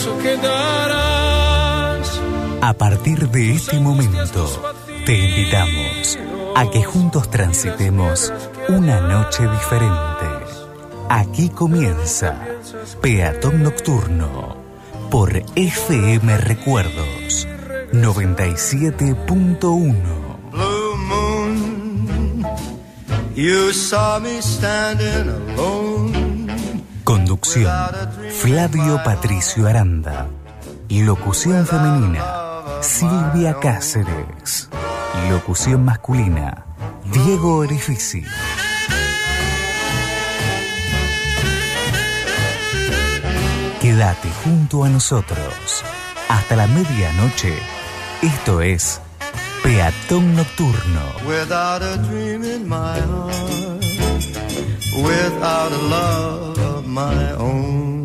paso que darás. A partir de este momento, te invitamos a que juntos transitemos una noche diferente. Aquí comienza Peatón Nocturno por FM Recuerdos 97.1. Blue moon, you saw me standing alone. Conducción Flavio Patricio Aranda. Locución femenina Silvia Cáceres. Locución masculina Diego Orifici. Quédate junto a nosotros. Hasta la medianoche. Esto es Peatón Nocturno. Without a dream in my heart, without a love of my own.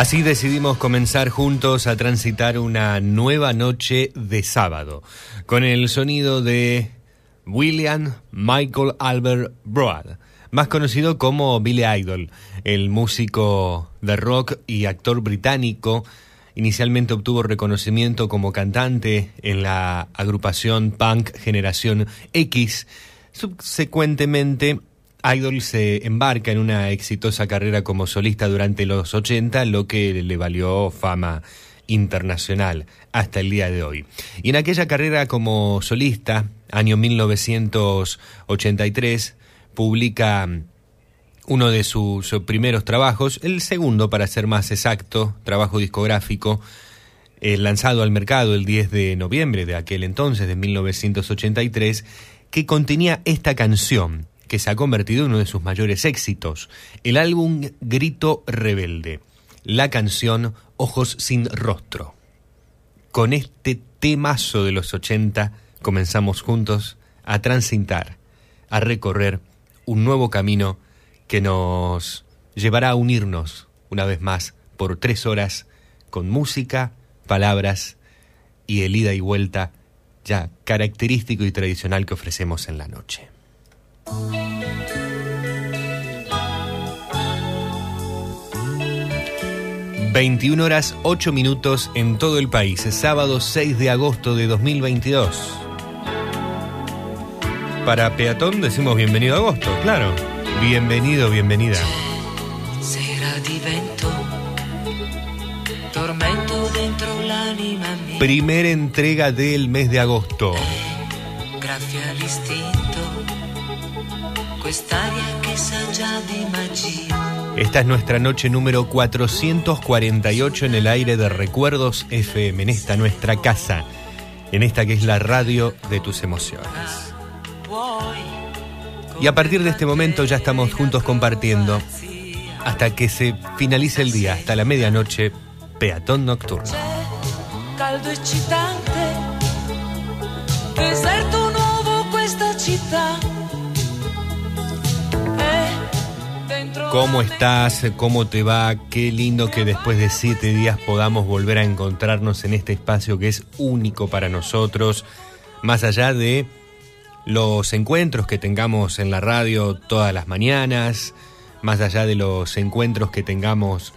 Así decidimos comenzar juntos a transitar una nueva noche de sábado, con el sonido de William Michael Albert Broad, más conocido como Billy Idol, el músico de rock y actor británico. Inicialmente obtuvo reconocimiento como cantante en la agrupación punk Generación X. Subsecuentemente Idol se embarca en una exitosa carrera como solista durante los 80, lo que le valió fama internacional hasta el día de hoy. Y en aquella carrera como solista, año 1983, publica uno de sus primeros trabajos, el segundo para ser más exacto, trabajo discográfico, eh, lanzado al mercado el 10 de noviembre de aquel entonces, de 1983, que contenía esta canción, que se ha convertido en uno de sus mayores éxitos, el álbum Grito Rebelde, la canción Ojos sin Rostro. Con este temazo de los 80 comenzamos juntos a transitar, a recorrer un nuevo camino que nos llevará a unirnos una vez más por tres horas con música, palabras y el ida y vuelta ya característico y tradicional que ofrecemos en la noche. 21 horas 8 minutos en todo el país, es sábado 6 de agosto de 2022. Para peatón decimos bienvenido a agosto, claro. Bienvenido, bienvenida. Tormento dentro. Primera entrega del mes de agosto. All'istinto, quest'aria Esta es nuestra noche número 448 en el aire de Recuerdos FM, en esta nuestra casa, en esta que es la radio de tus emociones. Y a partir de este momento ya estamos juntos compartiendo hasta que se finalice el día, hasta la medianoche, peatón nocturno. Caldo ¿Cómo estás? ¿Cómo te va? Qué lindo que después de siete días podamos volver a encontrarnos en este espacio que es único para nosotros, más allá de los encuentros que tengamos en la radio todas las mañanas, más allá de los encuentros que tengamos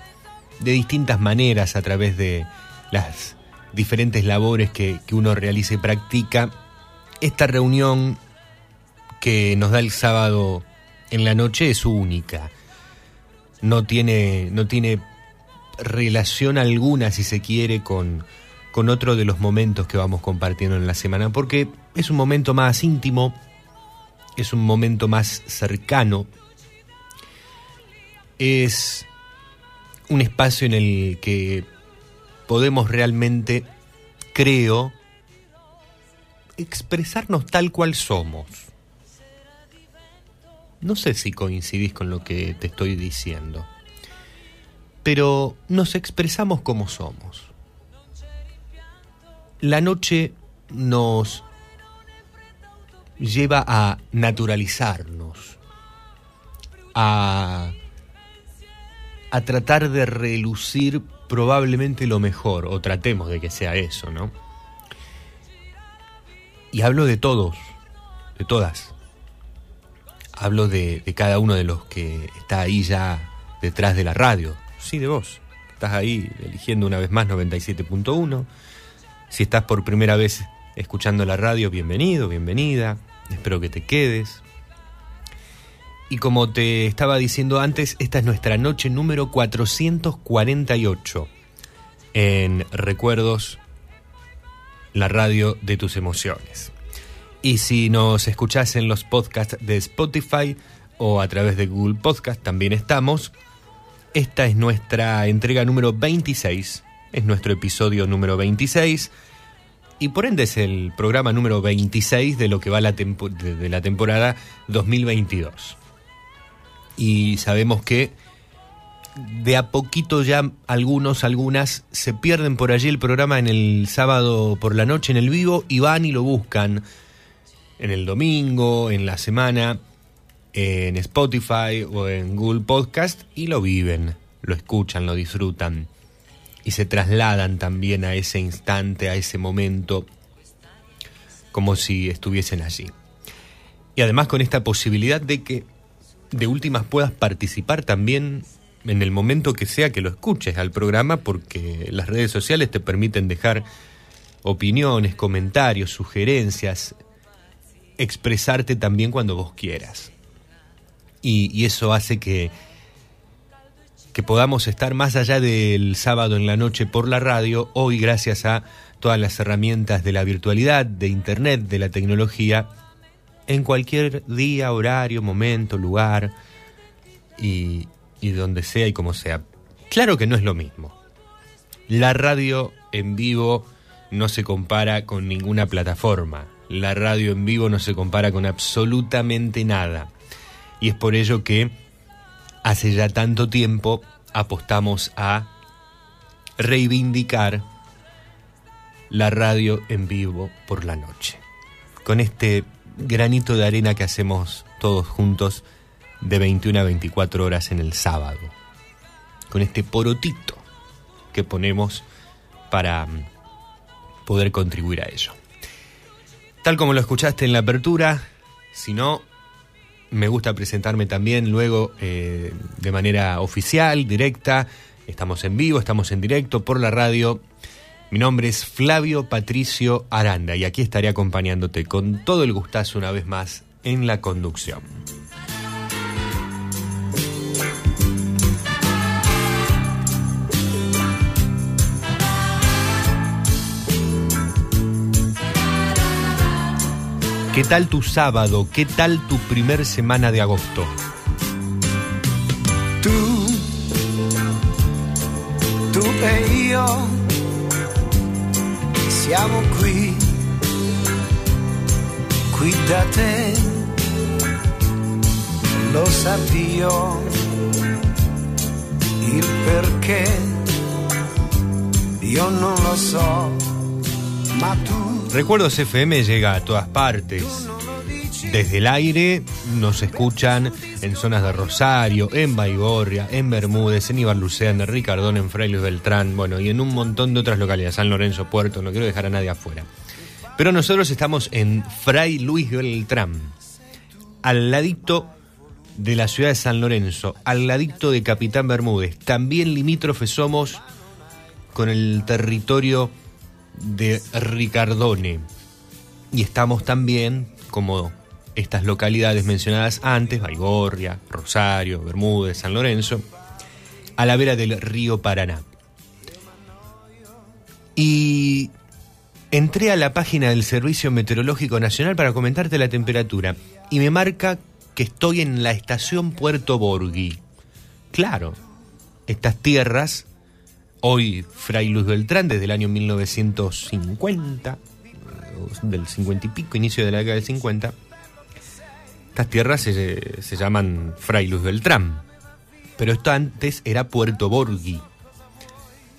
de distintas maneras a través de las diferentes labores que, que uno realiza y practica, esta reunión que nos da el sábado en la noche es única. No tiene, no tiene relación alguna, si se quiere, con, con otro de los momentos que vamos compartiendo en la semana, porque es un momento más íntimo, es un momento más cercano, es un espacio en el que podemos realmente, creo, expresarnos tal cual somos. No sé si coincidís con lo que te estoy diciendo, pero nos expresamos como somos. La noche nos lleva a naturalizarnos, a, a tratar de relucir probablemente lo mejor, o tratemos de que sea eso, ¿no? Y hablo de todos, de todas. Hablo de, cada uno de los que está ahí ya detrás de la radio. Sí, de vos. Estás ahí eligiendo una vez más 97.1. Si estás por primera vez escuchando la radio, bienvenido, bienvenida. Espero que te quedes. Y como te estaba diciendo antes, esta es nuestra noche número 448 en Recuerdos, la radio de tus emociones. Y si nos escuchás en los podcasts de Spotify o a través de Google Podcast, también estamos. Esta es nuestra entrega número 26, es nuestro episodio número 26 y por ende es el programa número 26 de lo que va de la temporada 2022. Y sabemos que de a poquito ya algunos, algunas se pierden por allí el programa en el sábado por la noche en el vivo y van y lo buscan en el domingo, en la semana, en Spotify o en Google Podcast y lo viven, lo escuchan, lo disfrutan y se trasladan también a ese instante, a ese momento, como si estuviesen allí. Y además con esta posibilidad de que de últimas puedas participar también en el momento que sea que lo escuches al programa, porque las redes sociales te permiten dejar opiniones, comentarios, sugerencias, expresarte también cuando vos quieras. y, eso hace que, que podamos estar más allá del sábado en la noche por la radio, hoy gracias a todas las herramientas de la virtualidad, de internet, de la tecnología, en cualquier día, horario, momento, lugar y, y donde sea y como sea. Claro que no es lo mismo. La radio en vivo no se compara con ninguna plataforma. La radio en vivo no se compara con absolutamente nada. Y es por ello que hace ya tanto tiempo apostamos a reivindicar la radio en vivo por la noche. Con este granito de arena que hacemos todos juntos de 21 a 24 horas en el sábado. Con este porotito que ponemos para mm, poder contribuir a ello. Tal como lo escuchaste en la apertura, si no, me gusta presentarme también luego eh, de manera oficial, directa. Estamos en vivo, estamos en directo por la radio. Mi nombre es Flavio Patricio Aranda y aquí estaré acompañándote con todo el gustazo una vez más en la conducción. ¿Qué tal tu sábado? ¿Qué tal tu primer semana de agosto? Tu, tu e io siamo qui, qui da te, lo sappio il perché, io non lo so, ma tu Recuerdos FM llega a todas partes. Desde el aire nos escuchan en zonas de Rosario, en Baigorria, en Bermúdez, en Ibarlucea, en Ricardón, en Fray Luis Beltrán, bueno, y en un montón de otras localidades, San Lorenzo, Puerto, no quiero dejar a nadie afuera. Pero nosotros estamos en Fray Luis Beltrán, al ladito de la ciudad de San Lorenzo, al ladito de Capitán Bermúdez. También limítrofes somos con el territorio de Ricardone. Y estamos también, como estas localidades mencionadas antes, Baigorria, Rosario, Bermúdez, San Lorenzo, a la vera del río Paraná. Y entré a la página del Servicio Meteorológico Nacional para comentarte la temperatura y me marca que estoy en la estación Puerto Borghi. Claro, estas tierras hoy Fray Luz Beltrán desde el año 1950, del 50 y pico, inicio de la década del 50. Estas tierras se, se llaman Fray Luz Beltrán, pero esto antes era Puerto Borghi.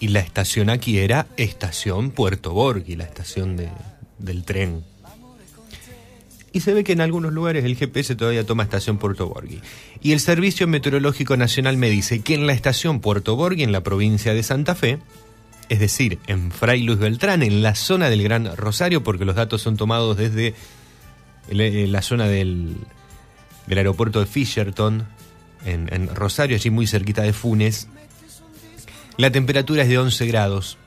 Y la estación aquí era Estación Puerto Borghi, la estación de, del tren. Y se ve que en algunos lugares el GPS todavía toma estación Puerto Borghi. Y el Servicio Meteorológico Nacional me dice que en la estación Puerto Borghi, en la provincia de Santa Fe, es decir, en Fray Luis Beltrán, en la zona del Gran Rosario, porque los datos son tomados desde el- la zona del, del aeropuerto de Fisherton, en, en Rosario, allí muy cerquita de Funes, la temperatura es de 11 grados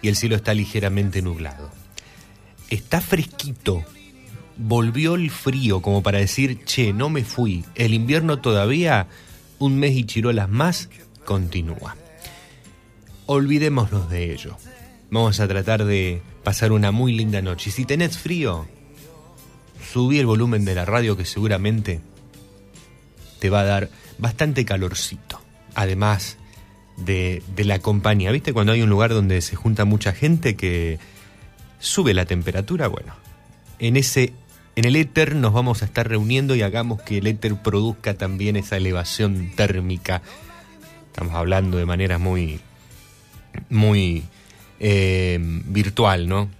y el cielo está ligeramente nublado. Está fresquito, volvió el frío como para decir, che, no me fui, el invierno todavía, un mes y chirolas más, continúa. Olvidémonos de ello. Vamos a tratar de pasar una muy linda noche. Y si tenés frío, subí el volumen de la radio que seguramente te va a dar bastante calorcito. Además de, de la compañía. ¿Viste cuando hay un lugar donde se junta mucha gente que sube la temperatura? Bueno, en ese en el éter nos vamos a estar reuniendo y hagamos que el éter produzca también esa elevación térmica. Estamos hablando de manera muy muy eh, virtual, ¿no?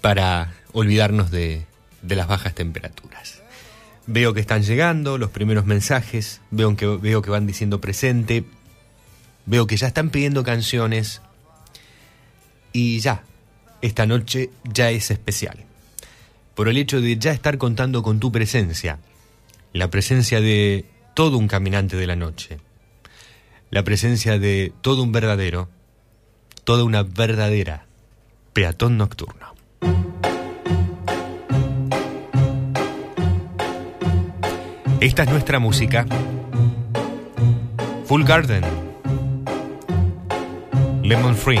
Para olvidarnos de, de las bajas temperaturas. Veo que están llegando los primeros mensajes, veo que, veo que van diciendo presente, veo que ya están pidiendo canciones y ya, esta noche ya es especial. Por el hecho de ya estar contando con tu presencia, la presencia de todo un caminante de la noche, la presencia de todo un verdadero, toda una verdadera peatón nocturno. Esta es nuestra música. Full Garden. Lemon Free.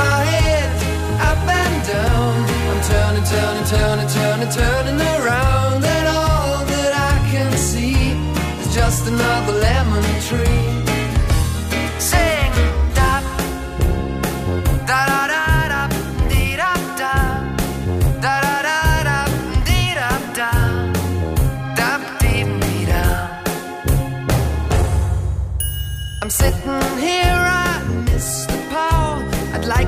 My head up and down. I'm turning, turning, turning, turning, turning around, and all that I can see is just another lemon tree.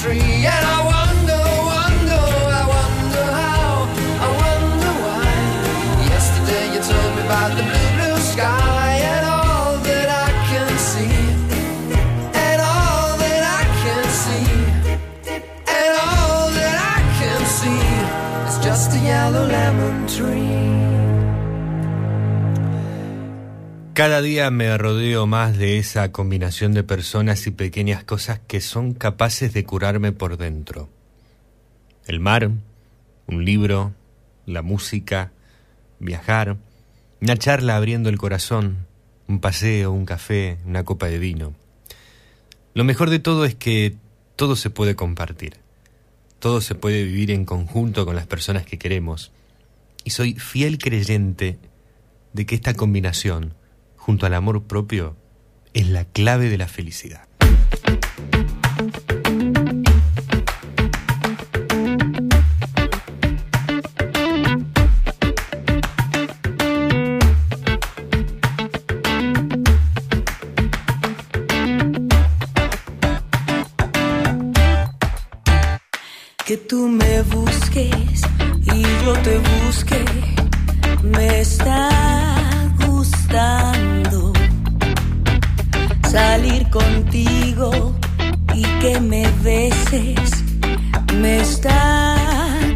Tree. And Cada día me rodeo más de esa combinación de personas y pequeñas cosas que son capaces de curarme por dentro. El mar, un libro, la música, viajar, una charla abriendo el corazón, un paseo, un café, una copa de vino. Lo mejor de todo es que todo se puede compartir, todo se puede vivir en conjunto con las personas que queremos. Y soy fiel creyente de que esta combinación, junto al amor propio, es la clave de la felicidad. Que tú me busques y yo te busque, me está salir contigo y que me beses, me está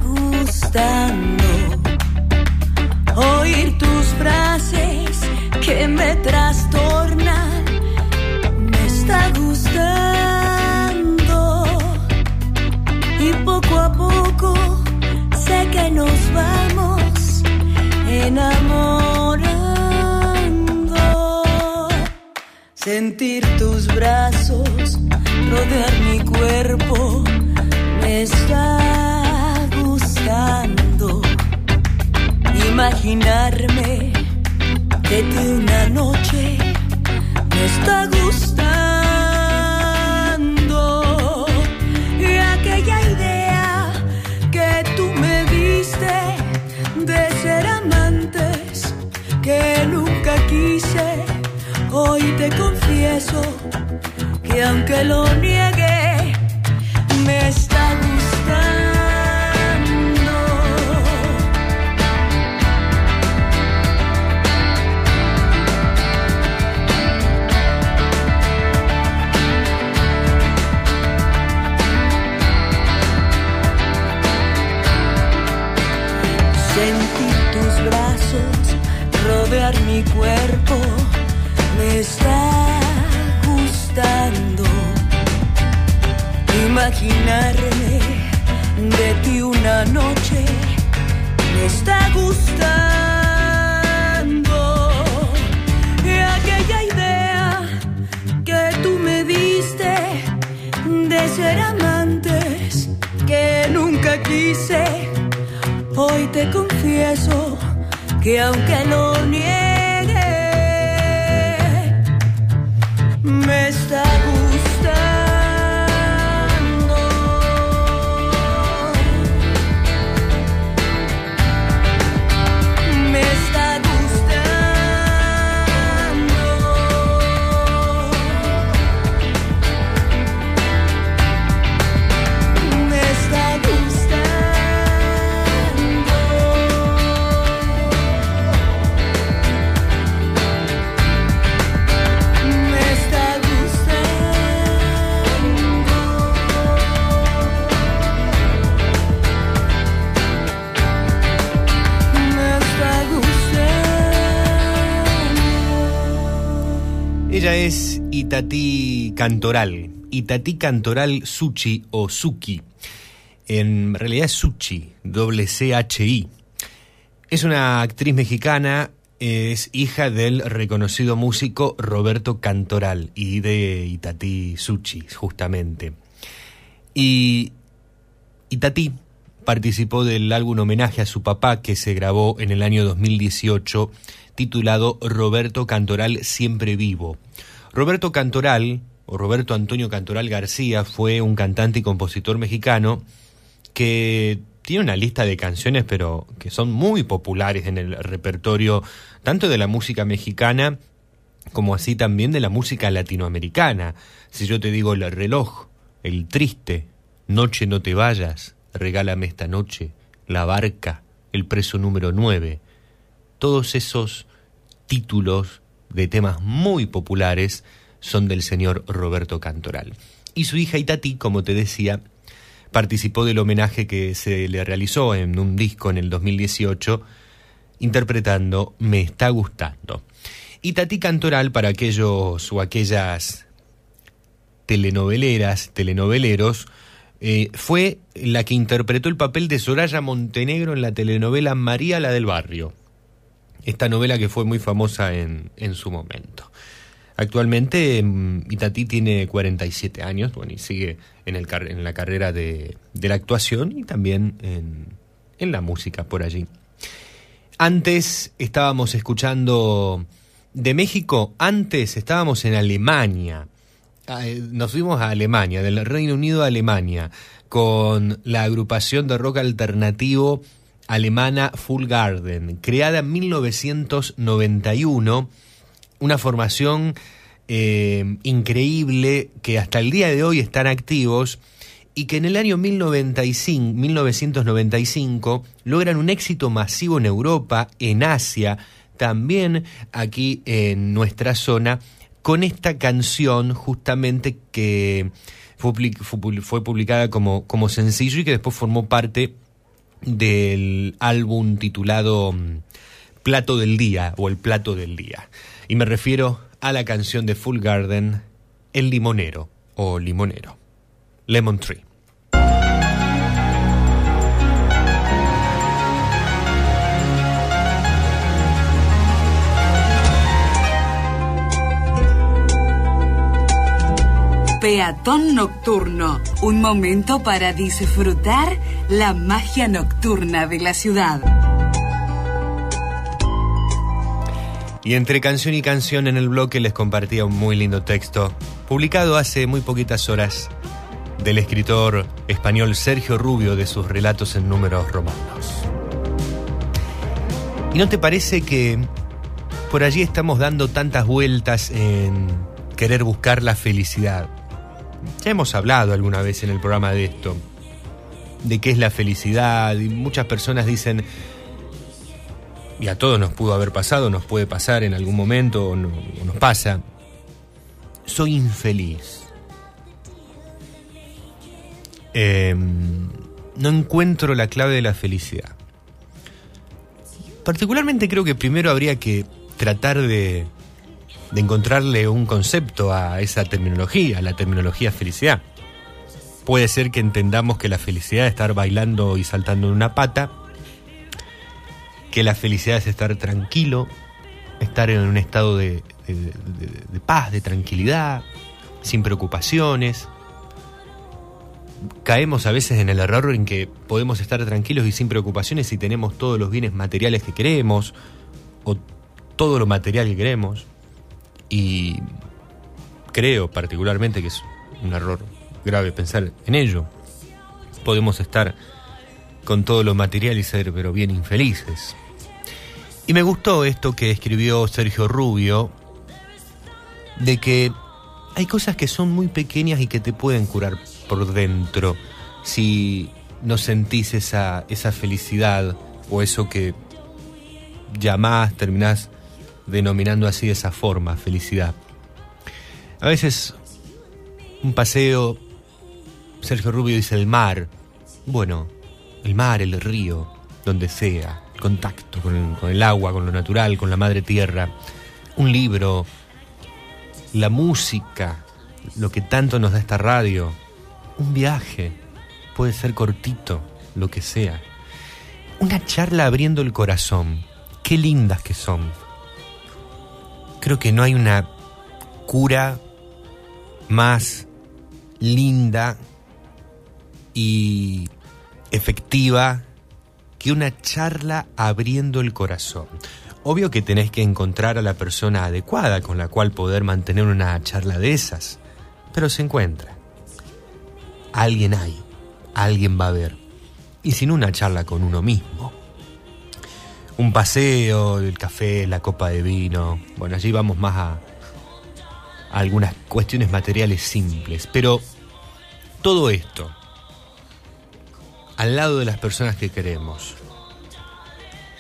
gustando oír tus frases que me trastornan, me está gustando y poco a poco sé que nos vamos enamorando. Sentir tus brazos rodear mi cuerpo me está gustando. Imaginarme de ti una noche me está gustando. Y aquella idea que tú me diste de ser amantes que nunca quise Hoy te confieso que aunque lo niegue, me está gustando. Sentir tus brazos rodear mi cuerpo me está gustando. Imaginarme de ti una noche me está gustando. Y aquella idea que tú me diste de ser amantes que nunca quise. Hoy te confieso que aunque lo niegue, me está gustando. Itatí Cantoral. Itatí Cantoral Suchi o Suki. En realidad es Suchi, doble C-H-I. Es una actriz mexicana, es hija del reconocido músico Roberto Cantoral y de Itatí Suchi, justamente. Y Itatí participó del álbum homenaje a su papá que se grabó en el año 2018 titulado Roberto Cantoral Siempre Vivo. Roberto Cantoral, o Roberto Antonio Cantoral García, fue un cantante y compositor mexicano que tiene una lista de canciones, pero que son muy populares en el repertorio tanto de la música mexicana como así también de la música latinoamericana. Si yo te digo el reloj, el triste, noche no te vayas, regálame esta noche, la barca, el preso número 9, todos esos títulos de temas muy populares son del señor Roberto Cantoral. Y su hija Itati, como te decía, participó del homenaje que se le realizó en un disco en el 2018 interpretando Me está gustando. Y Tati Cantoral, para aquellos o aquellas telenoveleras, telenoveleros, eh, fue la que interpretó el papel de Soraya Montenegro en la telenovela María la del Barrio. Esta novela que fue muy famosa en, en su momento. Actualmente mm, Itatí tiene 47 años, bueno, y sigue en, el, en la carrera de, de la actuación y también en, en la música por allí. Antes estábamos escuchando de México, antes estábamos en Alemania. Ah, eh, Nos fuimos a Alemania, del Reino Unido a Alemania, con la agrupación de rock alternativo alemana Full Garden, creada en 1991 una formación eh, increíble que hasta el día de hoy están activos y que en el año 1995, 1995 logran un éxito masivo en Europa, en Asia, también aquí en nuestra zona, con esta canción justamente que fue, public- fue publi- fue publicada como, como sencillo y que después formó parte del álbum titulado mm, Plato del Día o El Plato del Día. Y me refiero a la canción de Full Garden, El Limonero o Limonero, Lemon Tree. Peatón Nocturno, un momento para disfrutar la magia nocturna de la ciudad. Y entre canción y canción en el bloque les compartía un muy lindo texto, publicado hace muy poquitas horas, del escritor español Sergio Rubio de sus relatos en números romanos. ¿Y no te parece que por allí estamos dando tantas vueltas en querer buscar la felicidad. Ya hemos hablado alguna vez en el programa de esto, de qué es la felicidad, y muchas personas dicen, y a todos nos pudo haber pasado, nos puede pasar en algún momento, o, no- nos pasa, soy infeliz. Em, no encuentro la clave de la felicidad. Particularmente creo que primero habría que tratar de, de encontrarle un concepto a esa terminología, a la terminología felicidad. Puede ser que entendamos que la felicidad es estar bailando y saltando en una pata, que la felicidad es estar tranquilo, estar en un estado de, paz, de tranquilidad, sin preocupaciones. Caemos a veces en el error en que podemos estar tranquilos y sin preocupaciones si tenemos todos los bienes materiales que queremos o todo lo material que queremos. Y creo particularmente que es un error grave pensar en ello. Podemos estar con todo lo material y ser pero bien infelices. Y me gustó esto que escribió Sergio Rubio, de que hay cosas que son muy pequeñas y que te pueden curar por dentro si no sentís esa, esa felicidad o eso que llamás, terminás denominando así de esa forma, felicidad. A veces un paseo, Sergio Rubio dice el mar, bueno, el mar, el río, donde sea, el contacto con el, con el agua, con lo natural, con la madre tierra, un libro, la música, lo que tanto nos da esta radio, un viaje, puede ser cortito, lo que sea. Una charla abriendo el corazón, qué lindas que son. Creo que no hay una cura más linda y efectiva que una charla abriendo el corazón. Obvio que tenés que encontrar a la persona adecuada con la cual poder mantener una charla de esas, pero se encuentra. Alguien hay, alguien va a ver. Y sin una charla con uno mismo. Un paseo, el café, la copa de vino. Bueno, allí vamos más a, algunas cuestiones materiales simples. Pero todo esto, al lado de las personas que queremos,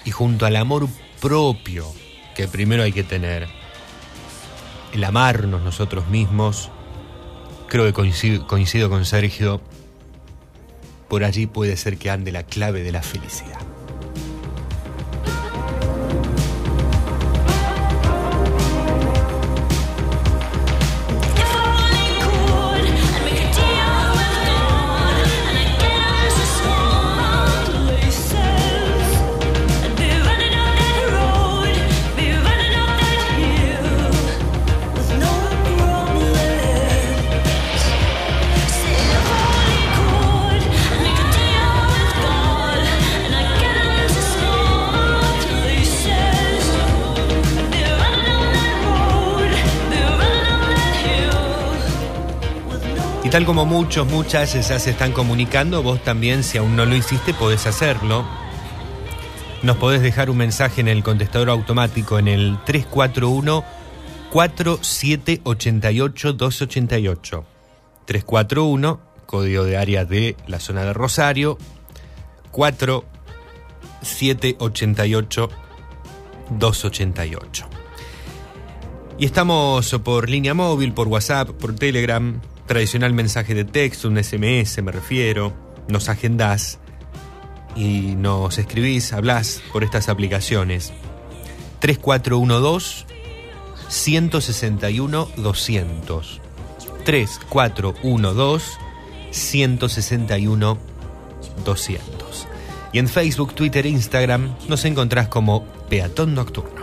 y junto al amor propio que primero hay que tener, el amarnos nosotros mismos, creo que coincido con Sergio, por allí puede ser que ande la clave de la felicidad. Tal como muchos, muchas ya se están comunicando, vos también, si aún no lo hiciste, podés hacerlo. Nos podés dejar un mensaje en el contestador automático en el 341 4788 288. 341, código de área de la zona de Rosario, 4788 288. Y estamos por línea móvil, por WhatsApp, por Telegram, tradicional mensaje de texto, un SMS me refiero, nos agendás y nos escribís, hablás por estas aplicaciones. 3412 161 200. 3412 161 200. Y en Facebook, Twitter e Instagram nos encontrás como Peatón Nocturno.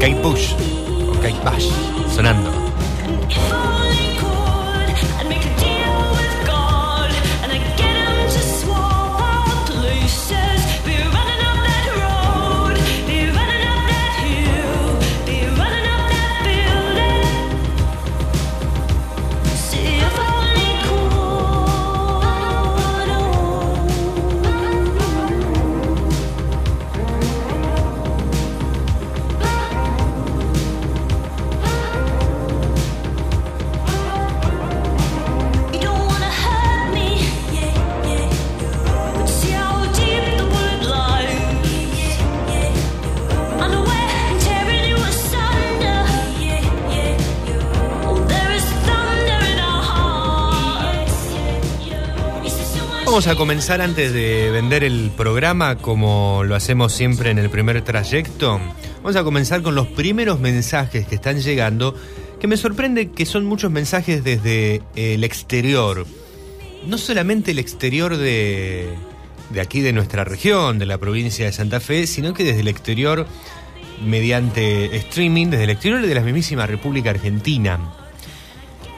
Kate Kate Bush sonando. Vamos a comenzar antes de vender el programa, como lo hacemos siempre en el primer trayecto. Vamos a comenzar con los primeros mensajes que están llegando, que me sorprende que son muchos mensajes desde el exterior. No solamente el exterior de, de aquí, de nuestra región, de la provincia de Santa Fe, sino que desde el exterior, mediante streaming, desde el exterior de la mismísima República Argentina.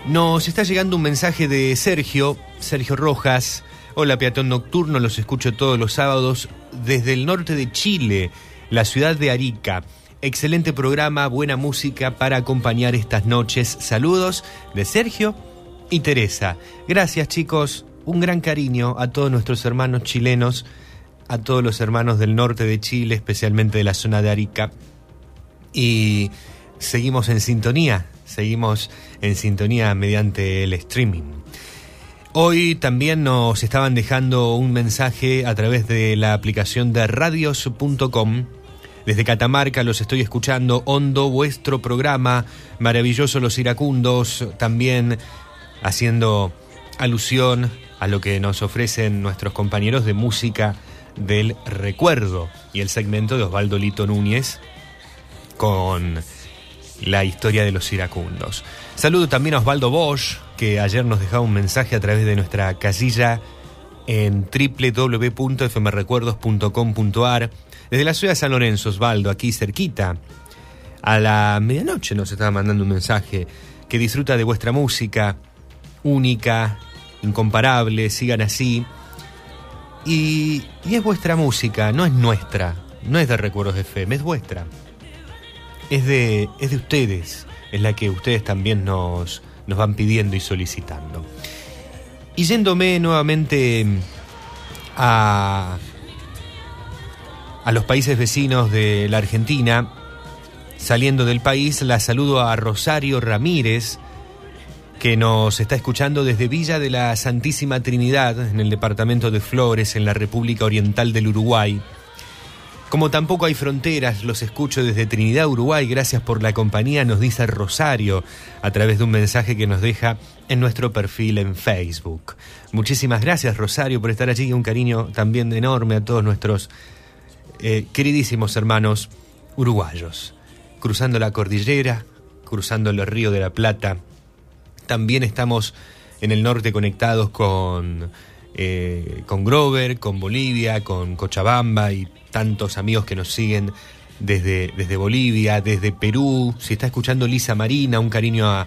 Nos está llegando un mensaje de Sergio, Sergio Rojas. Hola, peatón nocturno, los escucho todos los sábados desde el norte de Chile, la ciudad de Arica. Excelente programa, buena música para acompañar estas noches. Saludos de Sergio y Teresa. Gracias, chicos. Un gran cariño a todos nuestros hermanos chilenos, a todos los hermanos del norte de Chile, especialmente de la zona de Arica. Y seguimos en sintonía, seguimos en sintonía mediante el streaming. Hoy también nos estaban dejando un mensaje a través de la aplicación de radios.com. Desde Catamarca los estoy escuchando. Hondo, vuestro programa. Maravilloso los iracundos. También haciendo alusión a lo que nos ofrecen nuestros compañeros de música del recuerdo y el segmento de Osvaldo Lito Núñez con la historia de los iracundos. Saludo también a Osvaldo Bosch, que ayer nos dejaba un mensaje a través de nuestra casilla en www.fmrecuerdos.com.ar desde la ciudad de San Lorenzo, Osvaldo, aquí cerquita. A la medianoche nos estaba mandando un mensaje que disfruta de vuestra música, única, incomparable, sigan así. Y, es vuestra música, no es nuestra, no es de Recuerdos de FM, es vuestra. Es de, es de ustedes, es la que ustedes también nos, nos van pidiendo y solicitando. Y yéndome nuevamente a, a los países vecinos de la Argentina, saliendo del país, la saludo a Rosario Ramírez, que nos está escuchando desde Villa de la Santísima Trinidad, en el departamento de Flores, en la República Oriental del Uruguay. Como tampoco hay fronteras, los escucho desde Trinidad, Uruguay. Gracias por la compañía, nos dice Rosario a través de un mensaje que nos deja en nuestro perfil en Facebook. Muchísimas gracias, Rosario, por estar allí y un cariño también enorme a todos nuestros eh, queridísimos hermanos uruguayos. Cruzando la cordillera, cruzando el río de la Plata. También estamos en el norte conectados con, eh, con Grover, con Bolivia, con Cochabamba y tantos amigos que nos siguen desde, desde Bolivia, desde Perú. Si está escuchando Lisa Marina, un cariño a,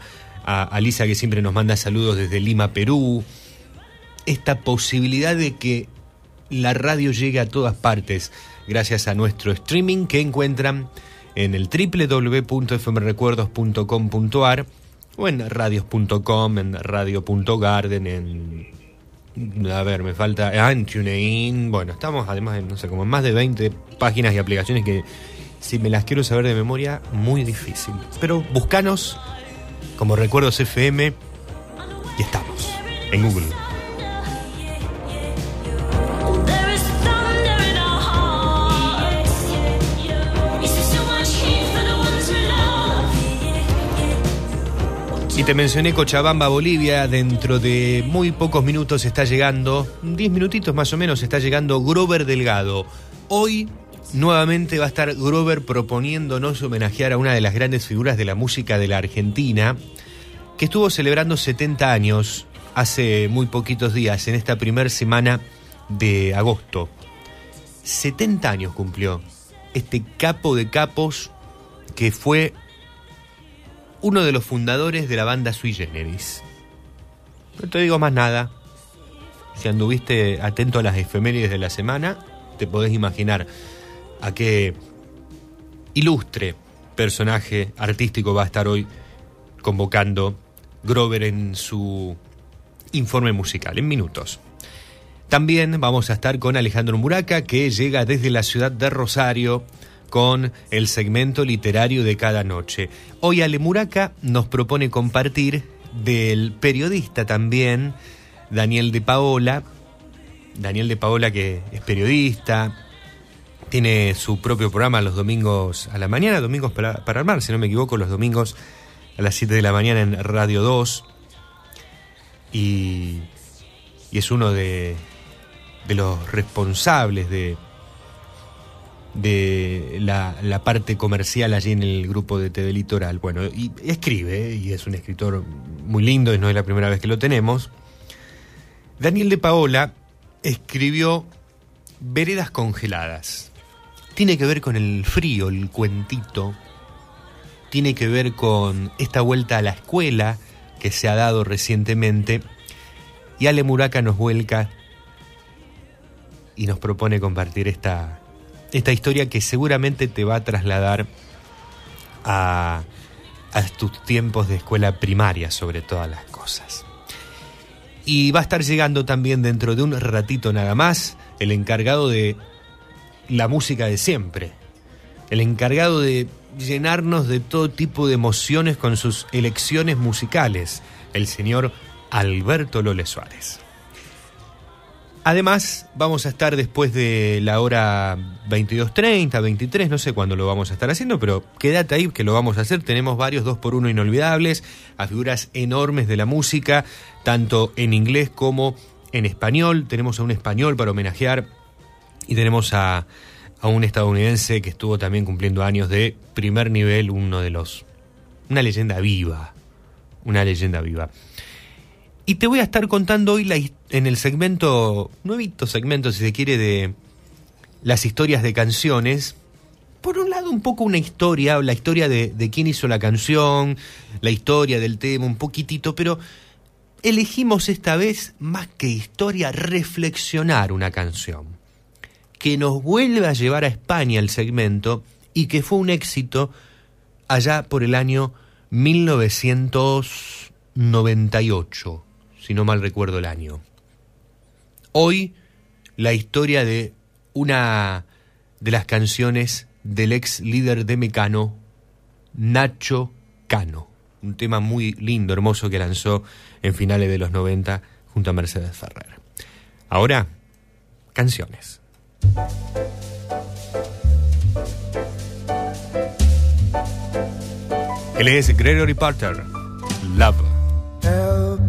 Lisa que siempre nos manda saludos desde Lima, Perú. Esta posibilidad de que la radio llegue a todas partes gracias a nuestro streaming que encuentran en el www.fmrecuerdos.com.ar o en radios.com, en radio.garden, en a ver, me falta. Ah, en TuneIn. Bueno, estamos además en, no sé, como en más de 20 páginas y aplicaciones que, si me las quiero saber de memoria, muy difícil. Pero buscanos como Recuerdos FM y estamos en Google. Y te mencioné Cochabamba, Bolivia. Dentro de muy pocos minutos está llegando, 10 minutitos más o menos, está llegando Grover Delgado. Hoy nuevamente va a estar Grover proponiéndonos homenajear a una de las grandes figuras de la música de la Argentina, que estuvo celebrando 70 años hace muy poquitos días, en esta primera semana de agosto. 70 años cumplió este capo de capos que fue uno de los fundadores de la banda Sui Generis. No te digo más nada. Si anduviste atento a las efemérides de la semana, te podés imaginar a qué ilustre personaje artístico va a estar hoy convocando Grover en su informe musical, en minutos. También vamos a estar con Alejandro Muraca, que llega desde la ciudad de Rosario con el segmento literario de cada noche. Hoy Ale Muraca nos propone compartir del periodista también, Daniel de Paola. Daniel de Paola que es periodista, tiene su propio programa los domingos a la mañana, domingos para, para armar, si no me equivoco, los domingos a las 7 de la mañana en Radio 2. Y, y es uno de, de los responsables de, de la, la parte comercial allí en el grupo de TV Litoral. Bueno, y escribe, y es un escritor muy lindo, y no es la primera vez que lo tenemos. Daniel de Paola escribió Veredas congeladas. Tiene que ver con el frío, el cuentito. Tiene que ver con esta vuelta a la escuela que se ha dado recientemente. Y Ale Muraca nos vuelca y nos propone compartir esta, esta historia que seguramente te va a trasladar a, tus tiempos de escuela primaria sobre todas las cosas. Y va a estar llegando también dentro de un ratito nada más el encargado de la música de siempre, el encargado de llenarnos de todo tipo de emociones con sus elecciones musicales, el señor Alberto Lole Suárez. Además, vamos a estar después de la hora 22.30, 23, no sé cuándo lo vamos a estar haciendo, pero quédate ahí que lo vamos a hacer. Tenemos varios 2x1 inolvidables, a figuras enormes de la música, tanto en inglés como en español. Tenemos a un español para homenajear y tenemos a, a un estadounidense que estuvo también cumpliendo años de primer nivel, uno de los... Una leyenda viva, una leyenda viva. Y te voy a estar contando hoy la en el segmento, nuevito segmento si se quiere, de las historias de canciones. Por un lado, un poco una historia, la historia de, de quién hizo la canción, la historia del tema, un poquitito, pero elegimos esta vez, más que historia, reflexionar una canción. Que nos vuelve a llevar a España el segmento y que fue un éxito allá por el año 1998, si no mal recuerdo el año. Hoy la historia de una de las canciones del ex líder de Mecano, Nacho Cano. Un tema muy lindo, hermoso que lanzó en finales de los 90 junto a Mercedes Ferrer. Ahora, canciones. Él es Gregory Porter. Love.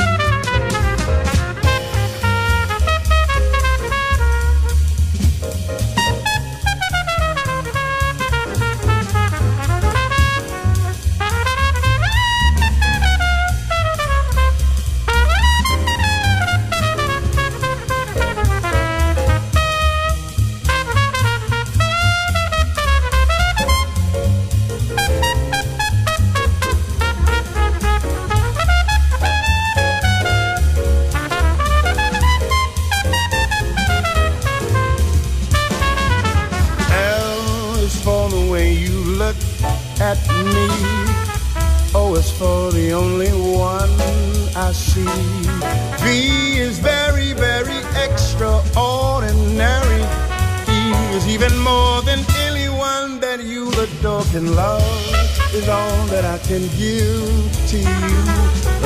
Can give to you.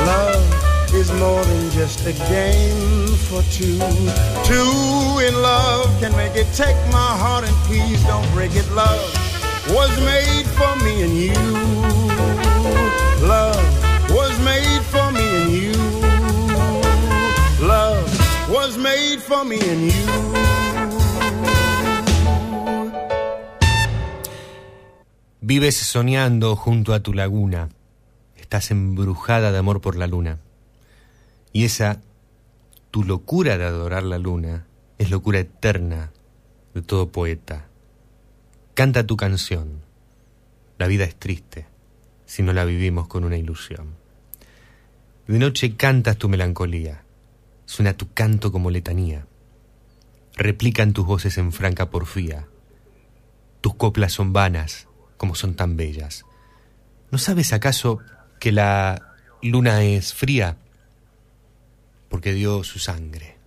Love is more than just a game for two. Two in love can make it. Take my heart and please don't break it. Love was made for me and you. Love was made for me and you. Love was made for me and you. Vives soñando junto a tu laguna. Estás embrujada de amor por la luna. Y esa, tu locura de adorar la luna, es locura eterna de todo poeta. Canta tu canción. La vida es triste si no la vivimos con una ilusión. De noche cantas tu melancolía. Suena tu canto como letanía. Replican tus voces en franca porfía. Tus coplas son vanas, como son tan bellas. ¿No sabes acaso que la luna es fría? porque dio su sangre,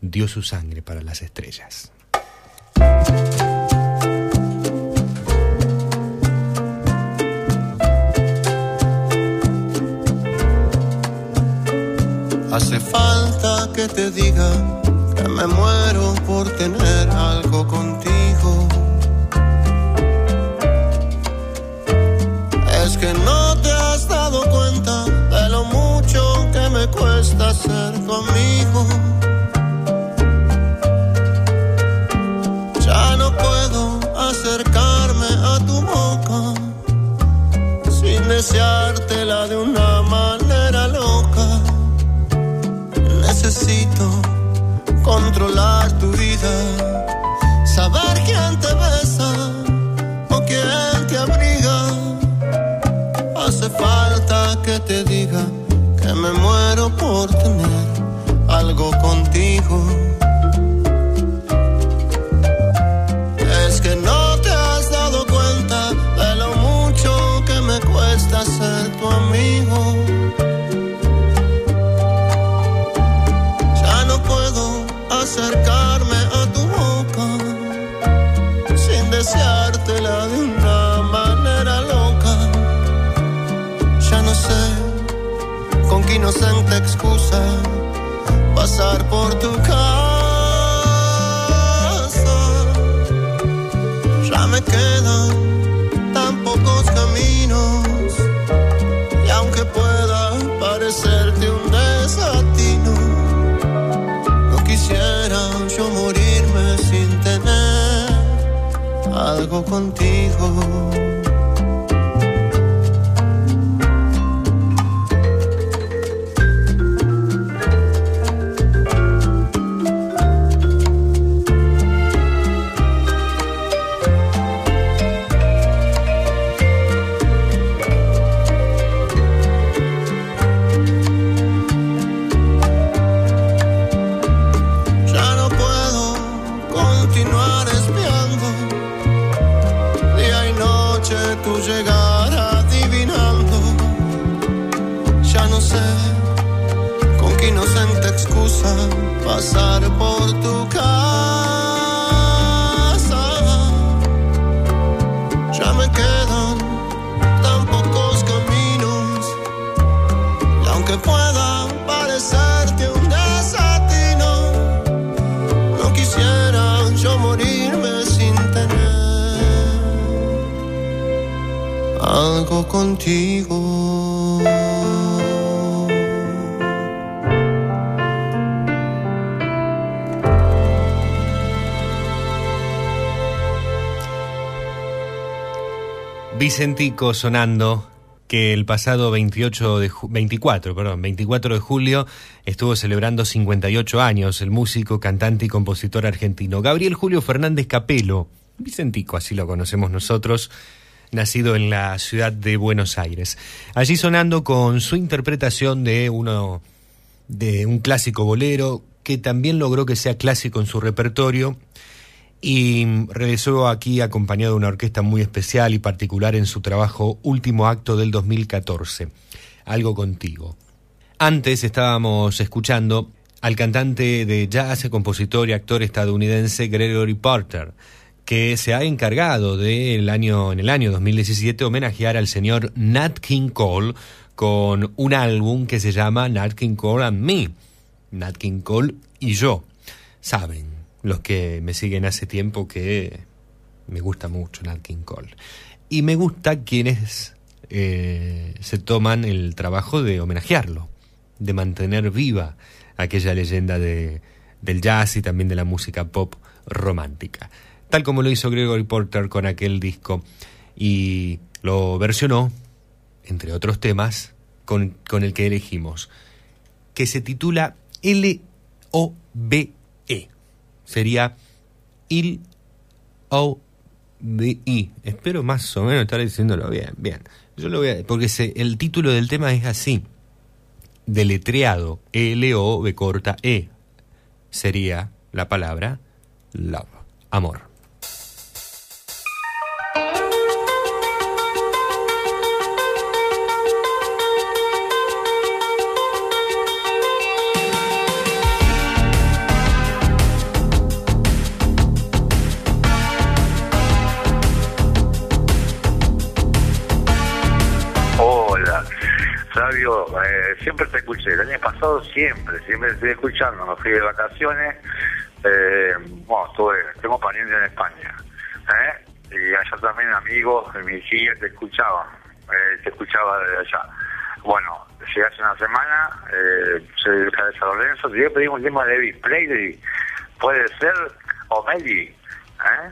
dio su sangre para las estrellas. Hace falta que te diga que me muero por tener algo contigo. Ser tu amigo. Contigo. Contigo. Vicentico sonando que el pasado 28 de ju- 24, perdón, 24 de julio estuvo celebrando 58 años el músico, cantante y compositor argentino Gabriel Julio Fernández Capelo, Vicentico así lo conocemos nosotros, nacido en la ciudad de Buenos Aires. Allí sonando con su interpretación de uno de un clásico bolero que también logró que sea clásico en su repertorio y regresó aquí acompañado de una orquesta muy especial y particular en su trabajo Último Acto del 2014, Algo Contigo. Antes estábamos escuchando al cantante de jazz, compositor y actor estadounidense Gregory Porter, que se ha encargado de año, en el año 2017 homenajear al señor Nat King Cole con un álbum que se llama Nat King Cole and Me, Nat King Cole y yo. Saben los que me siguen hace tiempo que me gusta mucho Nat King Cole. Y me gusta quienes eh, se toman el trabajo de homenajearlo, de mantener viva aquella leyenda de, del jazz y también de la música pop romántica. Tal como lo hizo Gregory Porter con aquel disco y lo versionó, entre otros temas, con, con el que elegimos, que se titula L-O-B-E. Sería Il O B I. Espero más o menos estar diciéndolo bien. Bien. Yo lo voy a. Porque el título del tema es así: Deletreado. L O B corta E. Sería la palabra love. Amor. Eh, siempre te escuché. El año pasado siempre, siempre estoy escuchando. Me fui de vacaciones. Eh, bueno, estuve, tengo parientes en España. ¿eh? Y allá también amigos de mi hija te escuchaban. Eh, te escuchaba desde allá. Bueno, llegué hace una semana, eh, soy de San Lorenzo. Te pedir un tema de Elvis Presley. Puede ser, o Meli. ¿eh?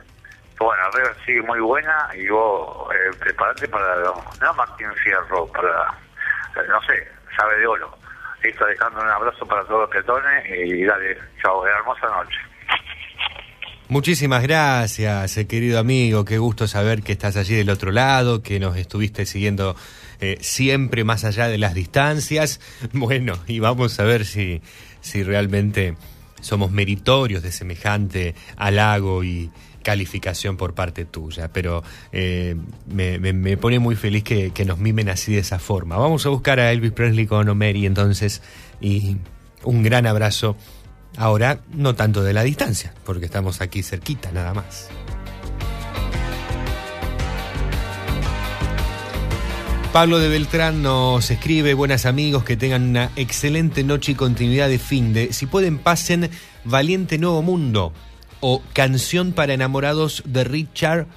Bueno, la red sigue muy buena y vos eh, preparate para, no Martín Fierro, para, no sé, sabe de oro. Listo, dejando un abrazo para todos los peatones y dale, chao, hermosa noche. Muchísimas gracias, eh, querido amigo. Qué gusto saber que estás allí del otro lado, que nos estuviste siguiendo eh, siempre más allá de las distancias. Bueno, y vamos a ver si, si realmente somos meritorios de semejante halago y calificación por parte tuya. Pero eh, me, pone muy feliz que, que nos mimen así de esa forma. Vamos a buscar a Elvis Presley con Omeri entonces y un gran abrazo. Ahora, no tanto de la distancia, porque estamos aquí cerquita nada más. Pablo de Beltrán nos escribe, buenas amigos, que tengan una excelente noche y continuidad de fin de, si pueden pasen Valiente Nuevo Mundo o Canción para Enamorados de Richard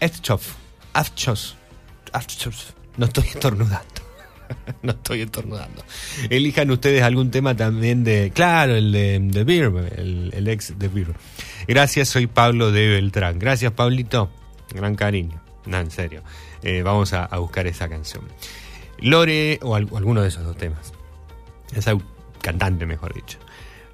Eftchoff. Afchos. Afchos. No estoy estornudando. no estoy estornudando. Elijan ustedes algún tema también de, claro, el de, de Beer, el, el ex de Beer. Gracias, soy Pablo de Beltrán. Gracias, Pablito. Gran cariño. No, en serio. Eh, vamos a, buscar esa canción. Lore, o alguno de esos dos temas. Esa cantante, mejor dicho.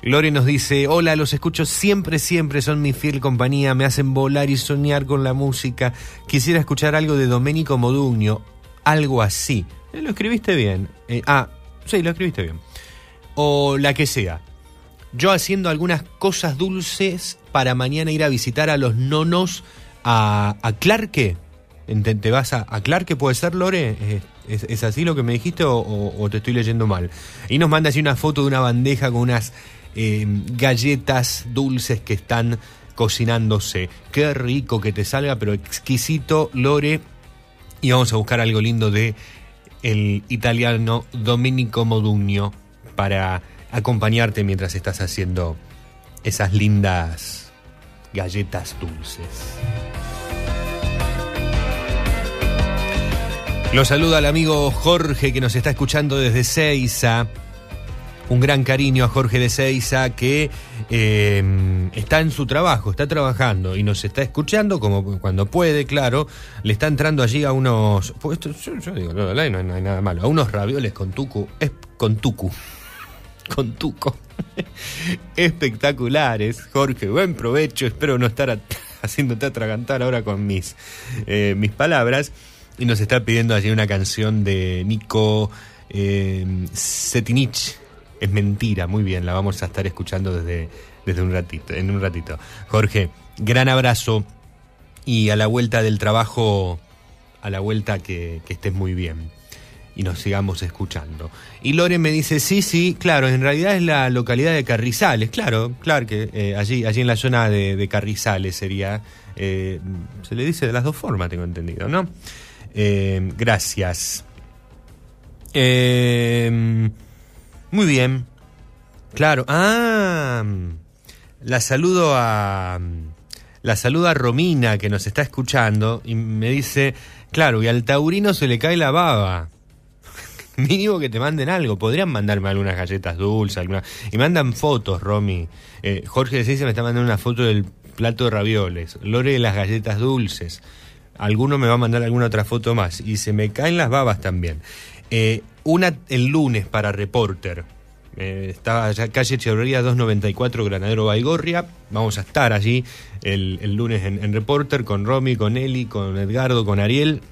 Lore nos dice, hola, los escucho siempre, siempre, son mi fiel compañía, me hacen volar y soñar con la música. Quisiera escuchar algo de Domenico Modugno, algo así. Eh, lo escribiste bien. Eh, ah, sí, lo escribiste bien. O la que sea. Yo haciendo algunas cosas dulces para mañana ir a visitar a los nonos a, a Clarke. ¿Te vas a, a Clarke? ¿Puede ser, Lore? ¿Es, es- así lo que me dijiste o te estoy leyendo mal? Y nos manda así una foto de una bandeja con unas eh, galletas dulces que están cocinándose. Qué rico que te salga, pero exquisito, Lore. Y vamos a buscar algo lindo de el italiano Domenico Modugno para acompañarte mientras estás haciendo esas lindas galletas dulces. Lo saluda el amigo Jorge que nos está escuchando desde Seiza. Un gran cariño a Jorge de Seiza que eh, está en su trabajo, está trabajando y nos está escuchando como cuando puede, claro. Le está entrando allí a unos. pues esto- yo, digo, no, hay, nada malo. A unos ravioles con tucu. Con tucu. Con tuco. Espectaculares. Jorge, buen provecho. Espero no estar haciéndote atragantar ahora con mis, eh, mis palabras. Y nos está pidiendo allí una canción de Nico eh, Setinich. Es mentira, muy bien, la vamos a estar escuchando desde, desde un ratito, en un ratito. Jorge, gran abrazo y a la vuelta del trabajo, a la vuelta que, estés muy bien y nos sigamos escuchando. Y Lore me dice, sí, sí, claro, en realidad es la localidad de Carrizales, claro, claro que eh, allí, allí en la zona de, de Carrizales sería, eh, se le dice de las dos formas, tengo entendido, ¿no? Eh, gracias. Eh, muy bien. Claro. Ah, la saludo a la saludo a Romina que nos está escuchando y me dice, claro, y al taurino se le cae la baba. Mínimo que te manden algo. Podrían mandarme algunas galletas dulces, alguna... Y mandan fotos, Romy. Eh, Jorge de Seiza me está mandando una foto del plato de ravioles. Lore de las galletas dulces. Alguno me va a mandar alguna otra foto más. Y se me caen las babas también. Eh, una el lunes para Reporter. Eh, estaba allá calle Echeverría 294 Granadero Baigorria. Vamos a estar allí el, lunes en, en Reporter con Romy, con Eli, con Edgardo, con Ariel.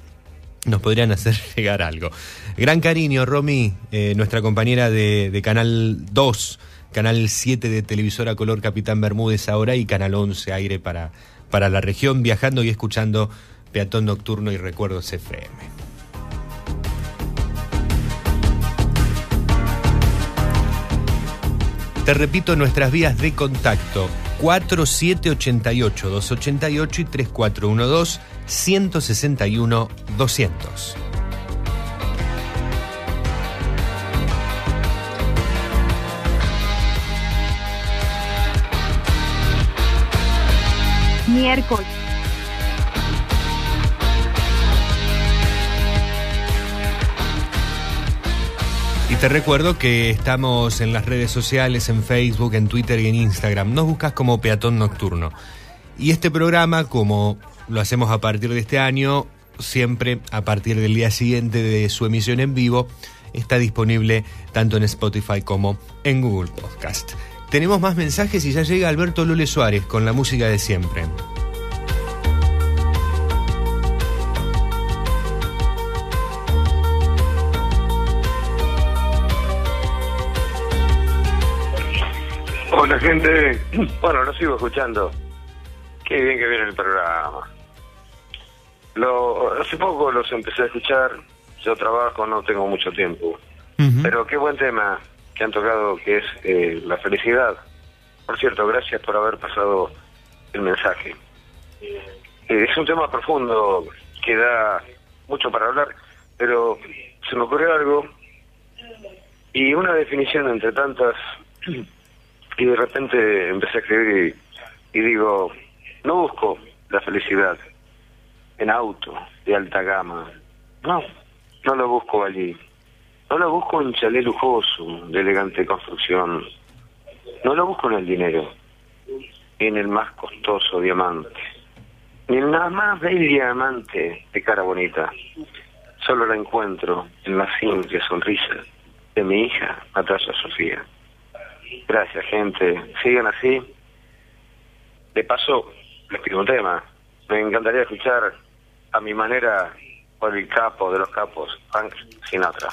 Nos podrían hacer llegar algo. Gran cariño, Romy, eh, nuestra compañera de, de Canal 2, Canal 7 de Televisora Color Capitán Bermúdez ahora y Canal 11 Aire para, para la región, viajando y escuchando Peatón Nocturno y Recuerdos FM. Te repito nuestras vías de contacto 4788-288 y 3412-161-200. Miércoles. Y te recuerdo que estamos en las redes sociales, en Facebook, en Twitter y en Instagram. Nos buscas como Peatón Nocturno. Y este programa, como lo hacemos a partir de este año, siempre a partir del día siguiente de su emisión en vivo, está disponible tanto en Spotify como en Google Podcast. Tenemos más mensajes y ya llega Alberto Lule Suárez con la música de siempre. Hola gente, bueno, lo sigo escuchando. Qué bien que viene el programa. Lo, hace poco los empecé a escuchar, yo trabajo, no tengo mucho tiempo. Pero qué buen tema que han tocado, que es eh, la felicidad. Por cierto, gracias por haber pasado el mensaje. Eh, es un tema profundo que da mucho para hablar, pero se me ocurrió algo y una definición entre tantas y de repente empecé a escribir y, digo, no busco la felicidad en auto de alta gama. No, no lo busco allí. No lo busco en chalet lujoso, de elegante construcción. No lo busco en el dinero, ni en el más costoso diamante, ni en la más bella diamante de cara bonita. Solo la encuentro en la simple sonrisa de mi hija, Natasha Sofía. Gracias, gente. Sigan así. De paso, les pido un tema. Me encantaría escuchar a mi manera por el capo de los capos, Frank Sinatra.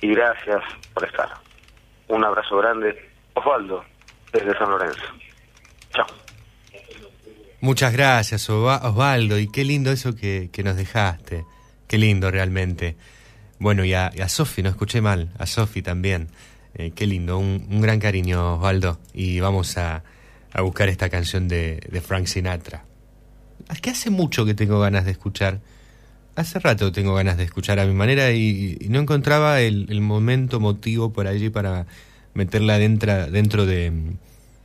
Y gracias por estar. Un abrazo grande. Osvaldo, desde San Lorenzo. Chao. Muchas gracias, Osvaldo, y qué lindo eso que, que nos dejaste. Qué lindo realmente. Bueno, y a, y a Sofi, no escuché mal, a Sofi también. Eh, qué lindo, un, gran cariño, Osvaldo. Y vamos a, a buscar esta canción de, de Frank Sinatra. Es que hace mucho que tengo ganas de escuchar. Hace rato tengo ganas de escuchar a mi manera y, y no encontraba el, el momento, motivo por allí para meterla dentro, dentro de,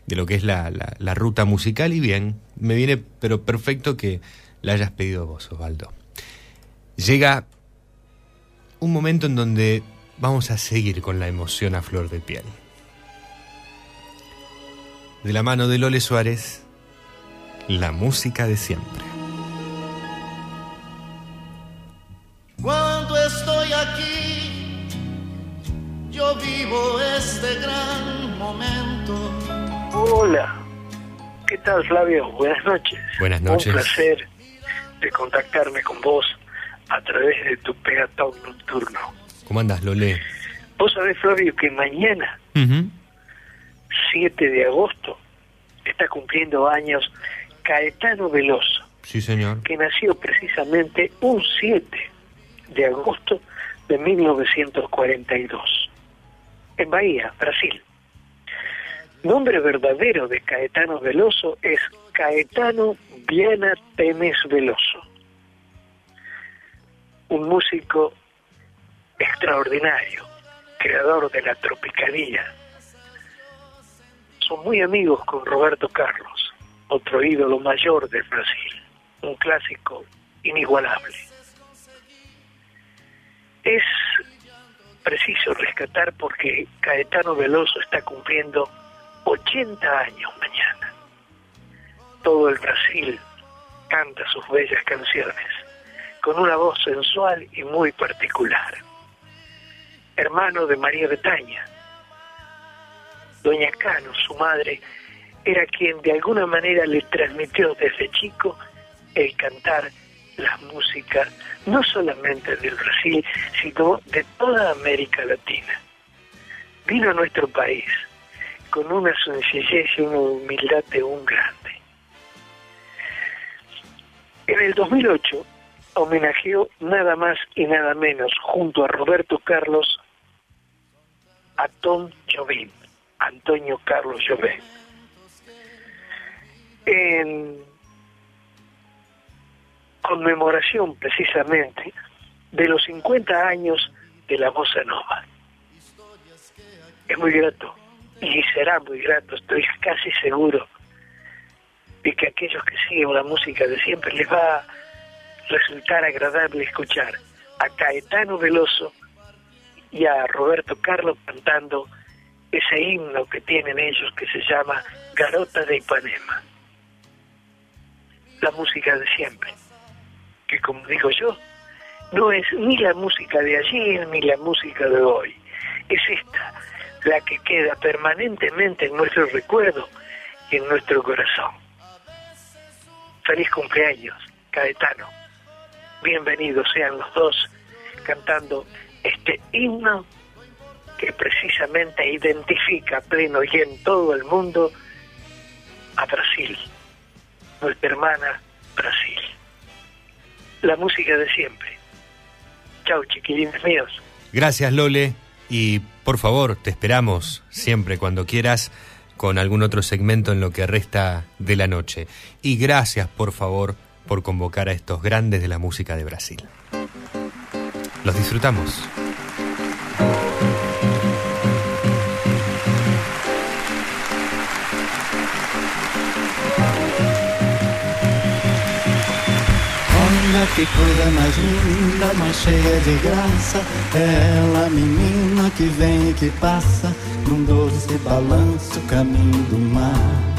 de lo que es la, la, la ruta musical y bien, me viene pero perfecto que la hayas pedido vos, Osvaldo. Llega un momento en donde vamos a seguir con la emoción a flor de piel. De la mano de Lole Suárez, la música de siempre. Cuando estoy aquí, yo vivo este gran momento. Hola, ¿qué tal Flavio? Buenas noches. Buenas noches. Un placer de contactarme con vos a través de tu peatón nocturno. ¿Cómo andas, Lole? Vos sabés, Flavio, que mañana, 7 de agosto, está cumpliendo años Caetano Veloso, Sí, señor. que nació precisamente un 7 de agosto de 1942, en Bahía, Brasil. Nombre verdadero de Caetano Veloso es Caetano Viana Temes Veloso, un músico extraordinario, creador de la tropicalía. Son muy amigos con Roberto Carlos, otro ídolo mayor del Brasil, un clásico inigualable. Es preciso rescatar porque Caetano Veloso está cumpliendo 80 años mañana. Todo el Brasil canta sus bellas canciones con una voz sensual y muy particular. Hermano de María Betaña, Doña Cano, su madre, era quien de alguna manera le transmitió desde chico el cantar la música, no solamente del Brasil, sino de toda América Latina. Vino a nuestro país con una sencillez y una humildad de un grande. En el 2008 homenajeó nada más y nada menos junto a Roberto Carlos a Tom Jobim, Antonio Carlos Jobim. En conmemoración precisamente de los 50 años de la bossa nova. Es muy grato y será muy grato, estoy casi seguro, de que aquellos que siguen la música de siempre les va a resultar agradable escuchar a Caetano Veloso y a Roberto Carlos cantando ese himno que tienen ellos que se llama Garota de Ipanema. La música de siempre, que como digo yo, no es ni la música de ayer ni la música de hoy, es esta, la que queda permanentemente en nuestro recuerdo y en nuestro corazón. Feliz cumpleaños, Caetano. Bienvenidos sean los dos cantando este himno que precisamente identifica pleno y en todo el mundo a Brasil, nuestra hermana Brasil. La música de siempre. Chau, chiquilines míos. Gracias, Lole. Y por favor, te esperamos siempre cuando quieras con algún otro segmento en lo que resta de la noche. Y gracias, por favor, por convocar a estos grandes de la música de Brasil. Los disfrutamos. Olha que coisa mais linda, mais cheia de graça. É ela, menina que vem e que passa num doce balanço, caminho do mar.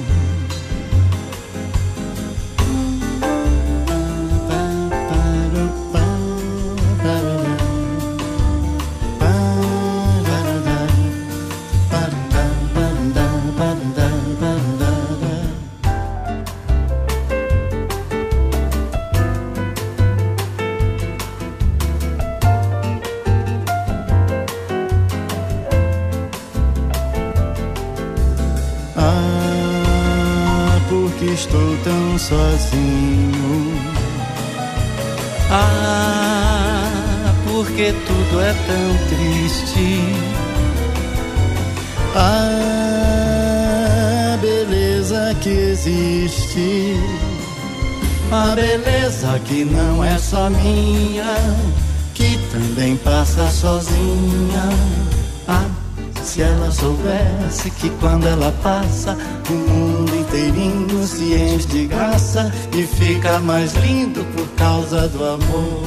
Quando ela passa, o mundo inteirinho se enche de graça e fica mais lindo por causa do amor.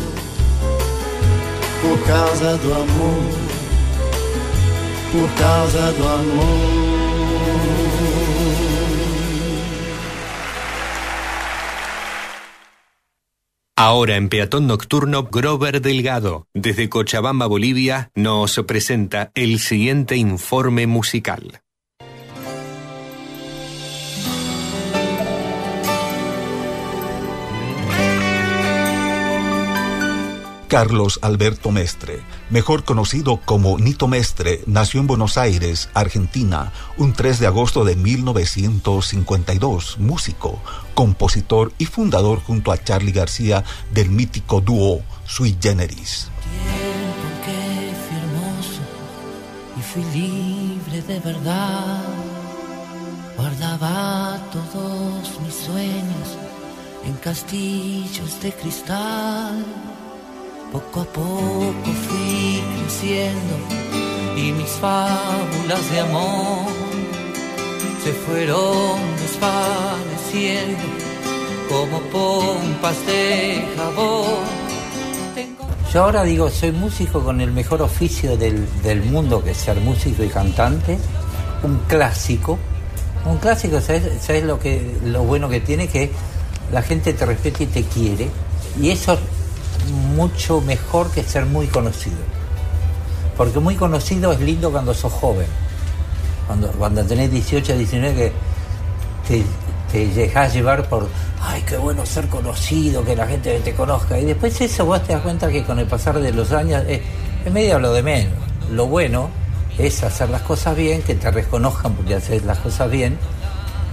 Por causa do amor por causa do amor. Ahora en Peatón Nocturno, Grover Delgado, desde Cochabamba, Bolivia, nos presenta el siguiente informe musical. Carlos Alberto Mestre, mejor conocido como Nito Mestre, nació en Buenos Aires, Argentina, un 3 de agosto de 1952, músico, compositor y fundador junto a Charlie García del mítico dúo Sui Generis. tiempo que fui hermoso y fui libre de verdad. Guardaba todos mis sueños en castillos de cristal. Poco a poco fui creciendo y mis fábulas de amor se fueron desvaneciendo como pompas de jabón. Yo ahora digo, soy músico con el mejor oficio del, del mundo, que es ser músico y cantante, un clásico. Un clásico, ¿sabes, sabes lo, que, lo bueno que tiene? Que la gente te respeta y te quiere. Y eso es mucho mejor que ser muy conocido. Porque muy conocido es lindo cuando sos joven. Cuando, cuando tenés 18, 19, que te, te dejás llevar por, ay, qué bueno ser conocido, que la gente te conozca. Y después eso vos te das cuenta que con el pasar de los años es, es medio lo de menos. Lo bueno es hacer las cosas bien, que te reconozcan porque haces las cosas bien,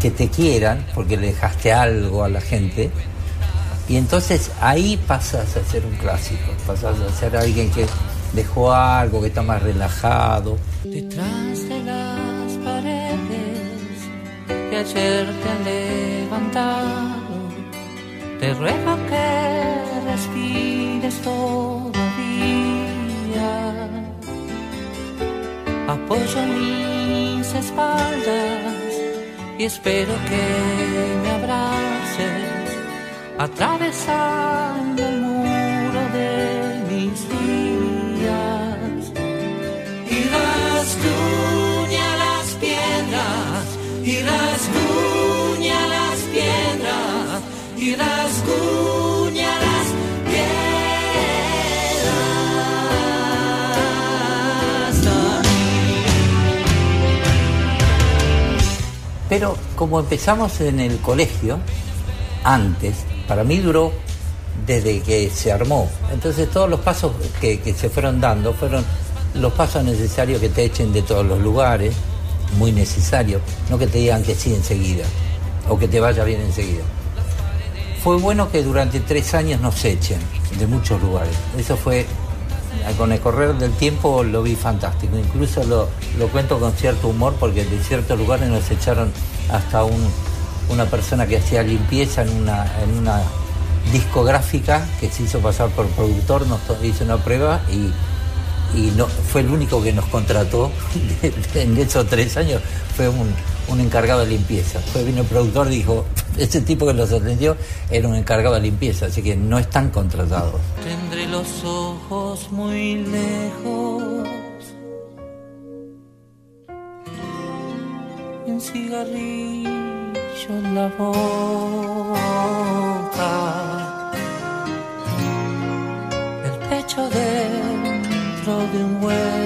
que te quieran porque le dejaste algo a la gente. Y entonces ahí pasas a ser un clásico, pasas a ser alguien que dejó algo, que está más relajado. Detrás de las paredes que ayer te han levantado, te ruego que respires todavía. Apoyo mis espaldas y espero que me abraces atravesando el muro de mis días. Y rasguña las piedras, y rasguña las piedras, y rasguña las piedras. Pero como empezamos en el colegio, antes, para mí duró desde que se armó. Entonces todos los pasos que, se fueron dando fueron los pasos necesarios que te echen de todos los lugares, muy necesarios, no que te digan que sí enseguida o que te vaya bien enseguida. Fue bueno que durante tres años nos echen de muchos lugares. Eso fue, con el correr del tiempo lo vi fantástico. Incluso lo, lo cuento con cierto humor porque de ciertos lugares nos echaron hasta un, una persona que hacía limpieza en una, en una discográfica que se hizo pasar por productor, nos hizo una prueba y, y no, fue el único que nos contrató en esos tres años, fue un, un encargado de limpieza. Fue vino el productor y dijo, ese tipo que los atendió era un encargado de limpieza, así que no están contratados. Tendré los ojos muy lejos en la boca. El pecho dentro de un hueco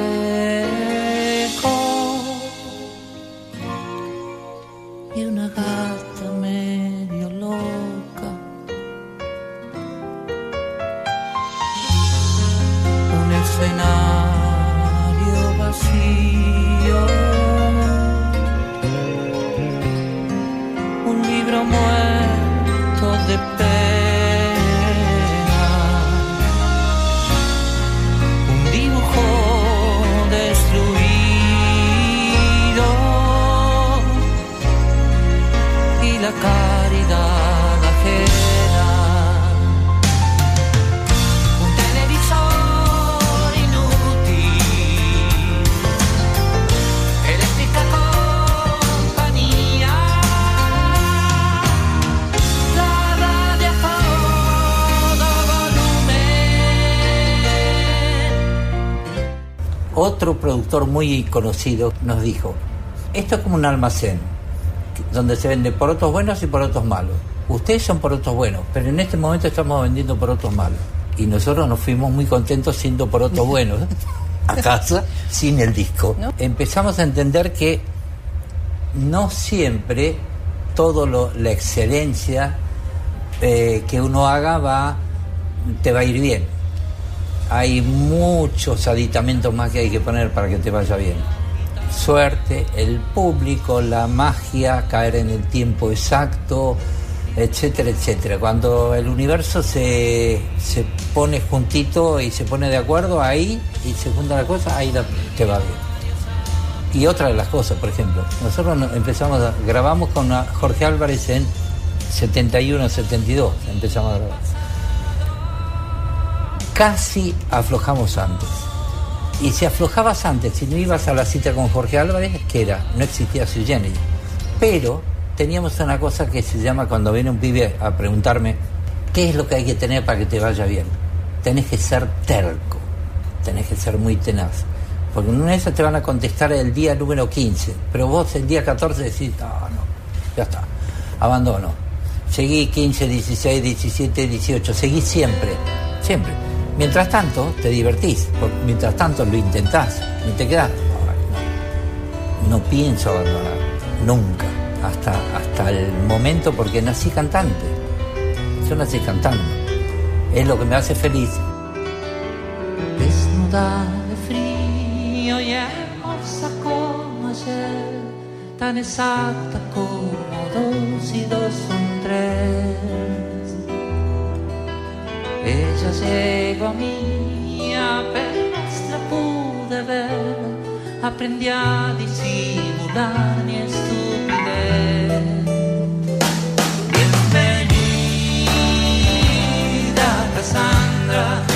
Otro productor muy conocido nos dijo, esto es como un almacén, donde se vende porotos buenos y porotos malos. Ustedes son porotos buenos, pero en este momento estamos vendiendo porotos malos. Y nosotros nos fuimos muy contentos siendo porotos buenos a casa sin el disco. Empezamos a entender que no siempre todo lo, la excelencia eh, que uno haga va te va a ir bien. Hay muchos aditamentos más que hay que poner para que te vaya bien. Suerte, el público, la magia, caer en el tiempo exacto, etcétera, etcétera. Cuando el universo se, se pone juntito y se pone de acuerdo ahí y se junta la cosa, ahí te va bien. Y otra de las cosas, por ejemplo, nosotros no- empezamos, a- grabamos con Jorge Álvarez en 71, 72, empezamos a grabar. Casi aflojamos antes. Y si aflojabas antes, si no ibas a la cita con Jorge Álvarez, ¿qué era? No existía Sui Generis. Pero teníamos una cosa que se llama cuando viene un pibe a preguntarme, ¿qué es lo que hay que tener para que te vaya bien? Tenés que ser terco, tenés que ser muy tenaz. Porque en una de esas te van a contestar el día número 15, pero vos el día 14 decís, no, no, ya está, abandono. Seguí 15, 16, 17, 18, seguí siempre, siempre. Mientras tanto, te divertís, mientras tanto lo intentás, y te quedás, "Ay, no, no pienso abandonar, nunca, hasta, hasta el momento, porque nací cantante. Yo nací cantando. Es lo que me hace feliz. Desnuda de frío y hermosa como ayer, tan exacta como dos y dos son tres. Ella llegó a mí, apenas la pude ver, aprendí a disimular mi estupidez. Bienvenida, Cassandra.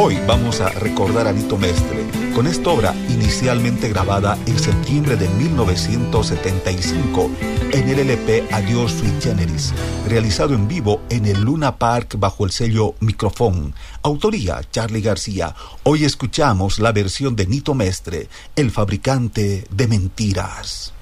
Hoy vamos a recordar a Nito Mestre con esta obra inicialmente grabada en septiembre de 1975 en el LP Adiós Sweet Generis, realizado en vivo en el Luna Park bajo el sello Microfón. Autoría Charlie García. Hoy escuchamos la versión de Nito Mestre, el fabricante de mentiras.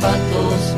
Zapatos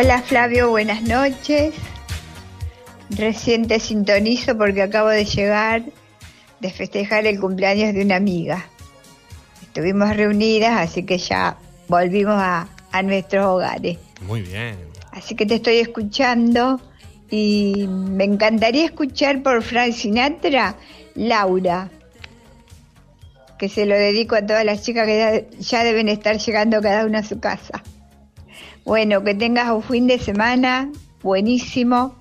Hola Flavio, buenas noches. Recién te sintonizo porque acabo de llegar de festejar el cumpleaños de una amiga. Estuvimos reunidas, así que ya volvimos a, a nuestros hogares. Muy bien. Así que te estoy escuchando y me encantaría escuchar por Frank Sinatra, Laura, que se lo dedico a todas las chicas que ya, ya deben estar llegando cada una a su casa. Bueno, que tengas un fin de semana buenísimo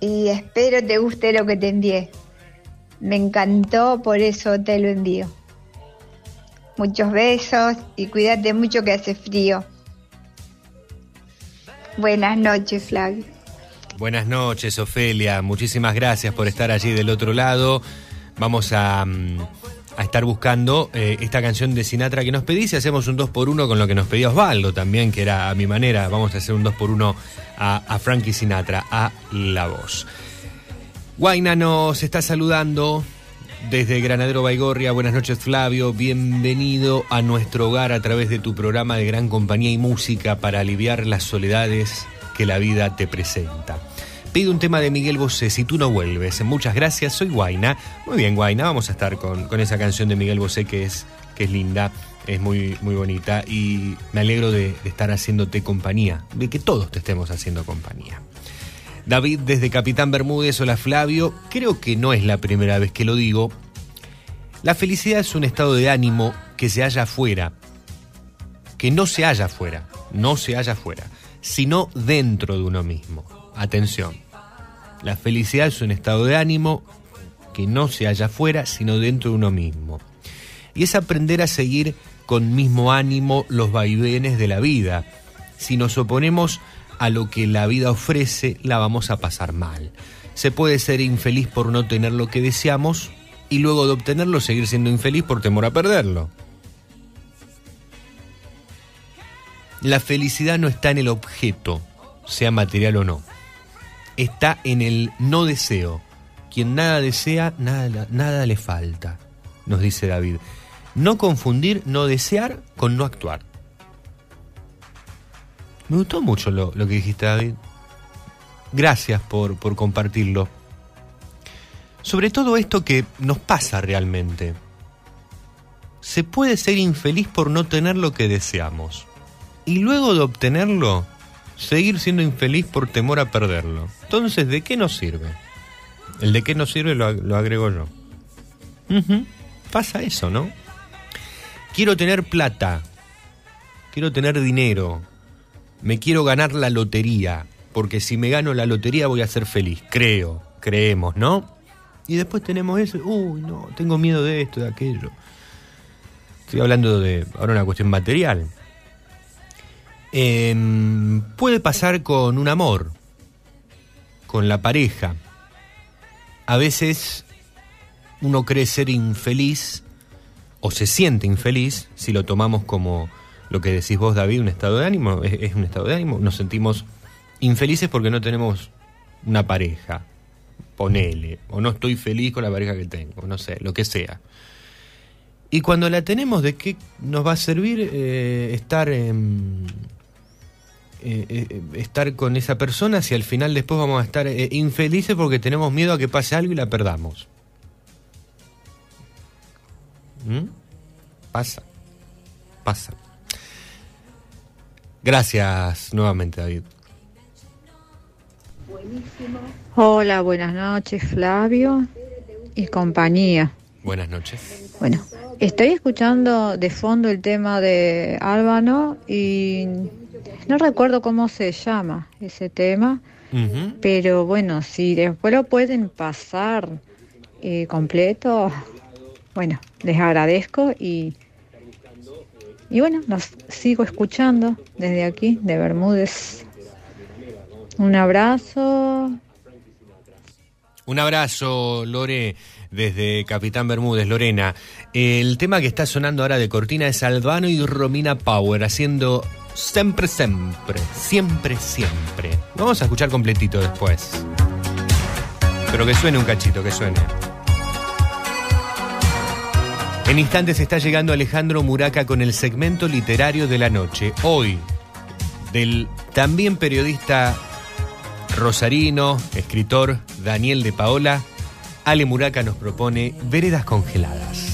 y espero te guste lo que te envié. Me encantó, por eso te lo envío. Muchos besos y cuídate mucho que hace frío. Buenas noches, Flavio. Buenas noches, Ofelia. Muchísimas gracias por estar allí del otro lado. Vamos a, mm, a estar buscando eh, esta canción de Sinatra que nos pedís y hacemos un 2 por 1 con lo que nos pedía Osvaldo también, que era a mi manera. Vamos a hacer un 2 por 1 a, a Frankie Sinatra, a la voz. Guaina nos está saludando desde Granadero Baigorria. Buenas noches, Flavio. Bienvenido a nuestro hogar a través de tu programa de gran compañía y música para aliviar las soledades que la vida te presenta. Pido un tema de Miguel Bosé, si tú no vuelves. Muchas gracias, soy Guaina. Muy bien, Guaina, vamos a estar con, con esa canción de Miguel Bosé que es, que es linda, es muy, muy bonita y me alegro de, estar haciéndote compañía, de que todos te estemos haciendo compañía. David desde Capitán Bermúdez, hola Flavio, creo que no es la primera vez que lo digo. La felicidad es un estado de ánimo que se halla afuera, que no se halla afuera, no se halla afuera, sino dentro de uno mismo. Atención, la felicidad es un estado de ánimo que no se halla afuera, sino dentro de uno mismo. Y es aprender a seguir con mismo ánimo los vaivenes de la vida. Si nos oponemos a lo que la vida ofrece, la vamos a pasar mal. Se puede ser infeliz por no tener lo que deseamos y luego de obtenerlo seguir siendo infeliz por temor a perderlo. La felicidad no está en el objeto, sea material o no. Está en el no deseo. Quien nada desea, nada, nada le falta, nos dice David. No confundir no desear con no actuar. Me gustó mucho lo, que dijiste, David. Gracias por, por compartirlo. Sobre todo esto que nos pasa realmente. Se puede ser infeliz por no tener lo que deseamos. Y luego de obtenerlo, seguir siendo infeliz por temor a perderlo. Entonces, ¿de qué nos sirve? El de qué nos sirve lo, lo agrego yo. Pasa eso, ¿no? Quiero tener plata. Quiero tener dinero. Me quiero ganar la lotería. Porque si me gano la lotería voy a ser feliz. Creo, creemos, ¿no? Y después tenemos eso. Uy, no, tengo miedo de esto, de aquello. Estoy hablando de ahora una cuestión material. Em, puede pasar con un amor, con la pareja. A veces uno cree ser infeliz o se siente infeliz si lo tomamos como lo que decís vos, David, un estado de ánimo. Es, un estado de ánimo. Nos sentimos infelices porque no tenemos una pareja. Ponele. O no estoy feliz con la pareja que tengo. No sé, lo que sea. Y cuando la tenemos, ¿de qué nos va a servir eh, estar en eh, eh, estar con esa persona si al final después vamos a estar eh, infelices porque tenemos miedo a que pase algo y la perdamos. ¿Mm? Pasa, pasa. Gracias nuevamente, David. Hola, buenas noches, Flavio y compañía. Buenas noches. Bueno, estoy escuchando de fondo el tema de Álvaro y no recuerdo cómo se llama ese tema, pero bueno, si después lo pueden pasar eh, completo, bueno, les agradezco y, y bueno, los sigo escuchando desde aquí, de Bermúdez. Un abrazo, Un abrazo, Lore, desde Capitán Bermúdez, Lorena. El tema que está sonando ahora de cortina es Albano y Romina Power haciendo Siempre, siempre, siempre, siempre. Lo Vamos a escuchar completito después. Pero que suene un cachito, que suene. En instantes está llegando Alejandro Muraca con el segmento literario de la noche. Hoy, del también periodista rosarino, escritor Daniel de Paola, Ale Muraca nos propone Veredas Congeladas.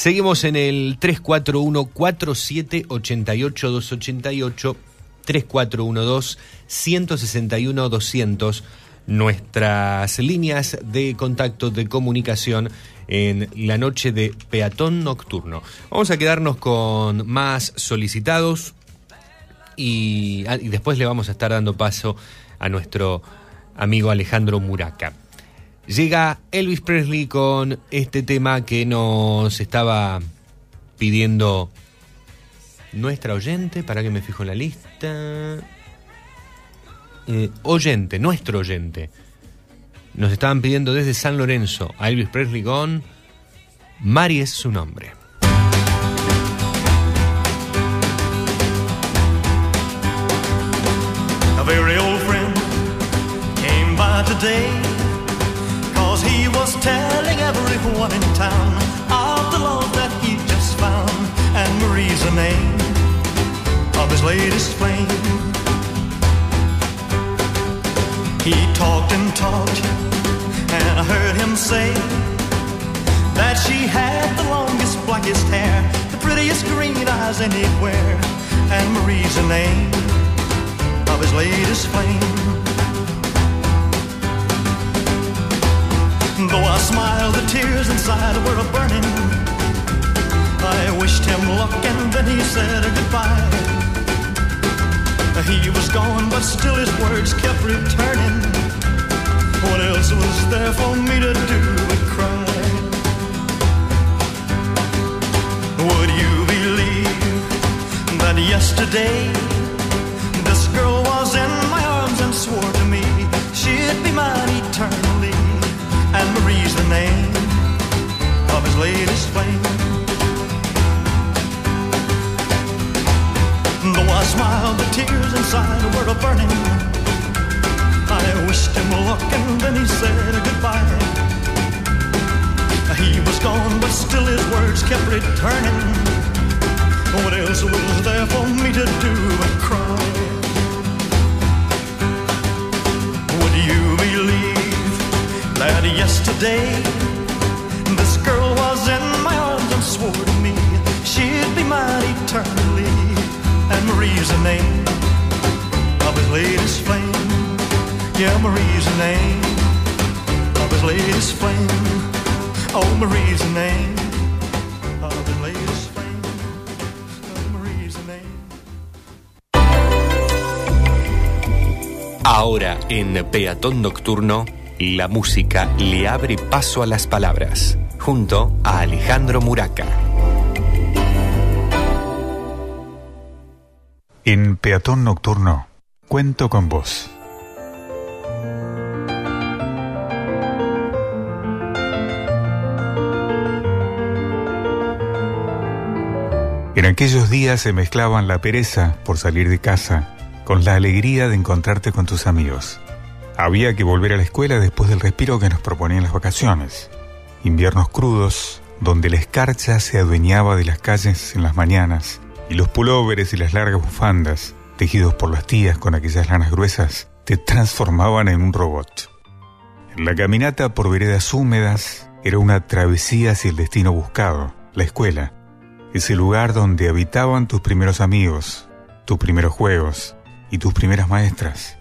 Seguimos en el 341-4788-288, 3412-161-200, nuestras líneas de contacto de comunicación en la noche de peatón nocturno. Vamos a quedarnos con más solicitados y, ah, y después le vamos a estar dando paso a nuestro amigo Alejandro Muraca. Llega Elvis Presley con este tema que nos estaba pidiendo nuestra oyente, para que me fijo en la lista. Eh, oyente, nuestro oyente. Nos estaban pidiendo desde San Lorenzo a Elvis Presley con Mari es su nombre. A very old friend was telling everyone in town Of the love that he just found And Marie's the name of his latest flame He talked and talked And I heard him say That she had the longest, blackest hair The prettiest green eyes anywhere And Marie's the name of his latest flame. Though I smiled, the tears inside were a burning. I wished him luck and then he said goodbye. He was gone, but still his words kept returning. What else was there for me to do but cry? Would you believe that yesterday this girl was in my arms and swore to me she'd be mine eternally? And Marie's the name of his latest flame. Though I smiled, the tears inside were a burning. I wished him luck and then he said goodbye. He was gone, but still his words kept returning. What else was there for me to do but cry? That yesterday this girl was in my arms and swore to me she'd be mine eternally? And Marie's the name of his latest flame. Yeah, Marie's the name of his latest flame. Oh, Marie's the name of his latest flame. Oh, Marie's the name. Ahora en Peatón Nocturno, la música le abre paso a las palabras, junto a Alejandro Muraca. En Peatón Nocturno, cuento con vos. En aquellos días se mezclaban la pereza por salir de casa con la alegría de encontrarte con tus amigos. Había que volver a la escuela después del respiro que nos proponían las vacaciones. Inviernos crudos, donde la escarcha se adueñaba de las calles en las mañanas y los pulóveres y las largas bufandas, tejidos por las tías con aquellas lanas gruesas, te transformaban en un robot. La caminata por veredas húmedas era una travesía hacia el destino buscado, la escuela, ese lugar donde habitaban tus primeros amigos, tus primeros juegos y tus primeras maestras.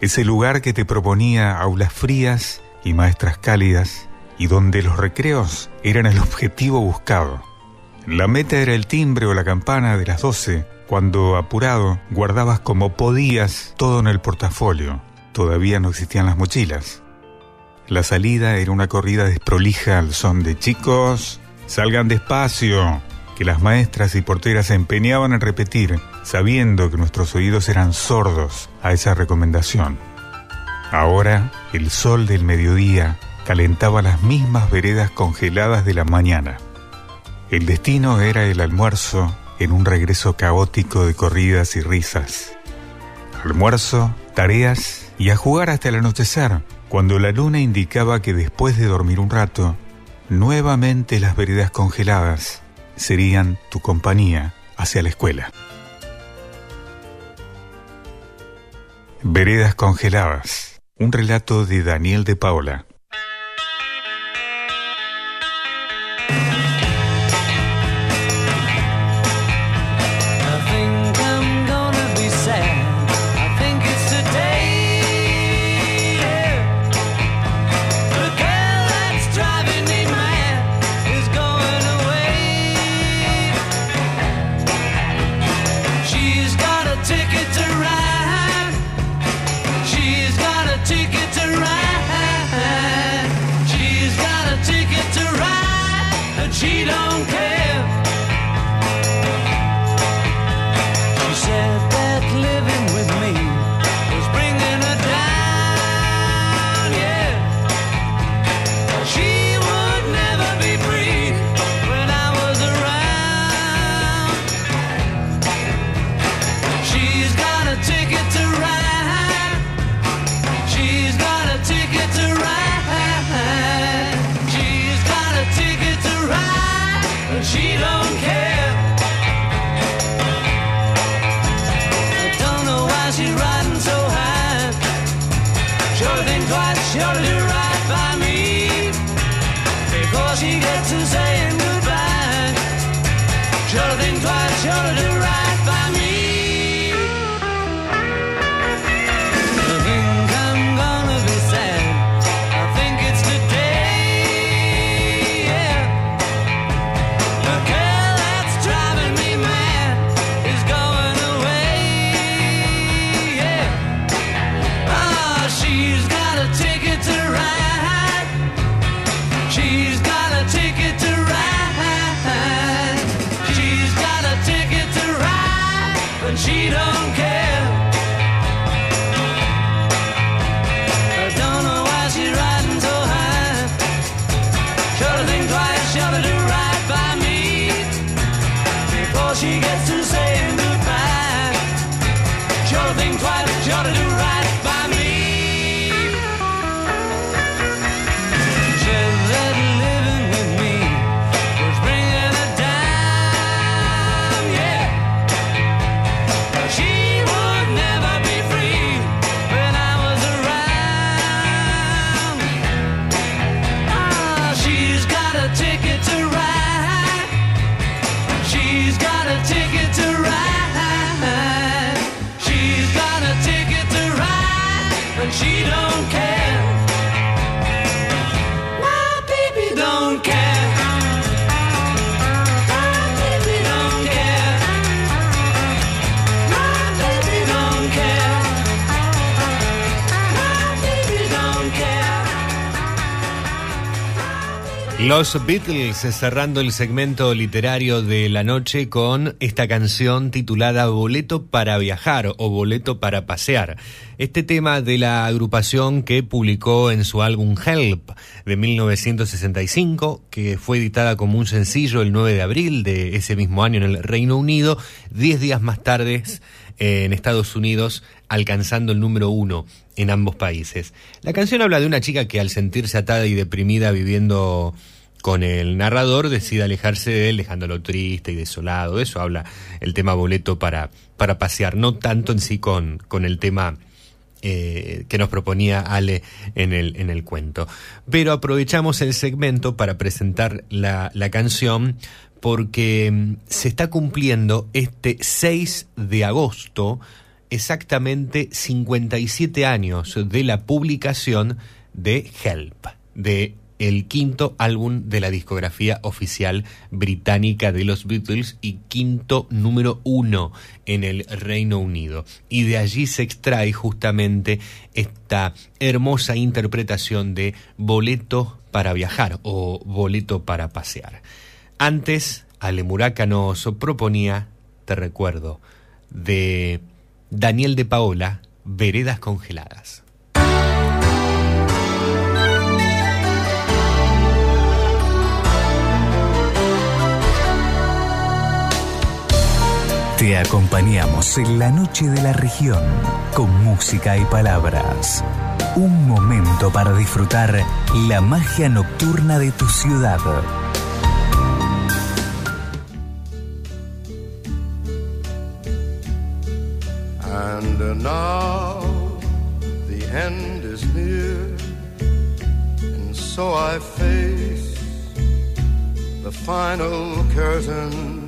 Ese lugar que te proponía aulas frías y maestras cálidas y donde los recreos eran el objetivo buscado. La meta era el timbre o la campana de las doce, cuando apurado guardabas como podías todo en el portafolio. Todavía no existían las mochilas. La salida era una corrida desprolija al son de chicos, salgan despacio, que las maestras y porteras se empeñaban en repetir, sabiendo que nuestros oídos eran sordos a esa recomendación. Ahora, el sol del mediodía calentaba las mismas veredas congeladas de la mañana. El destino era el almuerzo en un regreso caótico de corridas y risas. Almuerzo, tareas y a jugar hasta el anochecer, cuando la luna indicaba que después de dormir un rato, nuevamente las veredas congeladas serían tu compañía hacia la escuela. Veredas congeladas, un relato de Daniel de Paola. Los Beatles cerrando el segmento literario de la noche con esta canción titulada Boleto para viajar o Boleto para pasear. Este tema de la agrupación que publicó en su álbum Help de 1965, que fue editada como un sencillo el 9 de abril de ese mismo año en el Reino Unido, diez días más tarde en Estados Unidos, alcanzando el número uno en ambos países. La canción habla de una chica que al sentirse atada y deprimida viviendo con el narrador decide alejarse de él dejándolo triste y desolado. De eso habla el tema boleto para, para pasear, no tanto en sí con, con el tema eh, que nos proponía Ale en el, en el cuento. Pero aprovechamos el segmento para presentar la, la canción porque mm, se está cumpliendo este 6 de agosto exactamente 57 años de la publicación de Help, de el quinto álbum de la discografía oficial británica de los Beatles y quinto número uno en el Reino Unido. Y de allí se extrae justamente esta hermosa interpretación de boleto para viajar o boleto para pasear. Antes, Ale Muraca nos proponía, te recuerdo, de Daniel de Paola, Veredas Congeladas. Te acompañamos en la noche de la región con música y palabras. Un momento para disfrutar la magia nocturna de tu ciudad. And now the end is near, and so I face the final curtain.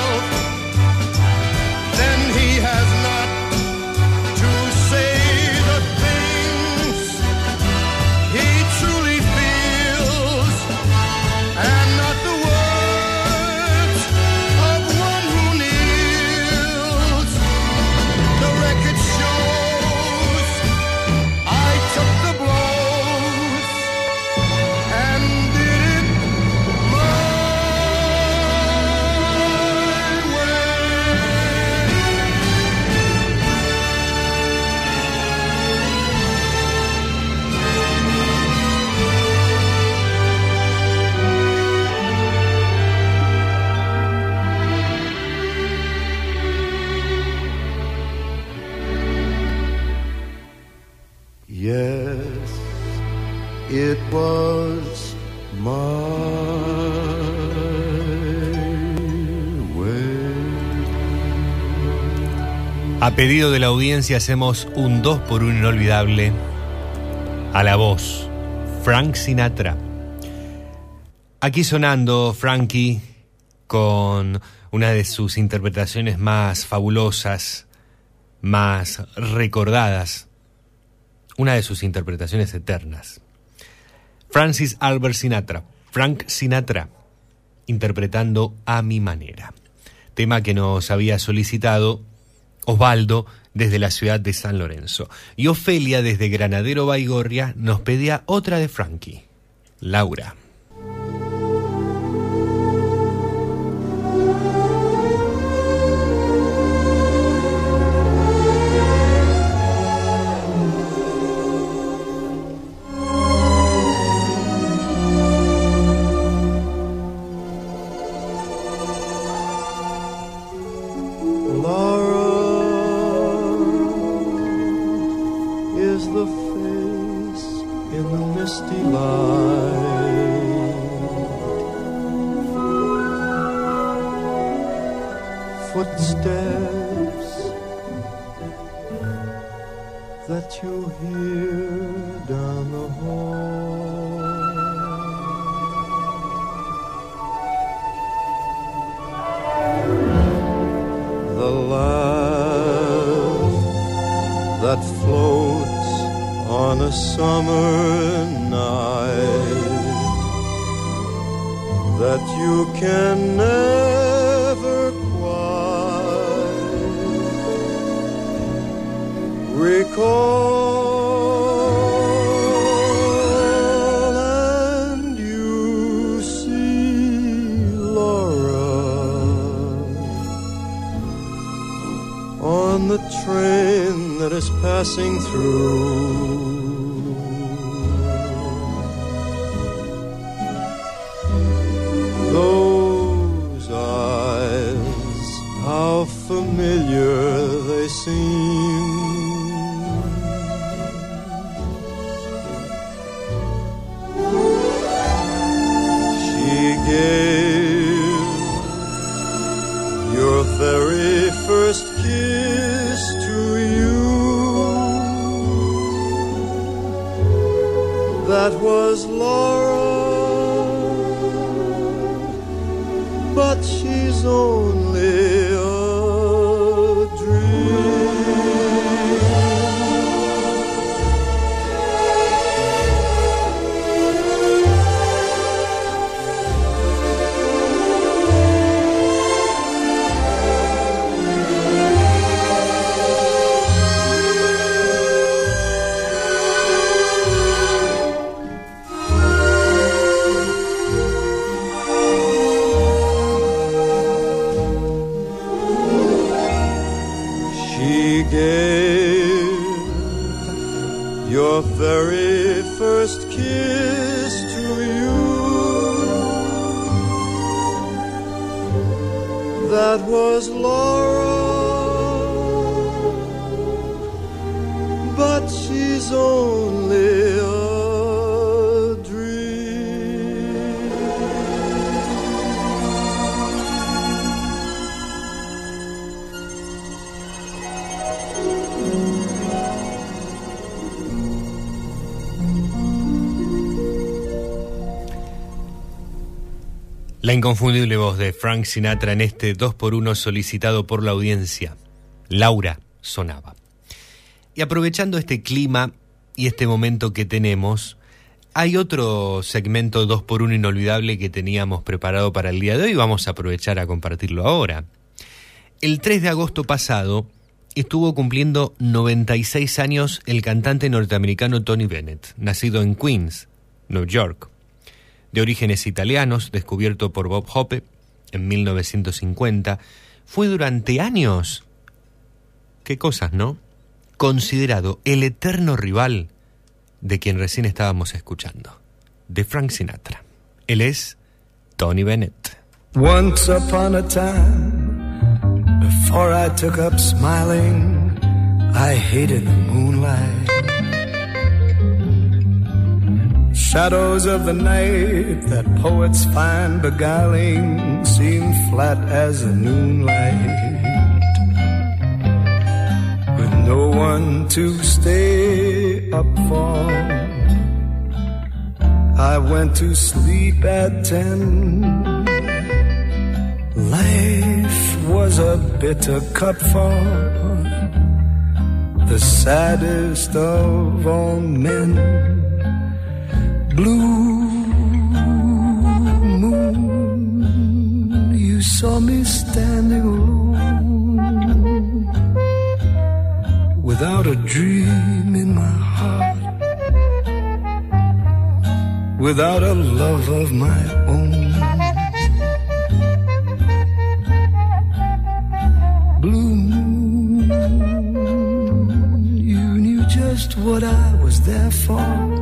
pedido de la audiencia hacemos un 2 por 1 inolvidable a la voz, Frank Sinatra. Aquí sonando Frankie con una de sus interpretaciones más fabulosas, más recordadas, una de sus interpretaciones eternas. Francis Albert Sinatra, Frank Sinatra, interpretando a mi manera. Tema que nos había solicitado Osvaldo desde la ciudad de San Lorenzo. Y Ofelia desde Granadero Baigorria nos pedía otra de Frankie, Laura. Inconfundible voz de Frank Sinatra en este 2x1 solicitado por la audiencia. Laura sonaba. Y aprovechando este clima y este momento que tenemos, hay otro segmento 2x1 inolvidable que teníamos preparado para el día de hoy vamos a aprovechar a compartirlo ahora. El 3 de agosto pasado estuvo cumpliendo 96 años el cantante norteamericano Tony Bennett, nacido en Queens, New York de orígenes italianos, descubierto por Bob Hope en 1950, fue durante años, qué cosas, ¿no? Considerado el eterno rival de quien recién estábamos escuchando, de Frank Sinatra. Él es Tony Bennett. Once upon a time, before I took up smiling, I hated the moonlight. Shadows of the night that poets find beguiling seem flat as the noonlight. With no one to stay up for, I went to sleep at ten. Life was a bitter cup for the saddest of all men. Blue moon, you saw me standing alone without a dream in my heart, without a love of my own. Blue moon, you knew just what I was there for.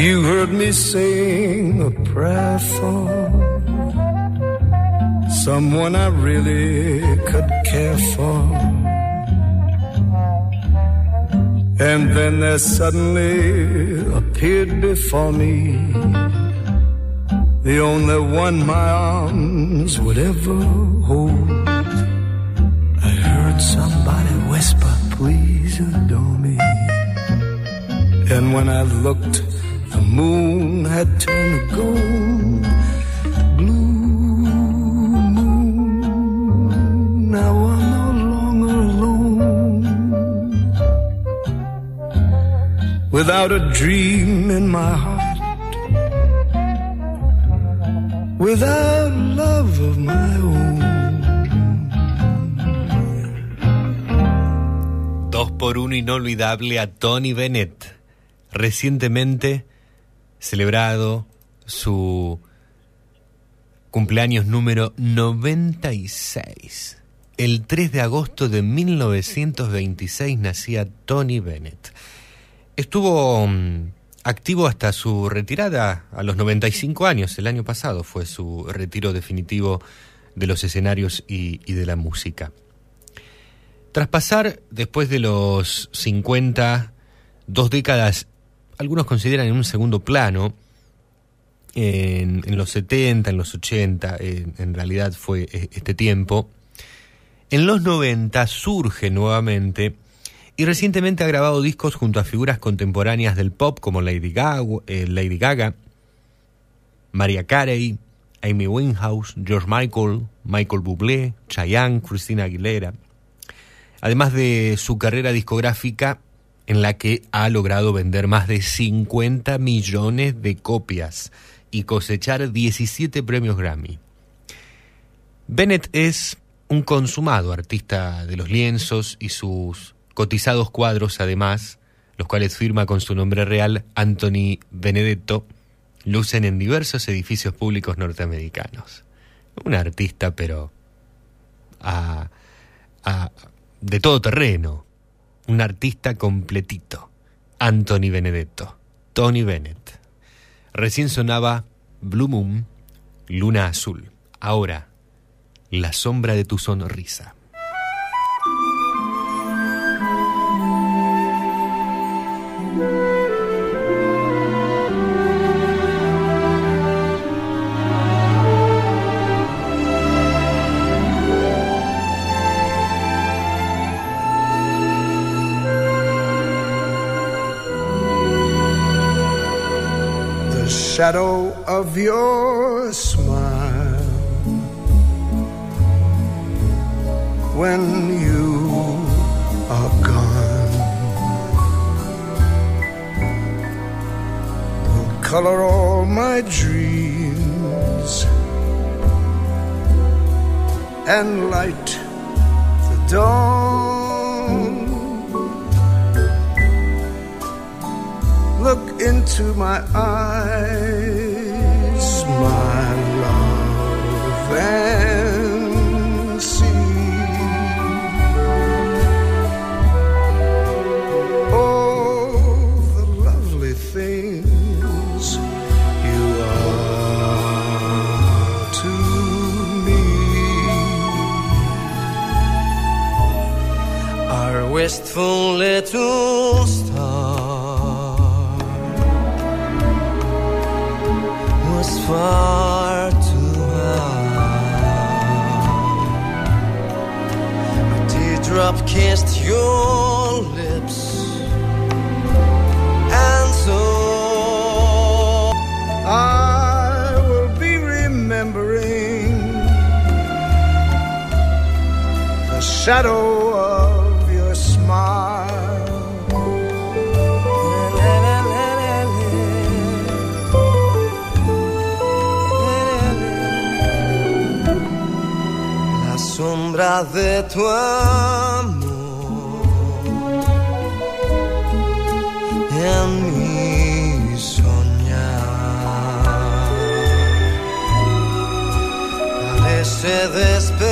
You heard me sing a prayer for someone I really could care for. And then there suddenly appeared before me the only one my arms would ever hold. I heard somebody whisper, please adore me. And when I looked, moon had turned gold. Blue moon, now I'm no longer alone. Without a dream in my heart, without love of my own. Dos por uno inolvidable a Tony Bennett, recientemente celebrado su cumpleaños número 96. El 3 de agosto de 1926 nacía Tony Bennett. Estuvo mm, activo hasta su retirada a los 95 años. El año pasado fue su retiro definitivo de los escenarios y, y de la música. Tras pasar después de los 50, dos décadas, algunos consideran en un segundo plano, en, los 70, en los 80, en, en realidad fue eh, este tiempo. En los 90 surge nuevamente y recientemente ha grabado discos junto a figuras contemporáneas del pop como Lady Gaga, eh, Lady Gaga Maria Carey, Amy Winehouse, George Michael, Michael Bublé, Chayanne, Christina Aguilera. Además de su carrera discográfica en la que ha logrado vender más de 50 millones de copias y cosechar 17 premios Grammy. Bennett es un consumado artista de los lienzos y sus cotizados cuadros, además, los cuales firma con su nombre real Anthony Benedetto, lucen en diversos edificios públicos norteamericanos. Un artista, pero a, de todo terreno, un artista completito, Anthony Benedetto, Tony Bennett. Recién sonaba Blue Moon, Luna Azul. Ahora, La sombra de tu sonrisa. Shadow of your smile. When you are gone will color all my dreams and light the dawn Look into my eyes, my love, and see all the lovely things you are to me. Our wistful little far too high. A teardrop kissed your lips, and so I will be remembering the shadow sombra de tu amor en mi soñar. Parece despertar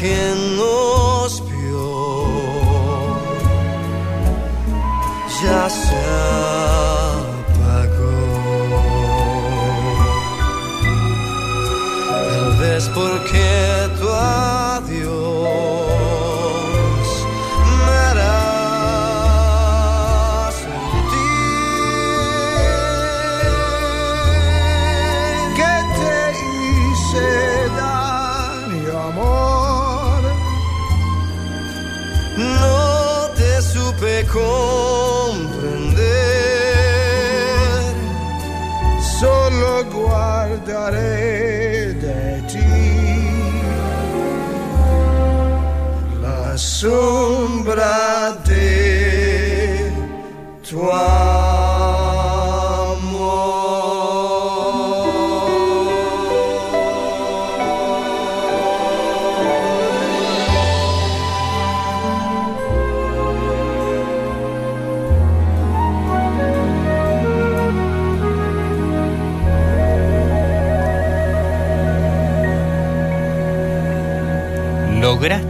can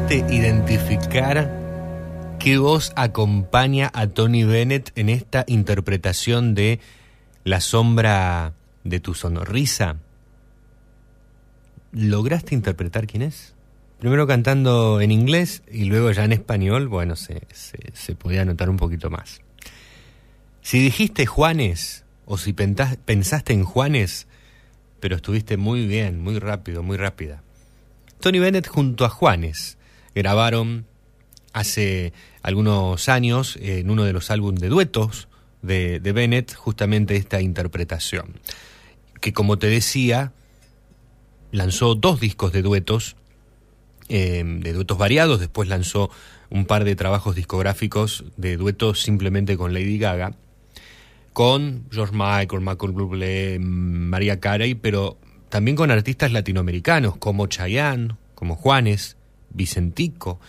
¿Lograste identificar qué voz acompaña a Tony Bennett en esta interpretación de La sombra de tu sonrisa? ¿Lograste interpretar quién es? Primero cantando en inglés y luego ya en español, bueno, se, se, se podía notar un poquito más. Si dijiste Juanes o si pensaste en Juanes, pero estuviste muy bien, muy rápido, muy rápida. Tony Bennett junto a Juanes grabaron hace algunos años en uno de los álbumes de duetos de, de Bennett justamente esta interpretación, que como te decía, lanzó dos discos de duetos, eh, de duetos variados, después lanzó un par de trabajos discográficos de duetos simplemente con Lady Gaga, con George Michael, Michael Bublé, María Carey, pero también con artistas latinoamericanos como Chayanne, como Juanes, Vicentico,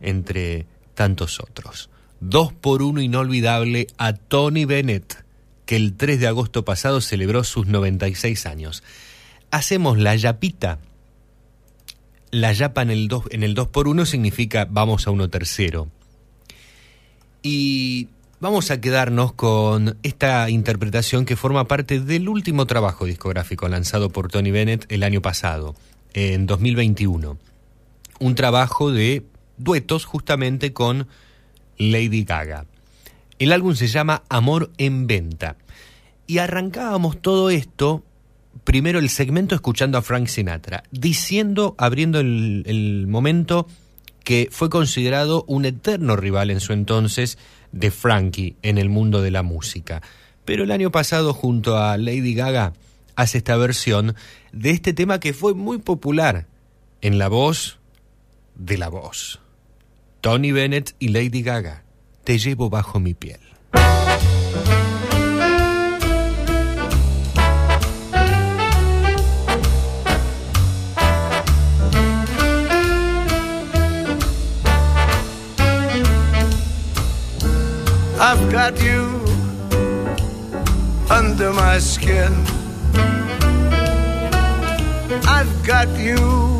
entre tantos otros. Dos por uno inolvidable a Tony Bennett, que el 3 de agosto pasado celebró sus 96 años. Hacemos la yapita. La yapa en el 2 en el 2 por 1 significa vamos a uno tercero. Y vamos a quedarnos con esta interpretación que forma parte del último trabajo discográfico lanzado por Tony Bennett el año pasado, en 2021. Un trabajo de duetos justamente con Lady Gaga. El álbum se llama Amor en Venta. Y arrancábamos todo esto, primero el segmento escuchando a Frank Sinatra, diciendo, abriendo el, momento, que fue considerado un eterno rival en su entonces de Frankie en el mundo de la música. Pero el año pasado, junto a Lady Gaga, hace esta versión de este tema que fue muy popular en la voz de la voz. Tony Bennett y Lady Gaga, te llevo bajo mi piel. I've got you under my skin. I've got you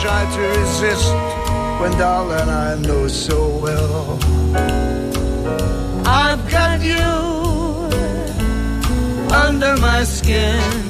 Try to resist when, darling, I know so well? I've got you under my skin.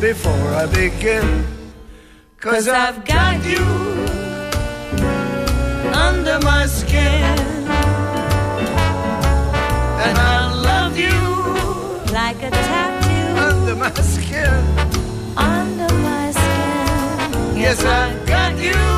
Before I begin. Cause I've got you under my skin. And I love you like a tattoo under my skin. under my skin. Yes, I've got you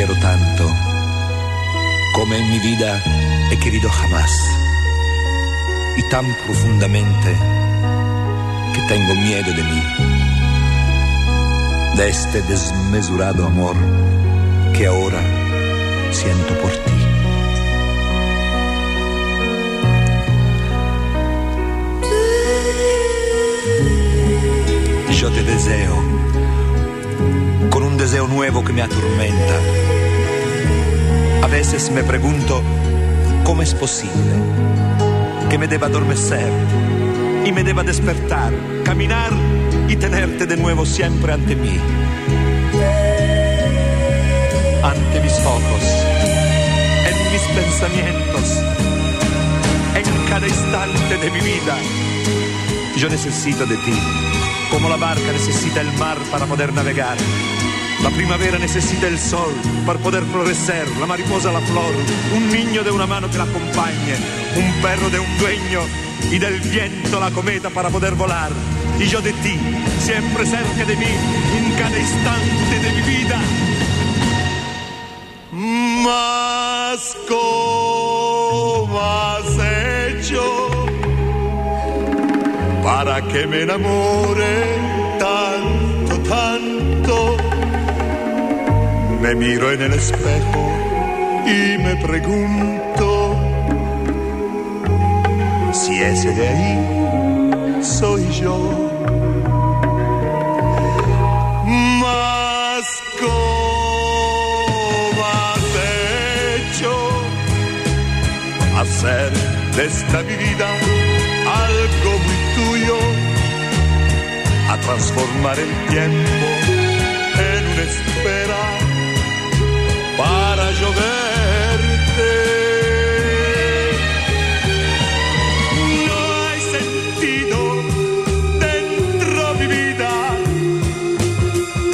Quiero tanto, como en mi vida he querido jamás, y tan profundamente que tengo miedo de mí, de este desmesurado amor que ahora siento por ti. Yo te deseo deseo nuevo que me atormenta. A veces me pregunto cómo es posible que me deba adormecer y me deba despertar, caminar y tenerte de nuevo siempre ante mí. Ante mis ojos, en mis pensamientos, en cada instante de mi vida. Yo necesito de ti, como la barca necesita el mar para poder navegar. La primavera necesita el sol para poder florecer, la mariposa la flor, un niño de una mano que la acompañe, un perro de un dueño y del viento la cometa para poder volar. Y yo de ti, siempre cerca de mí, en cada instante de mi vida. Mas ¿cómo has hecho para que me enamore Me miro en el espejo y me pregunto si ese de ahí soy yo. ¿cómo has hecho hacer de esta vida algo muy tuyo? A transformar el tiempo No hay sentido dentro de mi vida.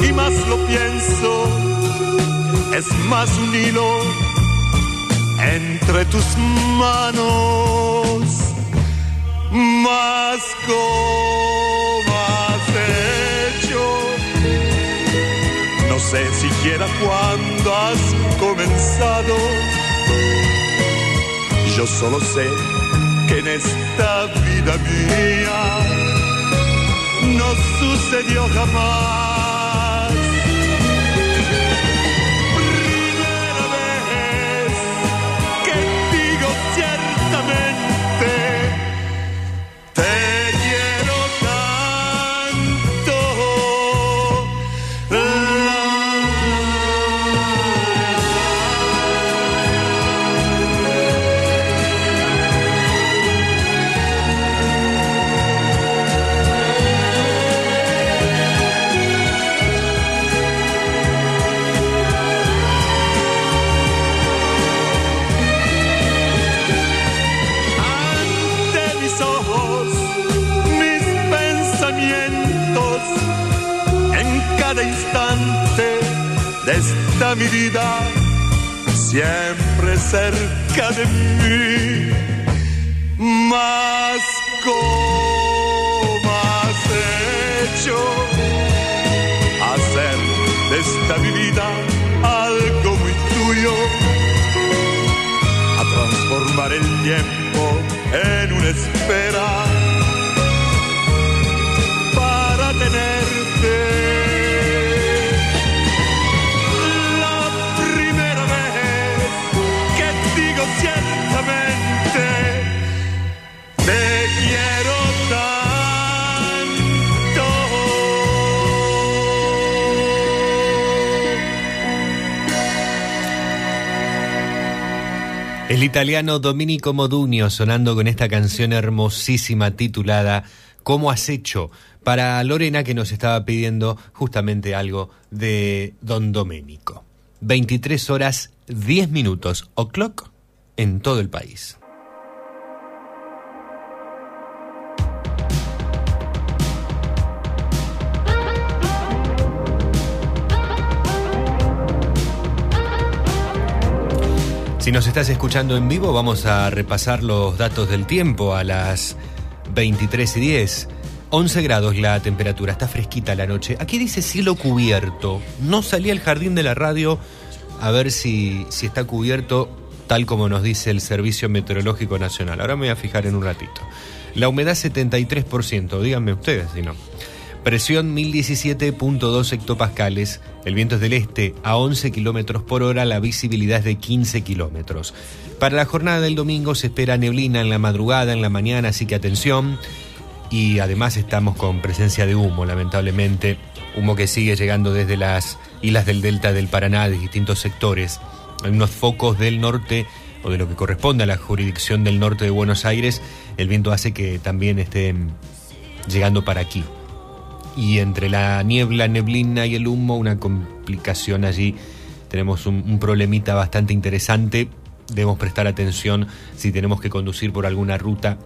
Y más lo pienso, es más un hilo entre tus manos, más como sé siquiera cuándo has comenzado. Yo solo sé que en esta vida mía no sucedió jamás. De esta mi vida, siempre cerca de mí, más como has hecho hacer de esta mi vida algo muy tuyo. A transformar el tiempo en una espera italiano Domenico Modugno sonando con esta canción hermosísima titulada ¿Cómo has hecho? Para Lorena que nos estaba pidiendo justamente algo de Don Domenico. 23 horas 10 minutos o'clock en todo el país. Si nos estás escuchando en vivo, vamos a repasar los datos del tiempo a las 23 y 10. 11 grados la temperatura, está fresquita la noche. Aquí dice cielo cubierto. No salí al jardín de la radio a ver si, si está cubierto tal como nos dice el Servicio Meteorológico Nacional. Ahora me voy a fijar en un ratito. La humedad 73%, díganme ustedes si no. Presión 1017.2 hectopascales, el viento es del este a 11 kilómetros por hora, la visibilidad es de 15 kilómetros. Para la jornada del domingo se espera neblina en la madrugada, en la mañana, así que atención. Y además estamos con presencia de humo, lamentablemente. Humo que sigue llegando desde las islas del delta del Paraná, de distintos sectores. Hay unos focos del norte, o de lo que corresponde a la jurisdicción del norte de Buenos Aires. El viento hace que también estén llegando para aquí y entre la niebla, neblina y el humo, una complicación allí. Tenemos un, problemita bastante interesante. Debemos prestar atención si tenemos que conducir por alguna ruta,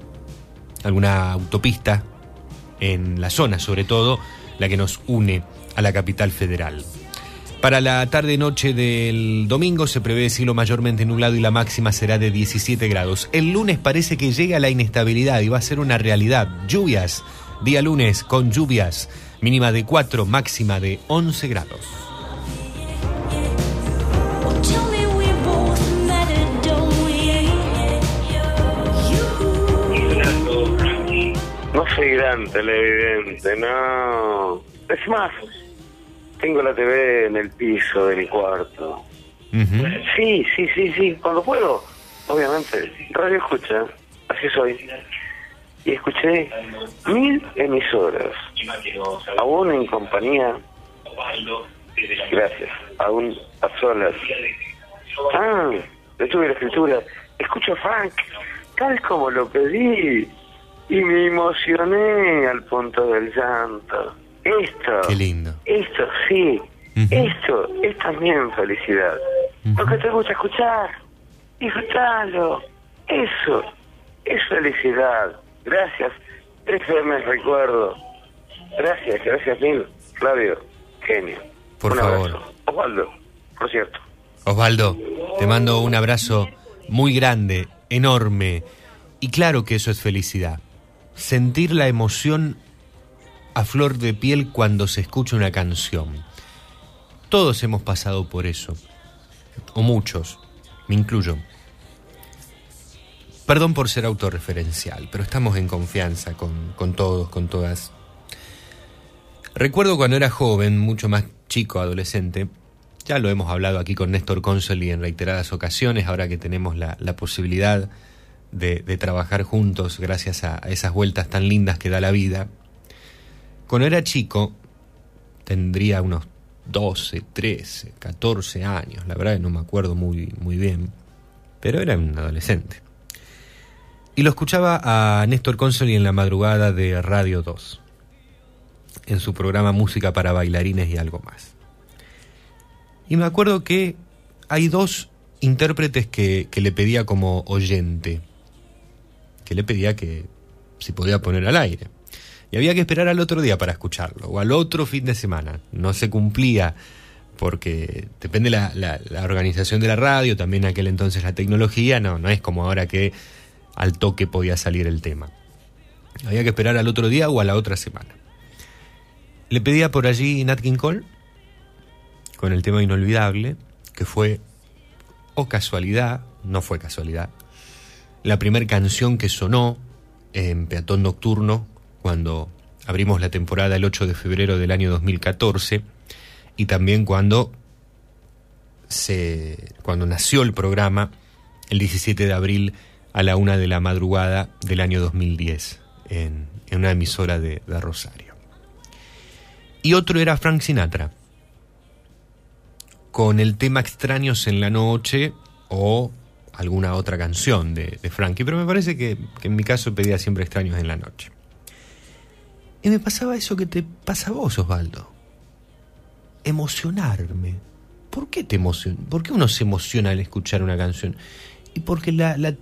alguna autopista en la zona, sobre todo la que nos une a la capital federal. Para la tarde-noche del domingo se prevé cielo mayormente nublado y la máxima será de 17 grados. El lunes parece que llega la inestabilidad y va a ser una realidad. Lluvias Día lunes con lluvias, mínima de 4, máxima de 11 grados. No soy gran televidente, no. Es más, tengo la TV en el piso de mi cuarto. Sí, sí, sí, sí, cuando puedo, obviamente. Radio escucha, así soy. Y escuché mil emisoras, aún en compañía. Gracias, aún a solas. Ah, detuve la escritura. Escucho Frank, tal como lo pedí. Y me emocioné al punto del llanto. Esto. Qué lindo. Esto, sí. Esto es también felicidad. Porque te gusta escuchar. Disfrutalo. Eso es felicidad. Gracias. FM recuerdo. Gracias, gracias mil. Flavio, genio. Por Un favor. abrazo. Osvaldo, por cierto. Osvaldo, te mando un abrazo muy grande, enorme. Y claro que eso es felicidad. Sentir la emoción a flor de piel cuando se escucha una canción. Todos hemos pasado por eso. O muchos. Me incluyo. Perdón por ser autorreferencial, pero estamos en confianza con, con todos, con todas. Recuerdo cuando era joven, mucho más chico, adolescente, ya lo hemos hablado aquí con Néstor Consoli en reiteradas ocasiones, ahora que tenemos la, la posibilidad de, trabajar juntos gracias a, a esas vueltas tan lindas que da la vida. Cuando era chico, tendría unos 12, 13, 14 años, la verdad que no me acuerdo muy, muy bien, pero era un adolescente. Y lo escuchaba a Néstor Consoli en la madrugada de Radio 2, en su programa Música para bailarines y algo más. Y me acuerdo que hay dos intérpretes que, que le pedía como oyente, que le pedía que si podía poner al aire. Y había que esperar al otro día para escucharlo, o al otro fin de semana. No se cumplía, porque depende la, la, la organización de la radio, también aquel entonces la tecnología, no, no es como ahora que al toque podía salir el tema. Había que esperar al otro día o a la otra semana. Le pedía por allí Nat King Cole, con el tema inolvidable, que fue, o casualidad, no fue casualidad, la primera canción que sonó en Peatón Nocturno cuando abrimos la temporada el 8 de febrero del año 2014 y también cuando se cuando nació el programa el 17 de abril a la una de la madrugada del año 2010 en, en una emisora de, Rosario. Y otro era Frank Sinatra, con el tema Extraños en la Noche o alguna otra canción de, de Frankie, pero me parece que, en mi caso pedía siempre Extraños en la Noche. Y me pasaba eso que te pasa a vos, Osvaldo. Emocionarme. ¿Por qué te emociona? ¿Por qué uno se emociona al escuchar una canción? Y porque la,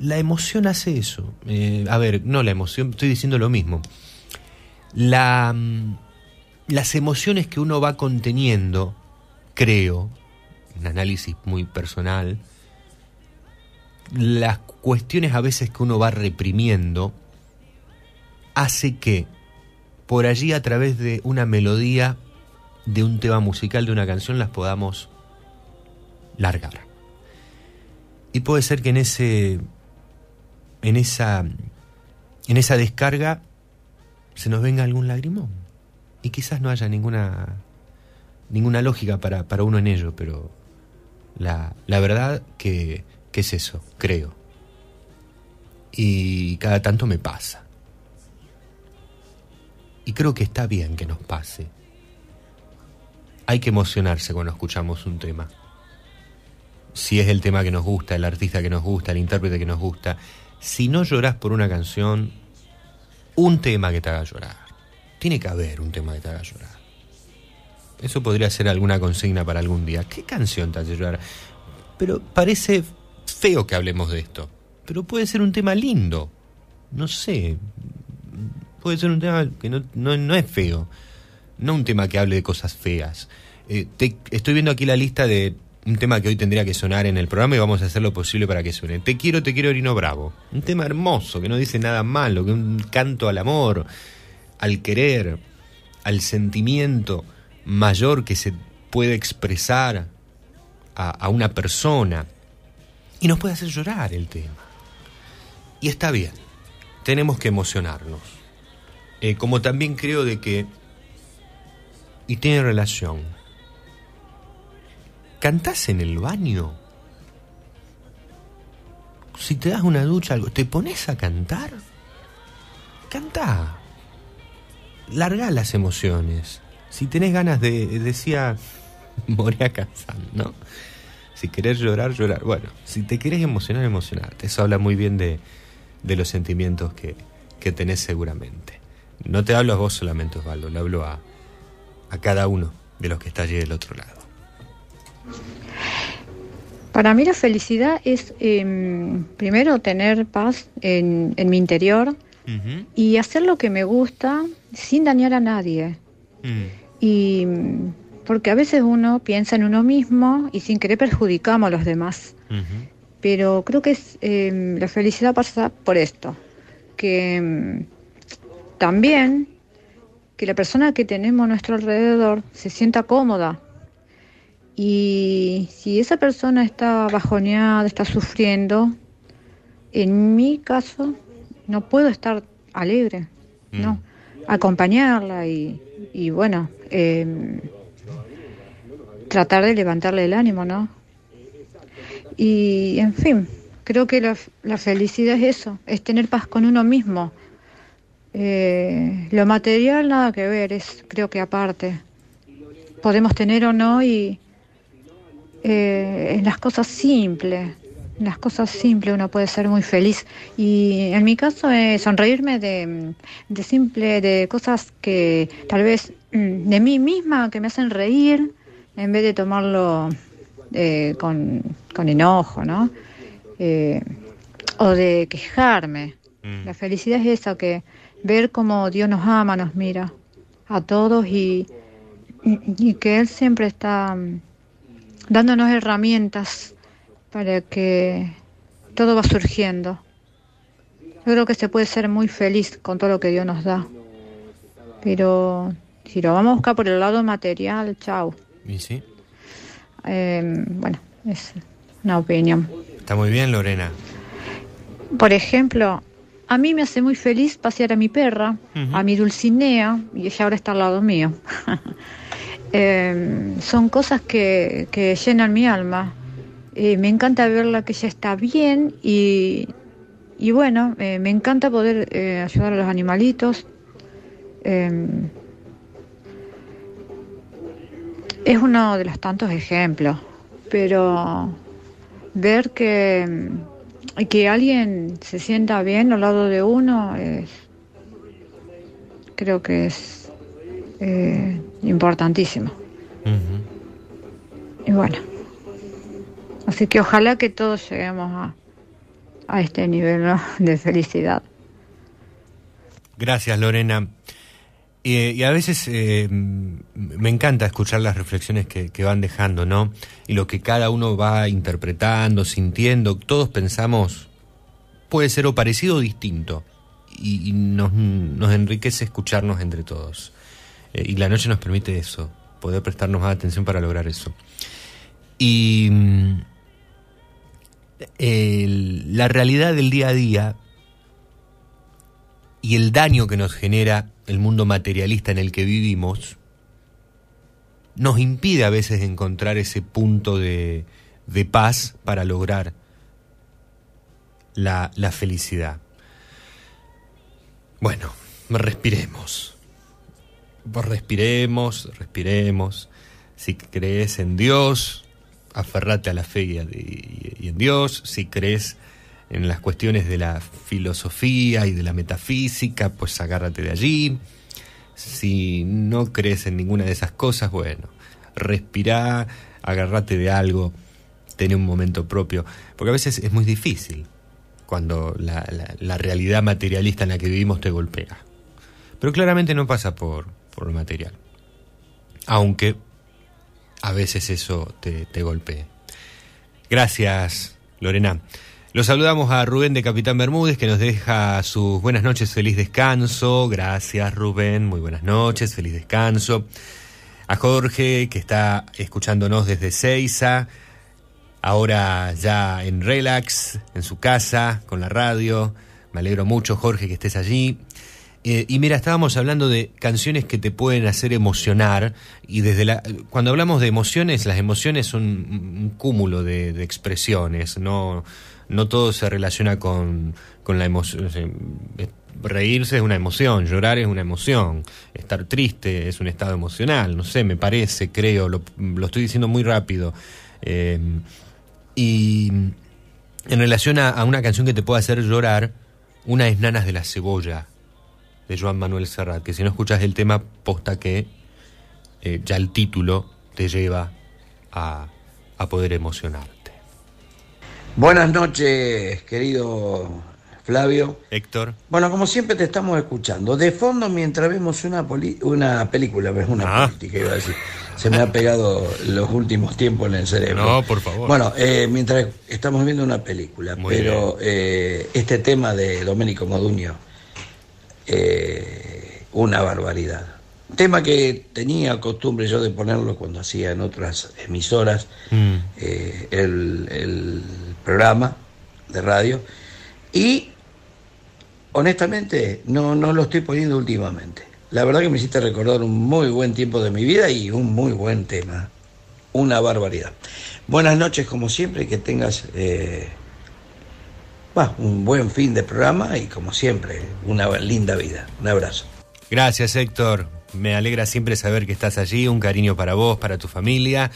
la emoción hace eso. Eh, a ver, no la emoción, estoy diciendo lo mismo. La, mm, las emociones que uno va conteniendo, creo, un análisis muy personal, las cuestiones a veces que uno va reprimiendo, hace que por allí a través de una melodía, de un tema musical, de una canción, las podamos largar. Y puede ser que en ese en esa en esa descarga se nos venga algún lagrimón. Y quizás no haya ninguna ninguna lógica para, para uno en ello, pero la, la verdad que, que es eso, creo. Y cada tanto me pasa. Y creo que está bien que nos pase. Hay que emocionarse cuando escuchamos un tema. Si es el tema que nos gusta, el artista que nos gusta, el intérprete que nos gusta. Si no lloras por una canción, un tema que te haga llorar. Tiene que haber un tema que te haga llorar. Eso podría ser alguna consigna para algún día. ¿Qué canción te hace llorar? Pero parece feo que hablemos de esto. Pero puede ser un tema lindo. No sé. Puede ser un tema que no, no, no es feo. No un tema que hable de cosas feas. Eh, estoy viendo aquí la lista de un tema que hoy tendría que sonar en el programa y vamos a hacer lo posible para que suene. Te quiero, te quiero, Orino Bravo. Un tema hermoso, que no dice nada malo, que un canto al amor, al querer, al sentimiento mayor que se puede expresar a, una persona. Y nos puede hacer llorar el tema. Y está bien, tenemos que emocionarnos. Eh, como también creo de que, y tiene relación, ¿cantás en el baño? Si te das una ducha, algo, ¿te pones a cantar? Canta. Larga las emociones. Si tenés ganas de, decía Moria Kazan, ¿no? Si querés llorar, llorar. Bueno, si te querés emocionar, emocionarte. Eso habla muy bien de, de los sentimientos que, que tenés seguramente. No te hablo a vos solamente, Osvaldo, le hablo a, a cada uno de los que está allí del otro lado. Para mí la felicidad es em, primero tener paz en, en mi interior y hacer lo que me gusta sin dañar a nadie. Y mm, porque a veces uno piensa en uno mismo y sin querer perjudicamos a los demás. Pero creo que es, em, la felicidad pasa por esto, que em, también que la persona que tenemos a nuestro alrededor se sienta cómoda. Y si esa persona está bajoneada, está sufriendo, en mi caso no puedo estar alegre, no, acompañarla y, y bueno, em, tratar de levantarle el ánimo, ¿no? Y en fin, creo que la, la felicidad es eso, es tener paz con uno mismo. Eh, lo material nada que ver, es creo que aparte. Podemos tener o no y eh, en las cosas simples, en las cosas simples uno puede ser muy feliz. Y en mi caso es sonreírme de, de simple, de cosas que tal vez mm, de mí misma que me hacen reír, en vez de tomarlo eh, con, con enojo, ¿no? Eh, o de quejarme. La felicidad es esa, que ver cómo Dios nos ama, nos mira a todos y, y, y que Él siempre está mm, dándonos herramientas para que todo va surgiendo. Yo creo que se puede ser muy feliz con todo lo que Dios nos da. Pero si lo vamos a buscar por el lado material, chao. ¿Y sí? Eh, bueno, es una opinión. Está muy bien, Lorena. Por ejemplo, a mí me hace muy feliz pasear a mi perra, a mi Dulcinea, y ella ahora está al lado mío. Eh, son cosas que, que llenan mi alma. Eh, me encanta verla que ella está bien y, y bueno, eh, me encanta poder eh, ayudar a los animalitos. Eh, es uno de los tantos ejemplos, pero ver que, que alguien se sienta bien al lado de uno es, creo que es eh, importantísimo. Y bueno, así que ojalá que todos lleguemos a, a este nivel ¿no? de felicidad. Gracias, Lorena. Y, y a veces eh, me encanta escuchar las reflexiones que, que van dejando, ¿no? Y lo que cada uno va interpretando, sintiendo. Todos pensamos, puede ser o parecido o distinto. Y, y nos, nos enriquece escucharnos entre todos. Eh, y la noche nos permite eso, poder prestarnos más atención para lograr eso. Y mm, la realidad del día a día y el daño que nos genera el mundo materialista en el que vivimos nos impide a veces encontrar ese punto de, de paz para lograr la, la felicidad. Bueno, respiremos. Respiremos, respiremos. Si crees en Dios, aferrate a la fe y, en Dios. Si crees en las cuestiones de la filosofía y de la metafísica, pues agárrate de allí. Si no crees en ninguna de esas cosas, bueno, respirá, agárrate de algo, ten un momento propio. Porque a veces es muy difícil cuando la realidad materialista en la que vivimos te golpea. Pero claramente no pasa por, por lo material. Aunque a veces eso te, te golpee. Gracias, Lorena. Los saludamos a Rubén de Capitán Bermúdez, que nos deja sus buenas noches, feliz descanso. Gracias, Rubén, muy buenas noches, feliz descanso. A Jorge, que está escuchándonos desde Seiza, ahora ya en relax, en su casa, con la radio. Me alegro mucho, Jorge, que estés allí. Eh, y mira, estábamos hablando de canciones que te pueden hacer emocionar y desde la cuando hablamos de emociones, las emociones son un, cúmulo de, expresiones, no no todo se relaciona con, con la emoción. Reírse es una emoción, llorar es una emoción, estar triste es un estado emocional, no sé, me parece, creo, lo, lo estoy diciendo muy rápido. Eh, y en relación a, a una canción que te puede hacer llorar, una es Nanas de la Cebolla, de Joan Manuel Serrat, que si no escuchas el tema, posta que eh, ya el título te lleva a, a poder emocionarte. Buenas noches, querido Flavio. Héctor. Bueno, como siempre te estamos escuchando. De fondo, mientras vemos una, poli- una película, es una Ah. política, iba a decir. Se me ha pegado los últimos tiempos en el cerebro. No, por favor. Bueno, eh, mientras estamos viendo una película, Muy pero eh, este tema de Domenico Modugno, eh, una barbaridad. Tema que tenía costumbre yo de ponerlo cuando hacía en otras emisoras Mm. eh, el, el programa de radio y honestamente no, no lo estoy poniendo últimamente. La verdad que me hiciste recordar un muy buen tiempo de mi vida y un muy buen tema. Una barbaridad. Buenas noches como siempre, que tengas eh, bah, un buen fin de programa y como siempre, una linda vida. Un abrazo. Gracias, Héctor. Me alegra siempre saber que estás allí. Un cariño para vos, para tu familia.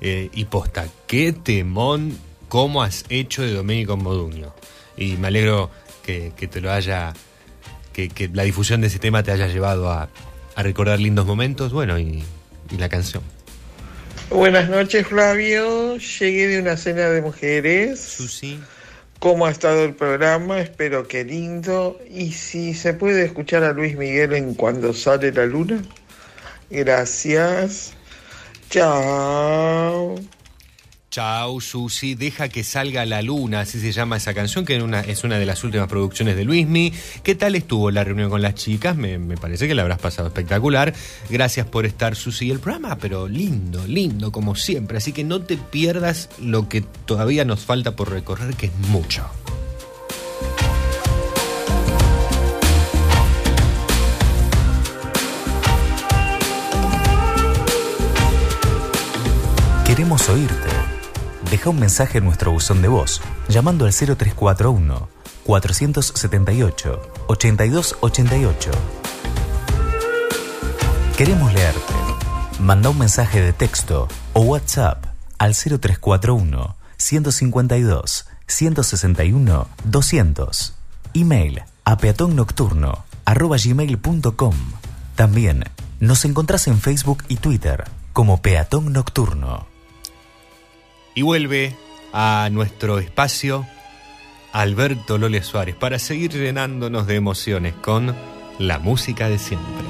Eh, y posta, qué temón, cómo has hecho de Domenico Modugno. Y me alegro que, que te lo haya. Que, que la difusión de ese tema te haya llevado a, a recordar lindos momentos. Bueno, y, y la canción. Buenas noches, Flavio. Llegué de una cena de mujeres. Susi. ¿Cómo ha estado el programa? Espero que lindo. Y si se puede escuchar a Luis Miguel en Cuando sale la luna. Gracias. Chao. Chao, Susi, deja que salga la luna, así se llama esa canción, que es una, es una de las últimas producciones de Luismi. ¿Qué tal estuvo la reunión con las chicas? Me, me parece que la habrás pasado espectacular. Gracias por estar, Susi, el programa, pero lindo, lindo, como siempre. Así que no te pierdas lo que todavía nos falta por recorrer, que es mucho. Queremos oírte. Deja un mensaje en nuestro buzón de voz llamando al 0341 478 8288. Queremos leerte. Manda un mensaje de texto o WhatsApp al 0341 152 161 200. Email a peatonnocturno arroba gmail.com. También nos encontrás en Facebook y Twitter como Peatón Nocturno. Y vuelve a nuestro espacio Alberto Lole Suárez para seguir llenándonos de emociones con la música de siempre.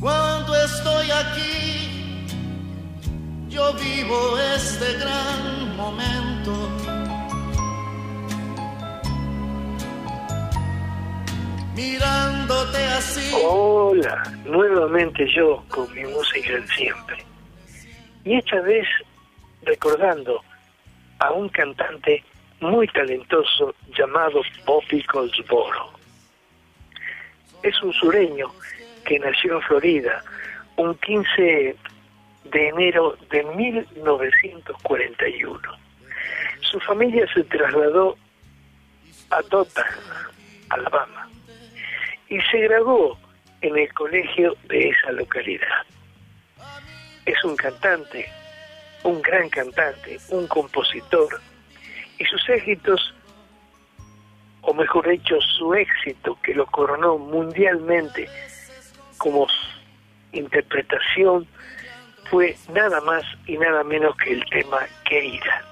Cuando estoy aquí, yo vivo este gran momento. Mirándote así. Hola, nuevamente yo con mi música de siempre. Y esta vez recordando a un cantante muy talentoso llamado Bobby Goldsboro. Es un sureño que nació en Florida un 15 de enero de 1941. Su familia se trasladó a Dothan, Alabama, y se graduó en el colegio de esa localidad. Es un cantante, un gran cantante, un compositor, y sus éxitos, o mejor dicho, su éxito que lo coronó mundialmente como interpretación, fue nada más y nada menos que el tema Querida.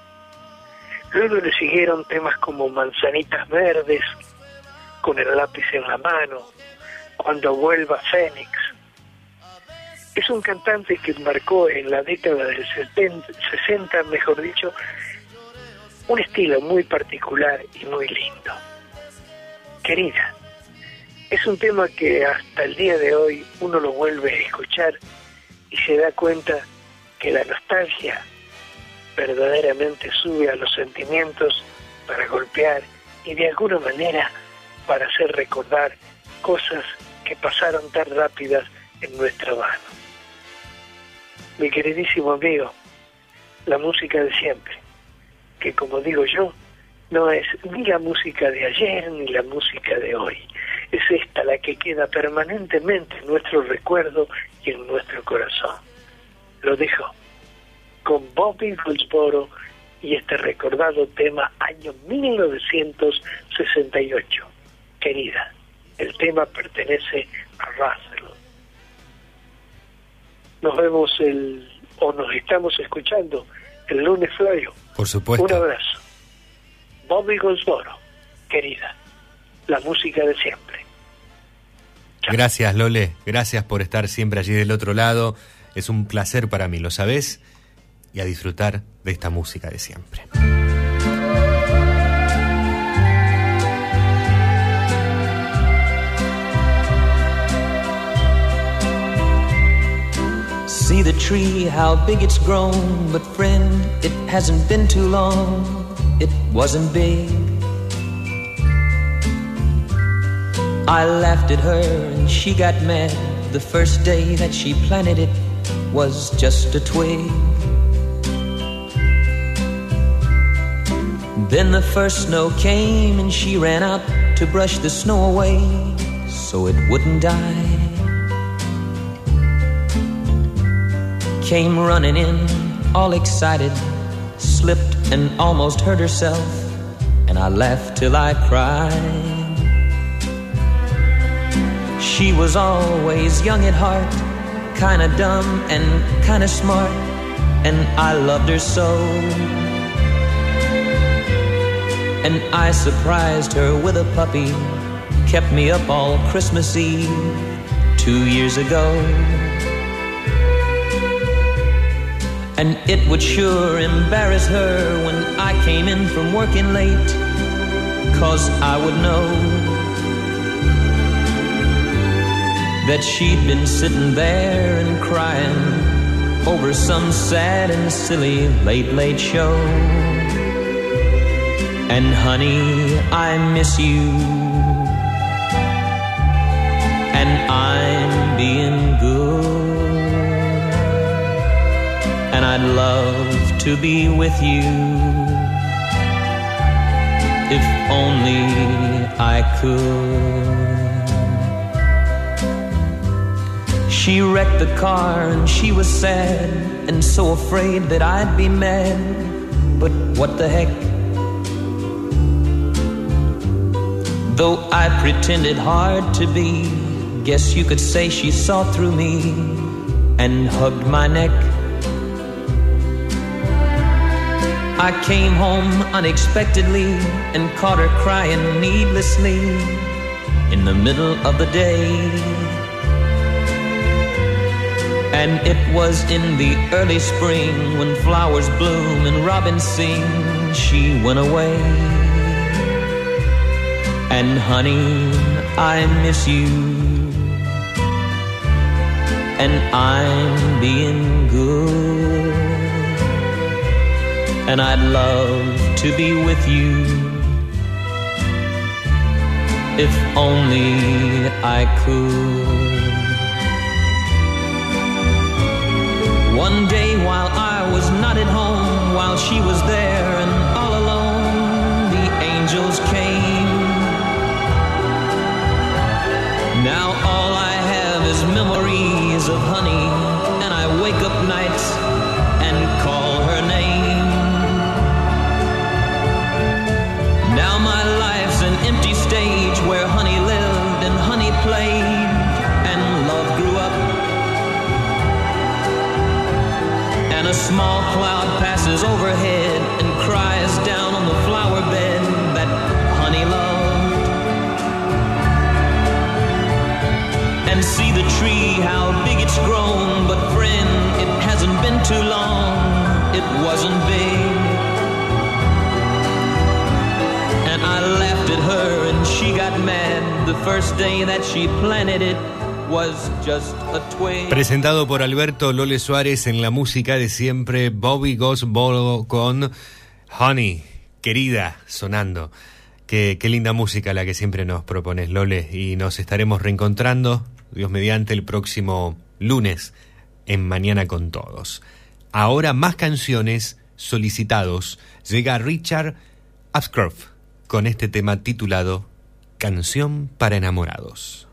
Luego le siguieron temas como Manzanitas Verdes, Con el lápiz en la mano, Cuando vuelva Fénix. Es un cantante que marcó en la década del 70, 60, mejor dicho, un estilo muy particular y muy lindo. Querida, es un tema que hasta el día de hoy uno lo vuelve a escuchar y se da cuenta que la nostalgia verdaderamente sube a los sentimientos para golpear y de alguna manera para hacer recordar cosas que pasaron tan rápidas en nuestra mano. Mi queridísimo amigo, la música de siempre, que como digo yo, no es ni la música de ayer ni la música de hoy. Es esta la que queda permanentemente en nuestro recuerdo y en nuestro corazón. Lo dejo con Bobby Goldsboro y este recordado tema año 1968. Querida, el tema pertenece a Russell. Nos vemos el, o nos estamos escuchando el lunes, Flavio. Por supuesto. Un abrazo. Bobby Goldsboro, querida, la música de siempre. Gracias, Lole. Gracias por estar siempre allí del otro lado. Es un placer para mí, lo sabes. Y a disfrutar de esta música de siempre. See the tree, how big it's grown. But friend, it hasn't been too long. It wasn't big. I laughed at her and she got mad. The first day that she planted it was just a twig. Then the first snow came and she ran out to brush the snow away so it wouldn't die. Came running in, all excited, slipped and almost hurt herself, and I laughed till I cried. She was always young at heart, kinda dumb and kinda smart, and I loved her so. And I surprised her with a puppy, kept me up all Christmas Eve two years ago. And it would sure embarrass her when I came in from working late, cause I would know that she'd been sitting there and crying over some sad and silly late, late show. And honey, I miss you. And I'm being good. I'd love to be with you. If only I could. She wrecked the car and she was sad and so afraid that I'd be mad. But what the heck? Though I pretended hard to be, guess you could say she saw through me and hugged my neck. I came home unexpectedly and caught her crying needlessly in the middle of the day. And it was in the early spring when flowers bloom and robins sing, she went away. And honey, I miss you. And I'm being good. And I'd love to be with you. If only I could. One day while I was not at home, while she was there and all alone, the angels came. Now all I have is memories of honey, small cloud passes overhead and cries down on the flower bed that honey loved. And see the tree, how big it's grown. But friend, it hasn't been too long, it wasn't big. And I laughed at her and she got mad the first day that she planted it. Presentado por Alberto Lole Suárez en la música de siempre, Bobby Gosbolo con Honey, querida, sonando. Qué, qué linda música la que siempre nos propones, Lole, y nos estaremos reencontrando, Dios mediante, el próximo lunes en Mañana con Todos. Ahora más canciones solicitados. Llega Richard Ashcroft con este tema titulado Canción para enamorados.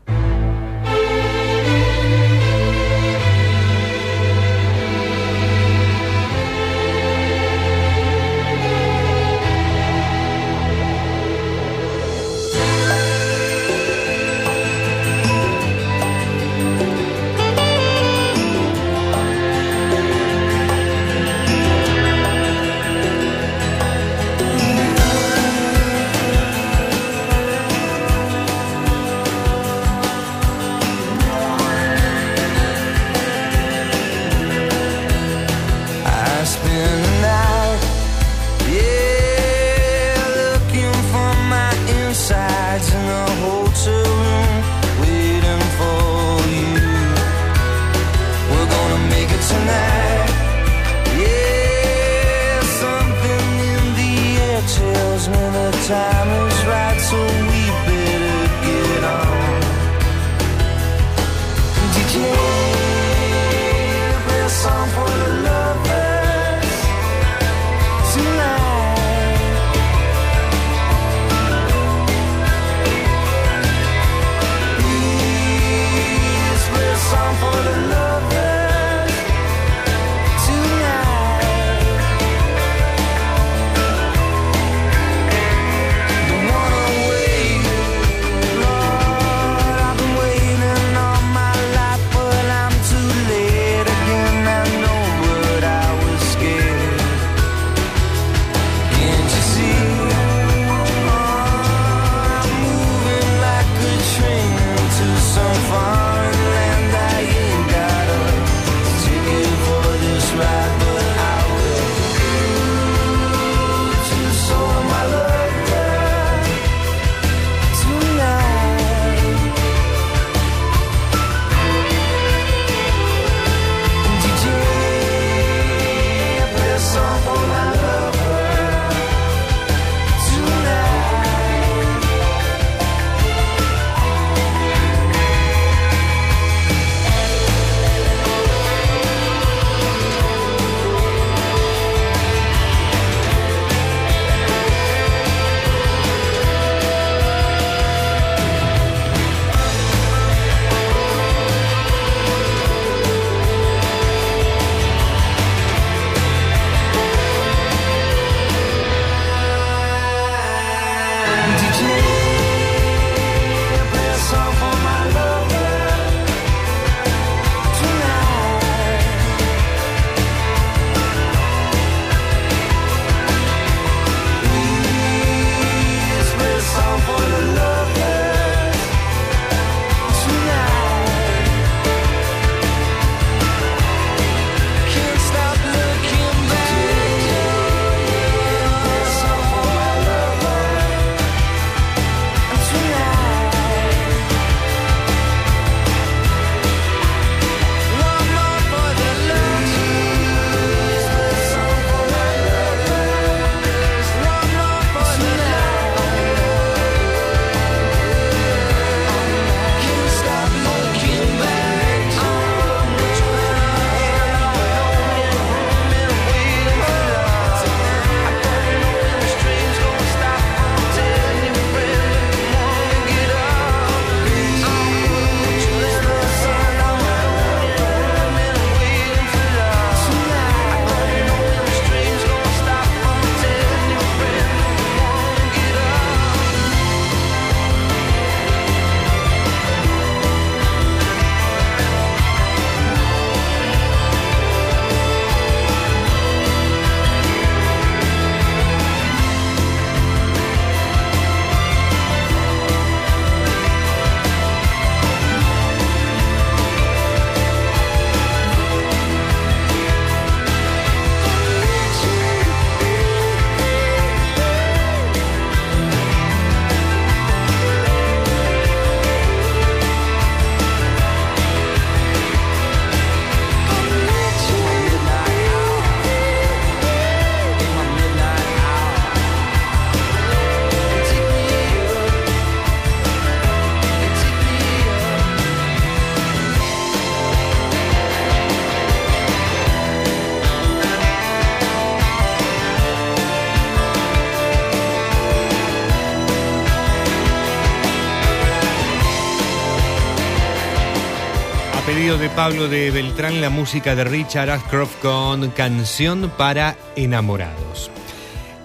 De Pablo de Beltrán, la música de Richard Ashcroft con Canción para Enamorados.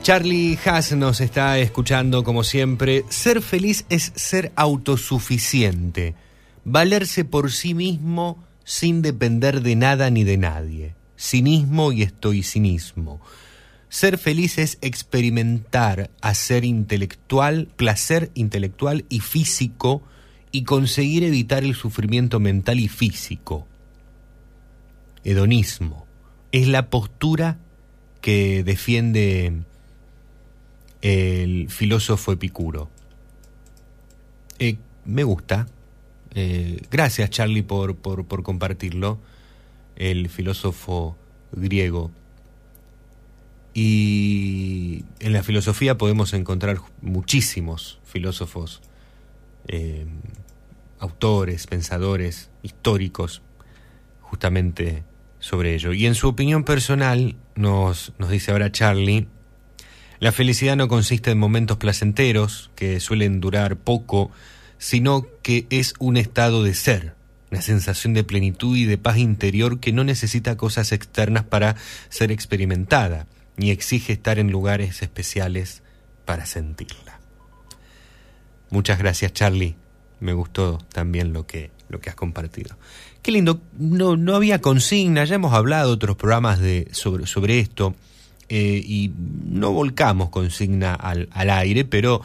Charlie Haas nos está escuchando como siempre. Ser feliz es ser autosuficiente, valerse por sí mismo sin depender de nada ni de nadie. Cinismo y estoicismo. Ser feliz es experimentar, hacer intelectual, placer intelectual y físico y conseguir evitar el sufrimiento mental y físico. Hedonismo es la postura que defiende el filósofo Epicuro. Eh, me gusta. Eh, gracias Charlie por, por, por compartirlo. El filósofo griego. Y en la filosofía podemos encontrar muchísimos filósofos, eh, autores, pensadores, históricos, justamente sobre ello. Y en su opinión personal, nos, nos dice ahora Charlie, la felicidad no consiste en momentos placenteros, que suelen durar poco, sino que es un estado de ser, una sensación de plenitud y de paz interior que no necesita cosas externas para ser experimentada, ni exige estar en lugares especiales para sentirla. Muchas gracias, Charlie. Me gustó también lo que, lo que has compartido. Qué lindo, no, no había consigna, ya hemos hablado otros programas de, sobre, sobre esto eh, y no volcamos consigna al, al, aire, pero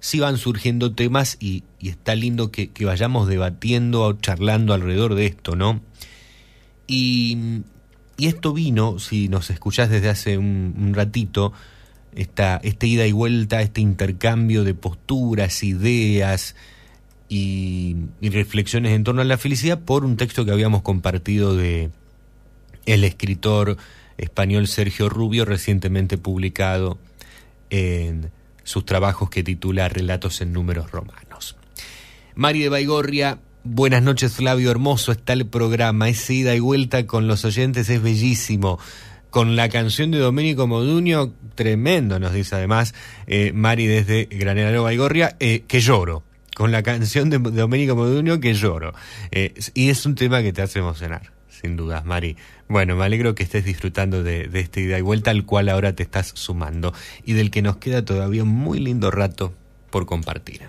sí van surgiendo temas y, está lindo que, que, vayamos debatiendo o charlando alrededor de esto, ¿no? Y, y esto vino, si nos escuchás desde hace un ratito, esta, esta ida y vuelta, este intercambio de posturas, ideas y, reflexiones en torno a la felicidad por un texto que habíamos compartido de el escritor español Sergio Rubio, recientemente publicado en sus trabajos que titula Relatos en números romanos. Mari de Baigorria, buenas noches Flavio, hermoso está el programa, esa ida y vuelta con los oyentes es bellísimo. Con la canción de Domenico Moduño, tremendo, nos dice además eh, Mari desde Granero Baigorria, eh, que lloro. Con la canción de Domenico Moduño, que lloro. Eh, y es un tema que te hace emocionar sin dudas, Mari. Bueno, me alegro que estés disfrutando de, de esta ida y vuelta al cual ahora te estás sumando y del que nos queda todavía un muy lindo rato por compartir.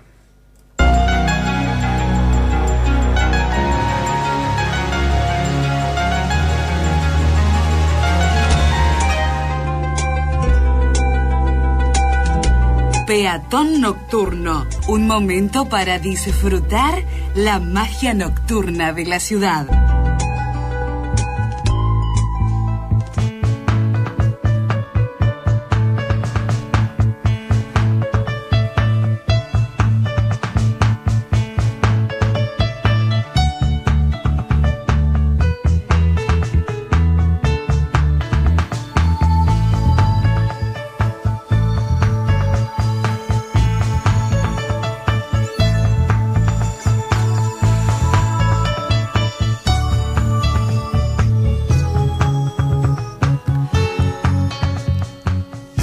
Peatón Nocturno, un momento para disfrutar la magia nocturna de la ciudad.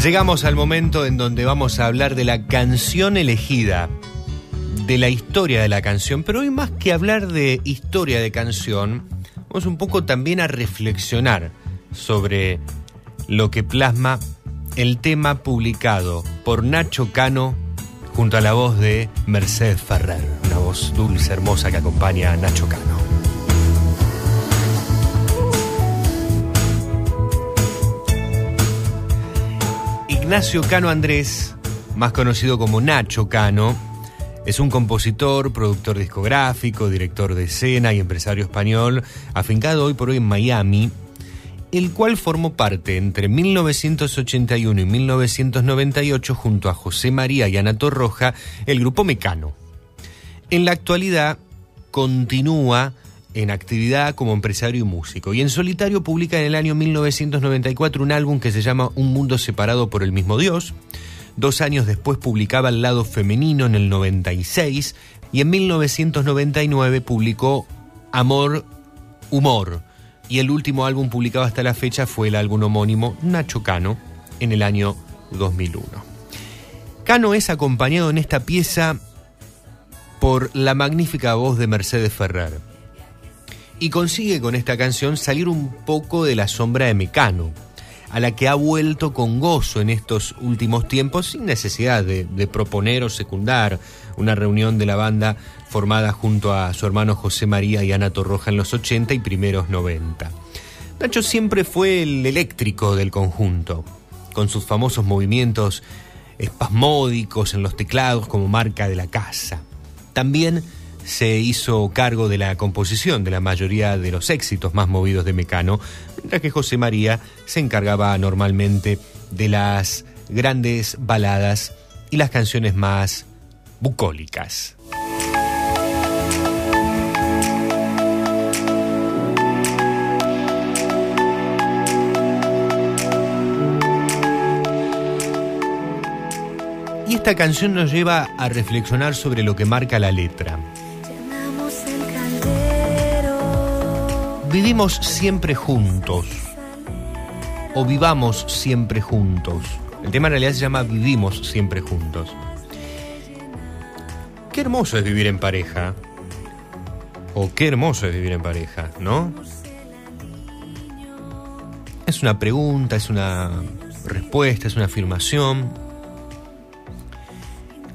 Llegamos al momento en donde vamos a hablar de la canción elegida, de la historia de la canción, pero hoy más que hablar de historia de canción, vamos un poco también a reflexionar sobre lo que plasma el tema publicado por Nacho Cano junto a la voz de Mercedes Ferrer, una voz dulce, hermosa que acompaña a Nacho Cano. Ignacio Cano Andrés, más conocido como Nacho Cano, es un compositor, productor discográfico, director de escena y empresario español, afincado hoy por hoy en Miami, el cual formó parte entre 1981 y 1998 junto a José María y Ana Torroja, el grupo Mecano. En la actualidad continúa en actividad como empresario y músico. Y en solitario publica en el año 1994 un álbum que se llama Un mundo separado por el mismo Dios. Dos años después publicaba El lado femenino en el 96 y en 1999 publicó Amor, Humor. Y el último álbum publicado hasta la fecha fue el álbum homónimo Nacho Cano en el año 2001. Cano es acompañado en esta pieza por la magnífica voz de Mercedes Ferrer y consigue con esta canción salir un poco de la sombra de Mecano, a la que ha vuelto con gozo en estos últimos tiempos sin necesidad de, proponer o secundar una reunión de la banda formada junto a su hermano José María y Ana Torroja en los 80 y primeros 90. Nacho siempre fue el eléctrico del conjunto, con sus famosos movimientos espasmódicos en los teclados como marca de la casa. También se hizo cargo de la composición de la mayoría de los éxitos más movidos de Mecano, mientras que José María se encargaba normalmente de las grandes baladas y las canciones más bucólicas. Y esta canción nos lleva a reflexionar sobre lo que marca la letra. Vivimos siempre juntos. O vivamos siempre juntos. El tema en realidad se llama Vivimos siempre juntos. Qué hermoso es vivir en pareja. O qué hermoso es vivir en pareja, ¿no? Es una pregunta, es una respuesta, es una afirmación.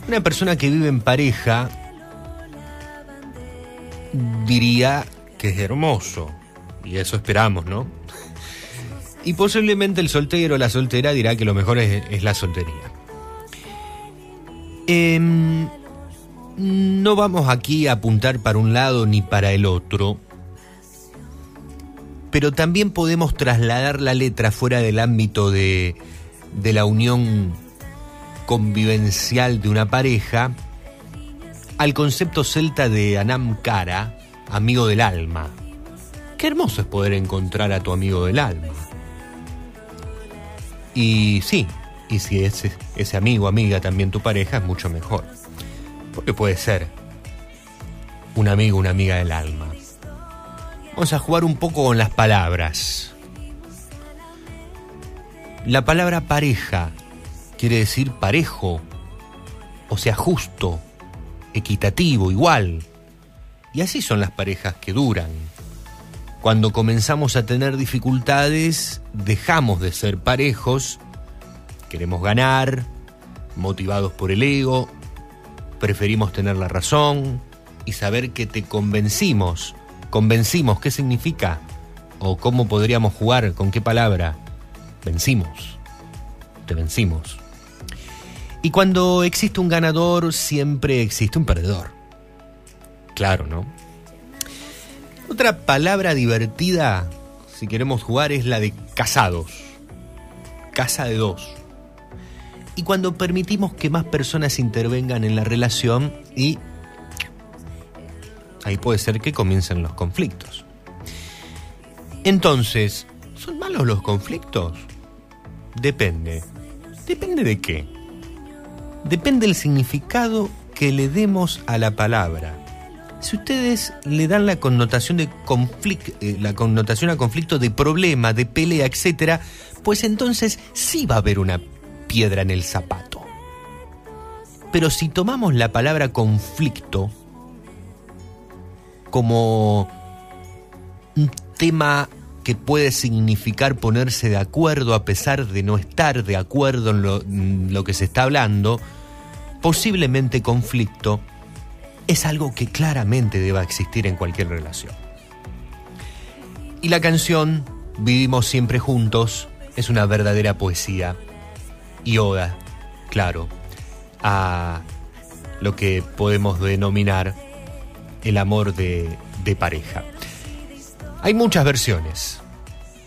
Una persona que vive en pareja diría que es hermoso. Y eso esperamos, ¿no? Y posiblemente el soltero o la soltera dirá que lo mejor es, la soltería. Em, no vamos aquí a apuntar para un lado ni para el otro, pero también podemos trasladar la letra fuera del ámbito de, de la unión convivencial de una pareja al concepto celta de Anam Cara, amigo del alma. Qué hermoso es poder encontrar a tu amigo del alma. Y sí, y si ese, ese amigo, amiga, también tu pareja, es mucho mejor. Porque puede ser un amigo, una amiga del alma. Vamos a jugar un poco con las palabras. La palabra pareja quiere decir parejo, o sea, justo, equitativo, igual. Y así son las parejas que duran. Cuando comenzamos a tener dificultades, dejamos de ser parejos, queremos ganar, motivados por el ego, preferimos tener la razón y saber que te convencimos. Convencimos, ¿qué significa? ¿O cómo podríamos jugar? ¿Con qué palabra? Vencimos. Te vencimos. Y cuando existe un ganador, siempre existe un perdedor. Claro, ¿no? Otra palabra divertida, si queremos jugar, es la de casados. Casa de dos. Y cuando permitimos que más personas intervengan en la relación y ahí puede ser que comiencen los conflictos. Entonces, ¿son malos los conflictos? Depende. ¿Depende de qué? Depende del significado que le demos a la palabra. Si ustedes le dan la connotación de conflicto, la connotación a conflicto de problema, de pelea, etcétera, pues entonces sí va a haber una piedra en el zapato. Pero si tomamos la palabra conflicto como un tema que puede significar ponerse de acuerdo a pesar de no estar de acuerdo en lo que se está hablando, posiblemente conflicto es algo que claramente deba existir en cualquier relación. Y la canción Vivimos siempre juntos es una verdadera poesía y oda, claro, a lo que podemos denominar el amor de, pareja. Hay muchas versiones.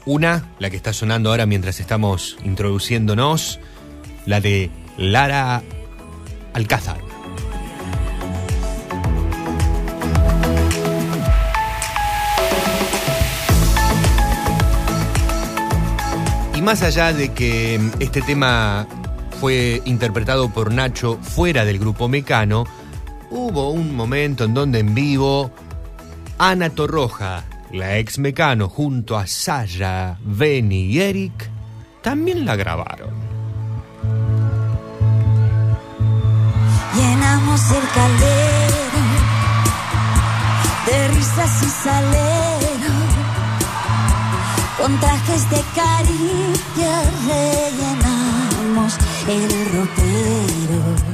Una, la que está sonando ahora mientras estamos introduciéndonos, la de Lara Alcázar. Más allá de que este tema fue interpretado por Nacho fuera del grupo Mecano, hubo un momento en donde en vivo Ana Torroja, la ex Mecano, junto a Saya, Benny y Eric, también la grabaron. Llenamos el caldero de risas y salero, con trajes de caricia rellenamos el ropero.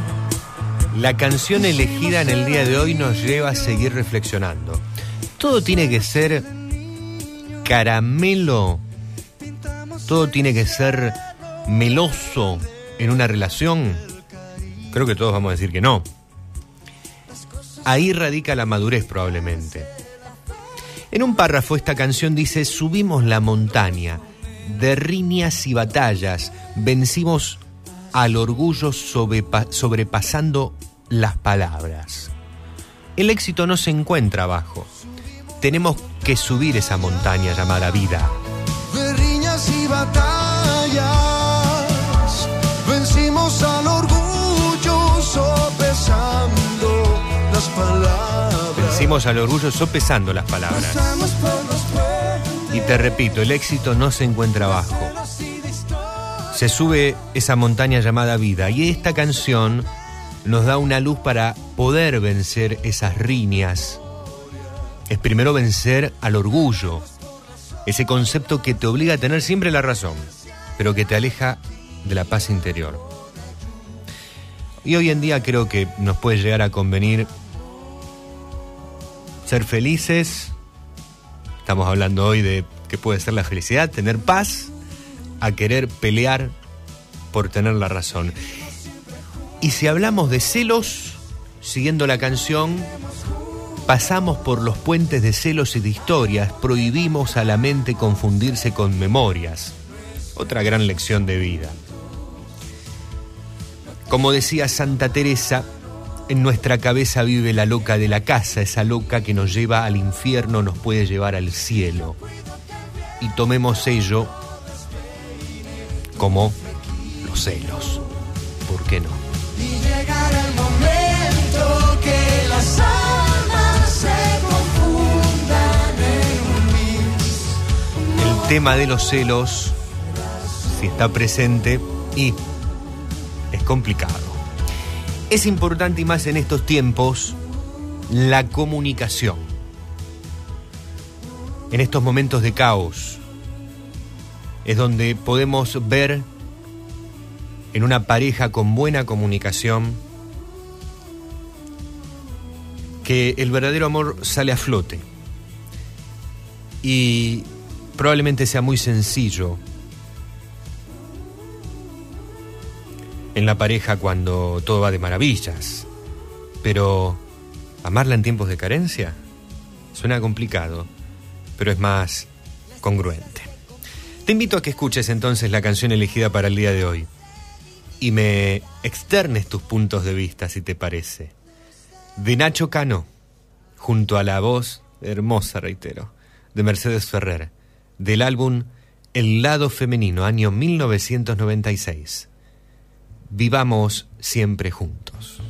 La canción elegida en el día de hoy nos lleva a seguir reflexionando. Todo tiene que ser caramelo. Todo tiene que ser meloso en una relación. Creo que todos vamos a decir que no. Ahí radica la madurez probablemente. En un párrafo esta canción dice, subimos la montaña, de riñas y batallas, vencimos al orgullo sobrepa- sobrepasando las palabras. El éxito no se encuentra abajo. Tenemos que subir esa montaña llamada vida. de riñas y batallas, al orgullo sopesando las palabras. Y te repito, el éxito no se encuentra abajo. Se sube esa montaña llamada vida y esta canción nos da una luz para poder vencer esas riñas. Es primero vencer al orgullo, ese concepto que te obliga a tener siempre la razón, pero que te aleja de la paz interior. Y hoy en día creo que nos puede llegar a convenir ser felices, Estamos hablando hoy de qué puede ser la felicidad, tener paz, a querer pelear por tener la razón. Y si hablamos de celos, siguiendo la canción, pasamos por los puentes de celos y de historias, prohibimos a la mente confundirse con memorias. Otra gran lección de vida. Como decía Santa Teresa, en nuestra cabeza vive la loca de la casa, esa loca que nos lleva al infierno, nos puede llevar al cielo. Y tomemos ello como los celos. ¿Por qué no? y momento que las almas se confundan en un El tema de los celos, si está presente, y es complicado. Es importante y más en estos tiempos la comunicación. En estos momentos de caos es donde podemos ver en una pareja con buena comunicación que el verdadero amor sale a flote. Y probablemente sea muy sencillo en la pareja cuando todo va de maravillas. Pero amarla en tiempos de carencia suena complicado, pero es más congruente. Te invito a que escuches entonces la canción elegida para el día de hoy y me externes tus puntos de vista, si te parece. De Nacho Cano, junto a la voz hermosa, reitero, de Mercedes Ferrer, del álbum El lado femenino, año 1996. Vivamos siempre juntos.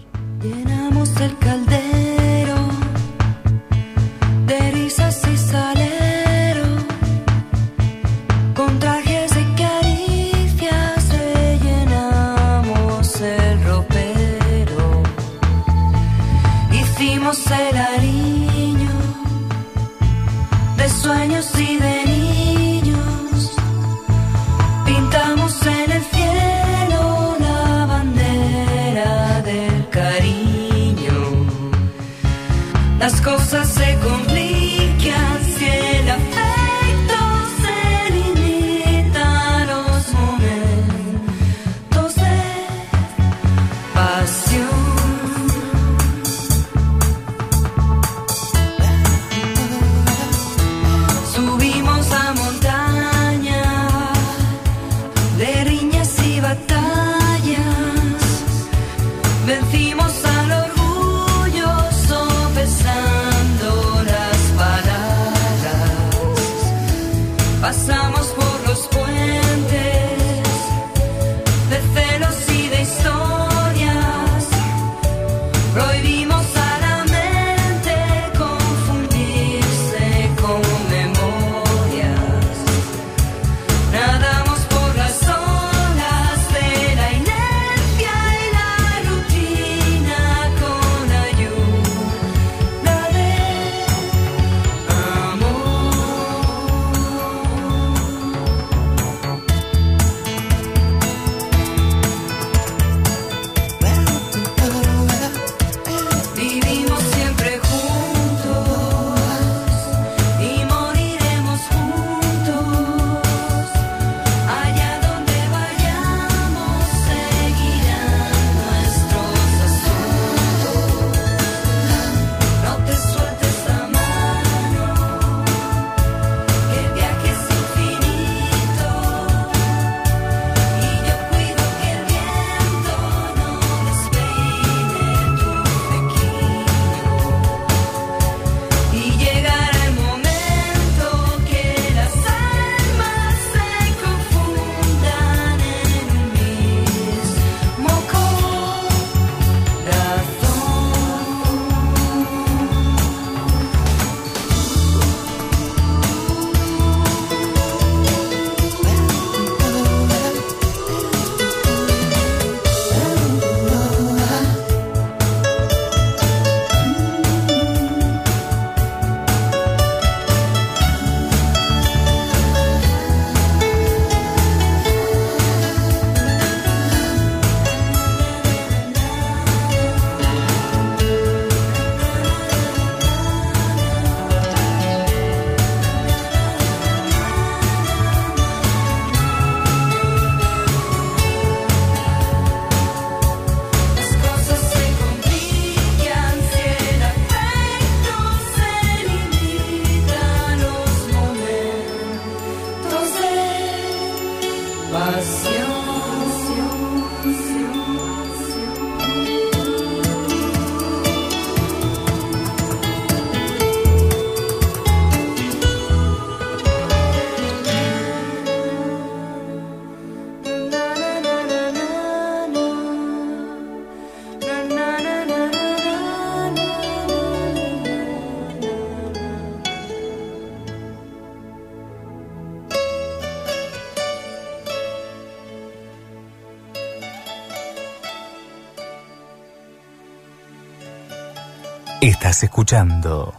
Escuchando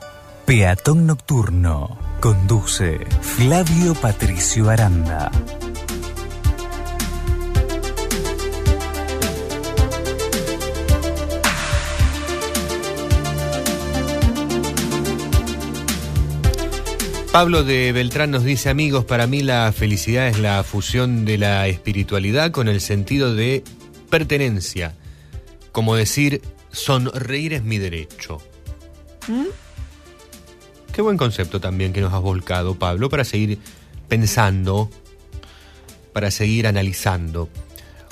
Peatón Nocturno. Conduce Flavio Patricio Aranda. Pablo de Beltrán nos dice, amigos, para mí la felicidad es la fusión de la espiritualidad con el sentido de pertenencia. Como decir, sonreír es mi derecho. Qué buen concepto también que nos has volcado, Pablo, para seguir pensando, para seguir analizando.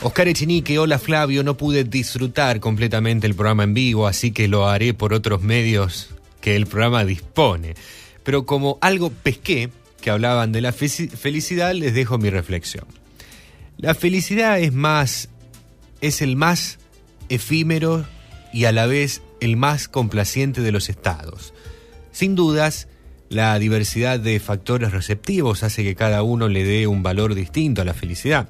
Oscar Echenique, hola Flavio, no pude disfrutar completamente el programa en vivo, así que lo haré por otros medios que el programa dispone. Pero como algo pesqué, que hablaban de la fe- felicidad, les dejo mi reflexión. La felicidad es más, es el más efímero y a la vez el más complaciente de los estados. Sin dudas, la diversidad de factores receptivos hace que cada uno le dé un valor distinto a la felicidad.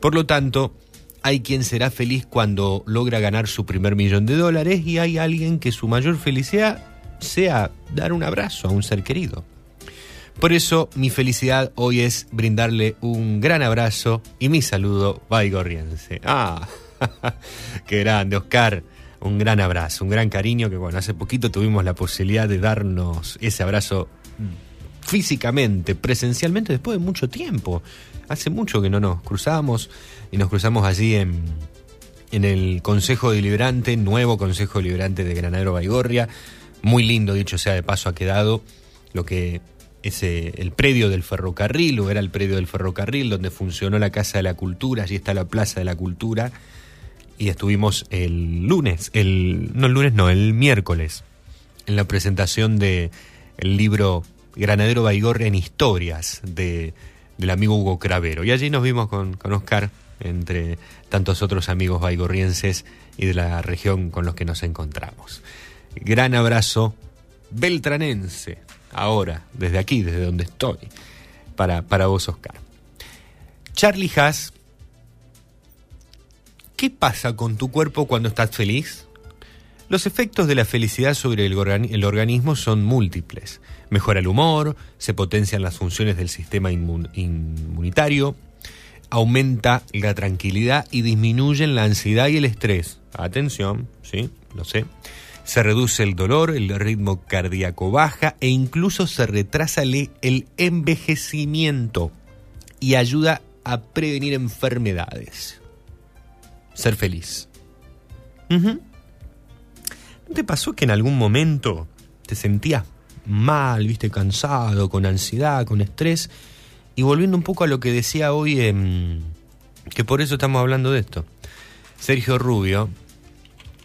Por lo tanto, hay quien será feliz cuando logra ganar su primer millón de dólares y hay alguien que su mayor felicidad sea dar un abrazo a un ser querido. Por eso mi felicidad hoy es brindarle un gran abrazo y mi saludo baigorriense. Ah, qué grande, Oscar. Un gran abrazo, un gran cariño que bueno, hace poquito tuvimos la posibilidad de darnos ese abrazo físicamente, presencialmente, después de mucho tiempo. Hace mucho que no nos cruzamos y nos cruzamos allí en, en el Consejo Deliberante, nuevo Consejo Deliberante de Granadero Baigorria. Muy lindo, dicho sea de paso, ha quedado lo que es el predio del ferrocarril, o era el predio del ferrocarril, donde funcionó la Casa de la Cultura, allí está la Plaza de la Cultura. Y estuvimos el lunes, el, no el lunes, no, el miércoles, en la presentación de el libro Granadero Baigorria en historias de, del amigo Hugo Cravero. Y allí nos vimos con, con Oscar, entre tantos otros amigos baigorrienses y de la región con los que nos encontramos. Gran abrazo beltranense, ahora, desde aquí, desde donde estoy, para, para vos, Oscar. Charlie Haas, ¿qué pasa con tu cuerpo cuando estás feliz? Los efectos de la felicidad sobre el, organi- el organismo son múltiples. Mejora el humor, se potencian las funciones del sistema inmun- inmunitario, aumenta la tranquilidad y disminuyen la ansiedad y el estrés. Atención, sí, lo sé. Se reduce el dolor, el ritmo cardíaco baja e incluso se retrasa el envejecimiento y ayuda a prevenir enfermedades. Ser feliz. ¿No te pasó que en algún momento te sentías mal, viste, cansado, con ansiedad, con estrés? Y volviendo un poco a lo que decía hoy, em, que por eso estamos hablando de esto. Sergio Rubio,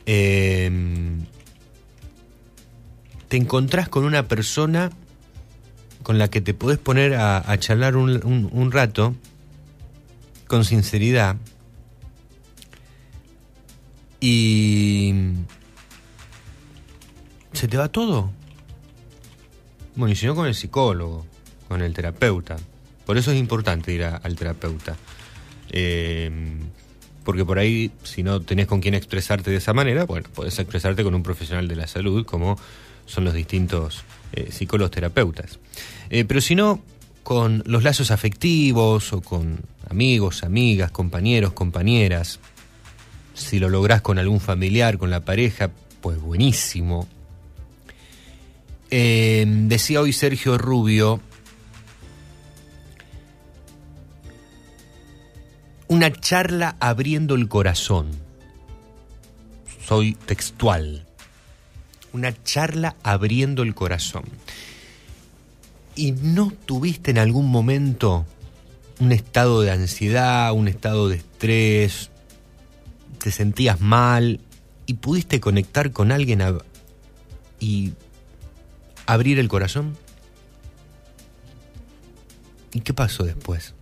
em, te encontrás con una persona con la que te podés poner a, a charlar un, un- un rato con sinceridad y se te va todo. Bueno, y si no con el psicólogo, con el terapeuta. Por eso es importante ir al terapeuta. Eh, porque por ahí, si no tenés con quién expresarte de esa manera, bueno, podés expresarte con un profesional de la salud, como son los distintos eh, psicólogos terapeutas. Eh, pero si no, con los lazos afectivos o con amigos, amigas, compañeros, compañeras, si lo lográs con algún familiar, con la pareja, pues buenísimo. Eh, decía hoy Sergio Rubio, una charla abriendo el corazón. Soy textual. Una charla abriendo el corazón. ¿Y no tuviste en algún momento un estado de ansiedad, un estado de estrés, te sentías mal y pudiste conectar con alguien y abrir el corazón? ¿Y qué pasó después?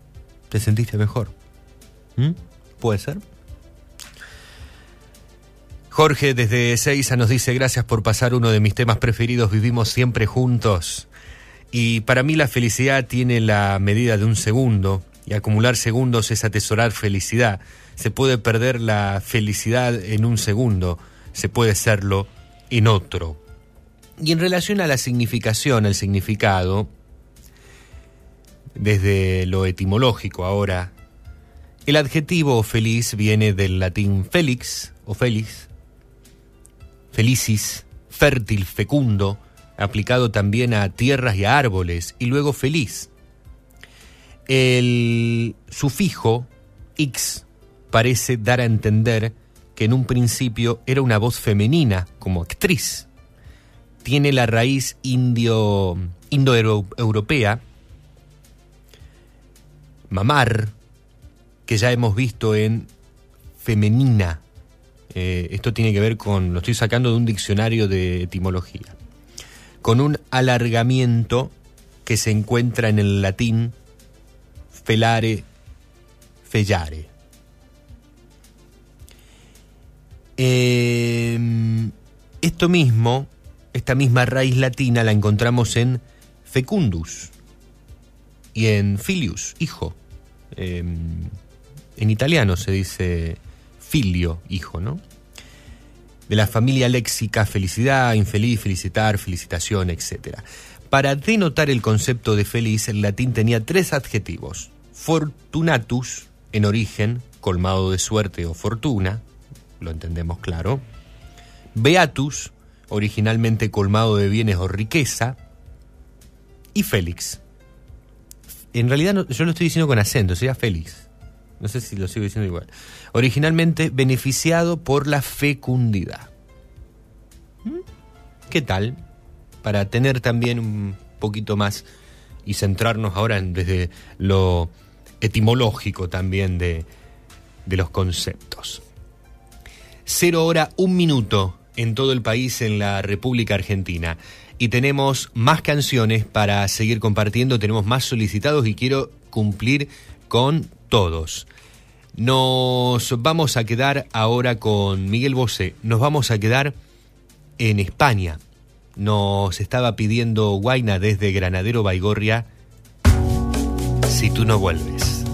¿Te sentiste mejor? ¿Mm? ¿Puede ser? Jorge desde Seiza nos dice gracias por pasar uno de mis temas preferidos, vivimos siempre juntos. Y para mí la felicidad tiene la medida de un segundo y acumular segundos es atesorar felicidad. Se puede perder la felicidad en un segundo, se puede serlo en otro. Y en relación a la significación, al significado, desde lo etimológico ahora, el adjetivo feliz viene del latín felix o felis, felicis, fértil, fecundo, aplicado también a tierras y a árboles, y luego feliz. El sufijo ix parece dar a entender que en un principio era una voz femenina, como actriz. Tiene la raíz indio, indoeuropea, mamar, que ya hemos visto en femenina. Eh, esto tiene que ver con, lo estoy sacando de un diccionario de etimología, con un alargamiento que se encuentra en el latín felare, fellare. Eh, esto mismo, esta misma raíz latina la encontramos en fecundus y en filius, hijo. Eh, en italiano se dice filio, hijo, ¿no? De la familia léxica felicidad, infeliz, felicitar, felicitación, etc. Para denotar el concepto de feliz, el latín tenía tres adjetivos. Fortunatus, en origen, colmado de suerte o fortuna, lo entendemos claro. Beatus, originalmente colmado de bienes o riqueza. Y Félix. En realidad yo lo estoy diciendo con acento, sería Félix. No sé si lo sigo diciendo igual. Originalmente beneficiado por la fecundidad. ¿Mm? ¿Qué tal? Para tener también un poquito más y centrarnos ahora en- desde lo etimológico también de, de los conceptos. Cero hora, un minuto en todo el país en la República Argentina. Y tenemos más canciones para seguir compartiendo, tenemos más solicitados y quiero cumplir con todos. Nos vamos a quedar ahora con Miguel Bosé, nos vamos a quedar en España. Nos estaba pidiendo Guaina desde Granadero Baigorria, si tú no vuelves.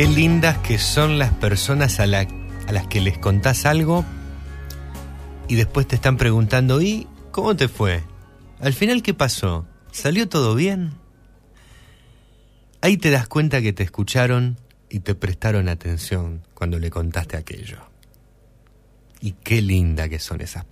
Qué lindas que son las personas a, la, las que les contás algo y después te están preguntando, ¿y cómo te fue? ¿Al final qué pasó? ¿Salió todo bien? Ahí te das cuenta que te escucharon y te prestaron atención cuando le contaste aquello. Y qué linda que son esas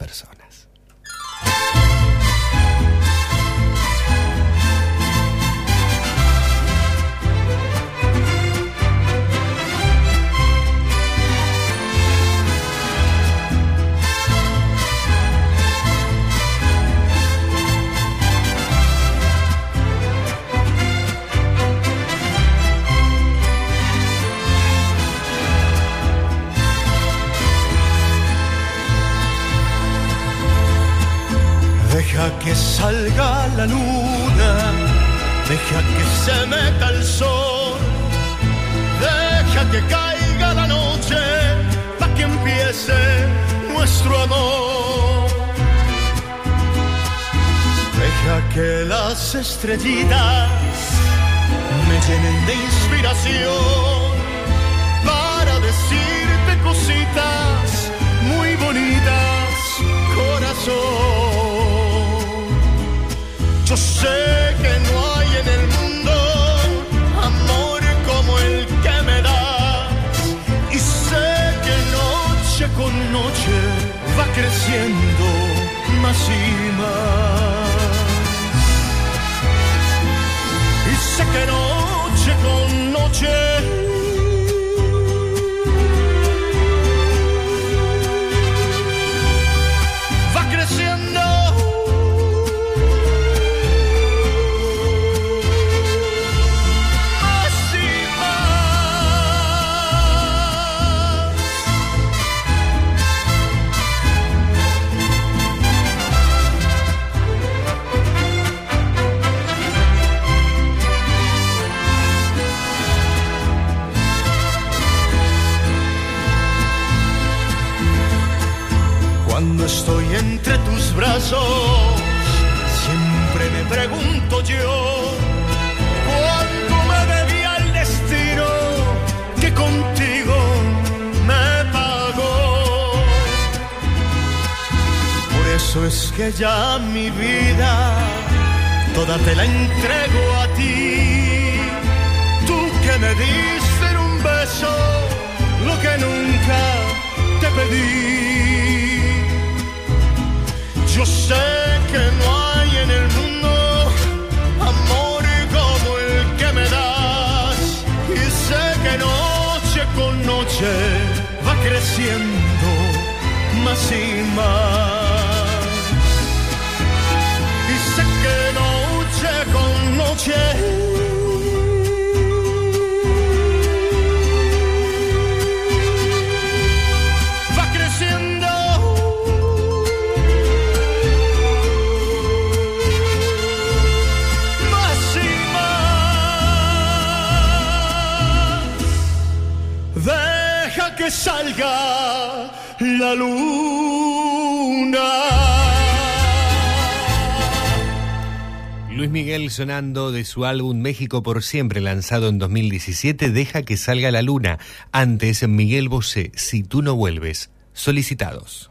sonando de su álbum México por siempre, lanzado en 2017, Deja que salga la luna. Antes, Miguel Bosé, Si tú no vuelves, solicitados.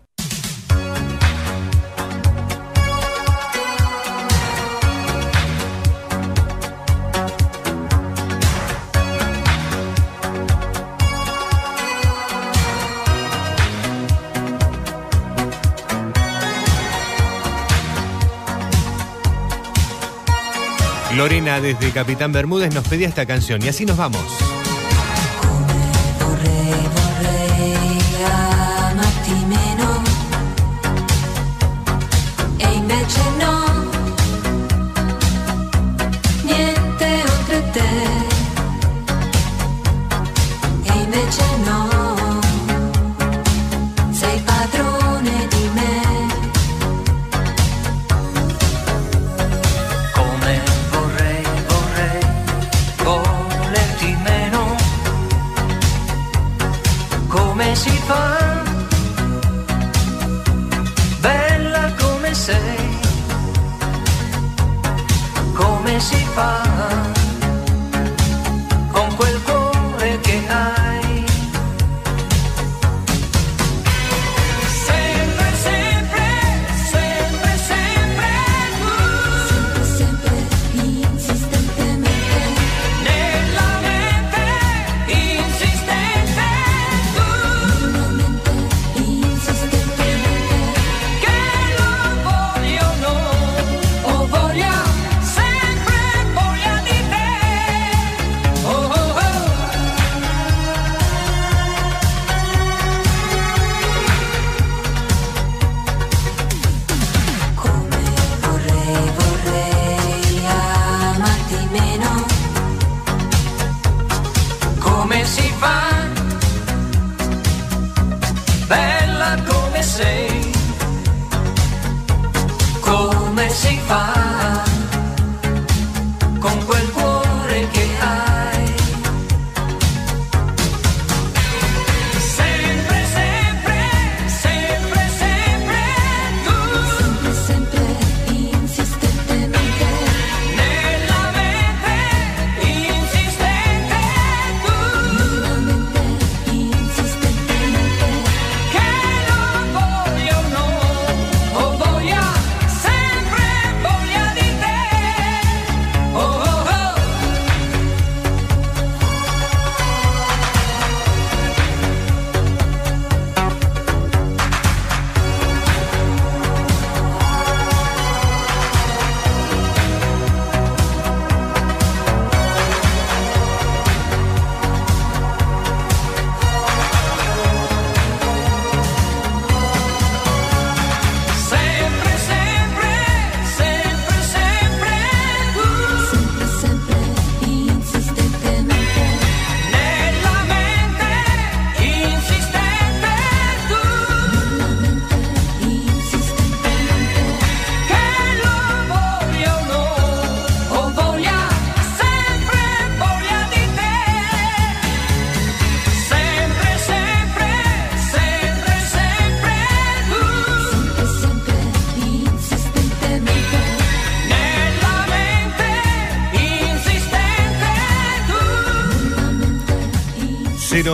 Lorena desde Capitán Bermúdez nos pedía esta canción y así nos vamos.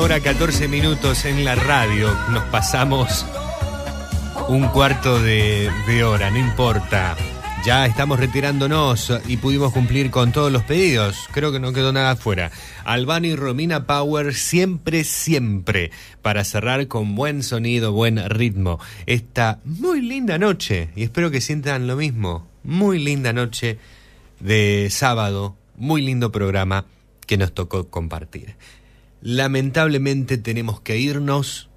Hora 14 minutos en la radio. Nos pasamos un cuarto de, hora, no importa. Ya estamos retirándonos y pudimos cumplir con todos los pedidos. Creo que no quedó nada afuera. Albano y Romina Power siempre, siempre. Para cerrar con buen sonido, buen ritmo. Esta muy linda noche. Y espero que sientan lo mismo. Muy linda noche de sábado. Muy lindo programa que nos tocó compartir. Lamentablemente tenemos que irnos.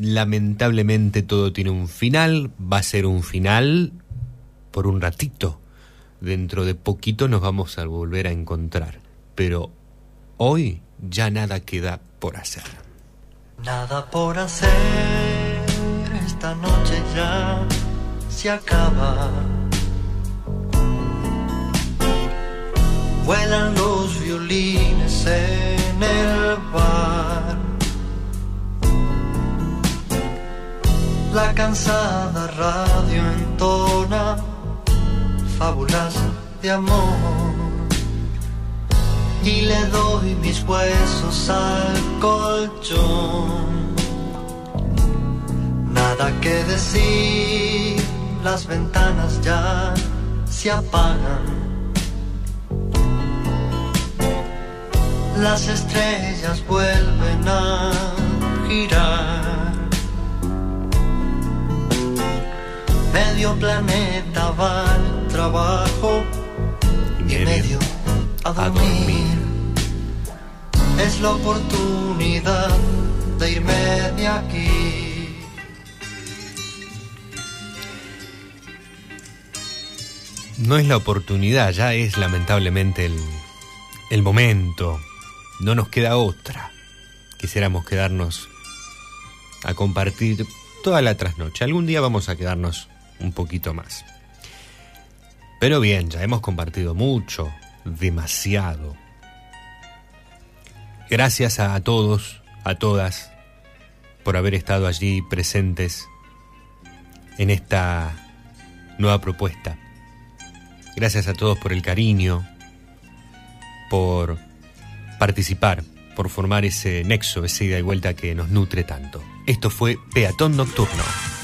Lamentablemente todo tiene un final. Va a ser un final por un ratito. Dentro de poquito nos vamos a volver a encontrar. Pero hoy ya nada queda por hacer. Nada por hacer, esta noche ya se acaba. Vuelan los violines en el bar. La cansada radio entona fábulas de amor. Y le doy mis huesos al colchón. Nada que decir, las ventanas ya se apagan. Las estrellas vuelven a girar. Medio planeta va al trabajo y medio a dormir. Es la oportunidad de irme de aquí. No es la oportunidad, ya es lamentablemente el, el momento. No nos queda otra. Quisiéramos quedarnos a compartir toda la trasnoche. Algún día vamos a quedarnos un poquito más. Pero bien, ya hemos compartido mucho, demasiado. Gracias a todos, a todas, por haber estado allí presentes en esta nueva propuesta. Gracias a todos por el cariño, por participar, por formar ese nexo, esa ida y vuelta que nos nutre tanto. Esto fue Peatón Nocturno.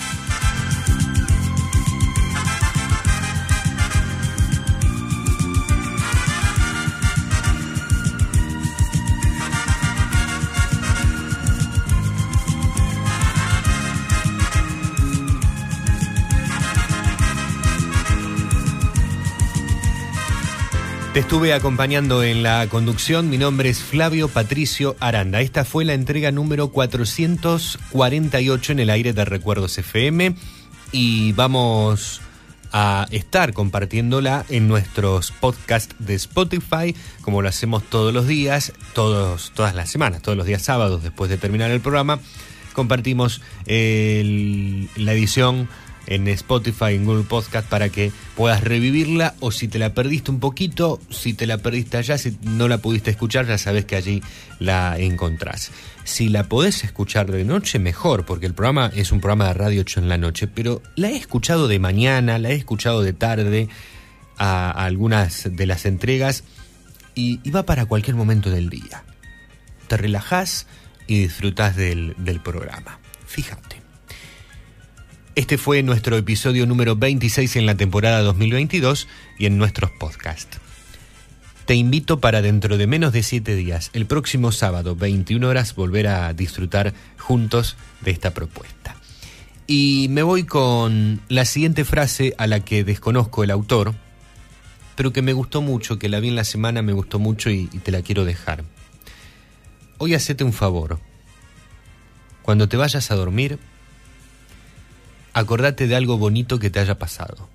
Estuve acompañando en la conducción. Mi nombre es Flavio Patricio Aranda. Esta fue la entrega número 448 en el aire de Recuerdos FM y vamos a estar compartiéndola en nuestros podcasts de Spotify, como lo hacemos todos los días, todos, todas las semanas, todos los días sábados después de terminar el programa. Compartimos la edición en Spotify, en Google Podcast, para que puedas revivirla o si te la perdiste un poquito, si te la perdiste allá, si no la pudiste escuchar, ya sabes que allí la encontrás. Si la podés escuchar de noche, mejor, porque el programa es un programa de radio hecho en la noche, pero la he escuchado de mañana, la he escuchado de tarde, a, algunas de las entregas, y, va para cualquier momento del día. Te relajás y disfrutás del programa. Fíjate. Este fue nuestro episodio número 26 en la temporada 2022 y en nuestros podcasts. Te invito para dentro de menos de 7 días, el próximo sábado, 21 horas, volver a disfrutar juntos de esta propuesta. Y me voy con la siguiente frase a la que desconozco el autor, pero que me gustó mucho, que la vi en la semana, me gustó mucho y, y te la quiero dejar. Hoy hacete un favor. Cuando te vayas a dormir, acordate de algo bonito que te haya pasado,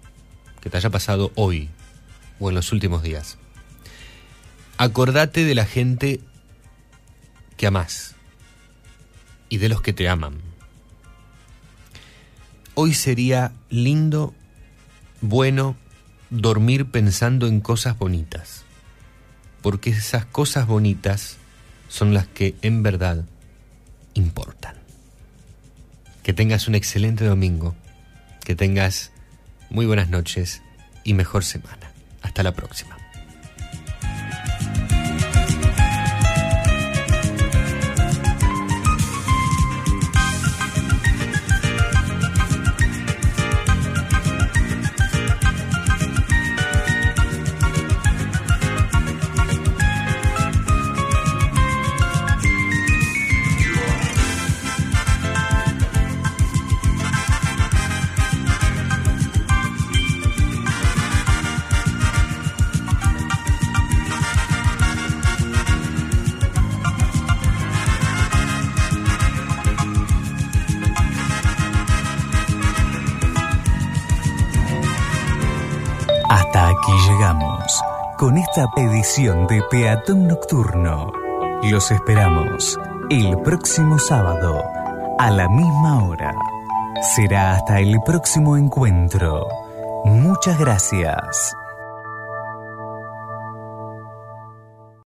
que te haya pasado hoy o en los últimos días. Acordate de la gente que amás y de los que te aman. Hoy sería lindo, bueno, dormir pensando en cosas bonitas, porque esas cosas bonitas son las que en verdad importan. Que tengas un excelente domingo, que tengas muy buenas noches y mejor semana. Hasta la próxima. De Peatón Nocturno. Los esperamos el próximo sábado a la misma hora. Será hasta el próximo encuentro. Muchas gracias.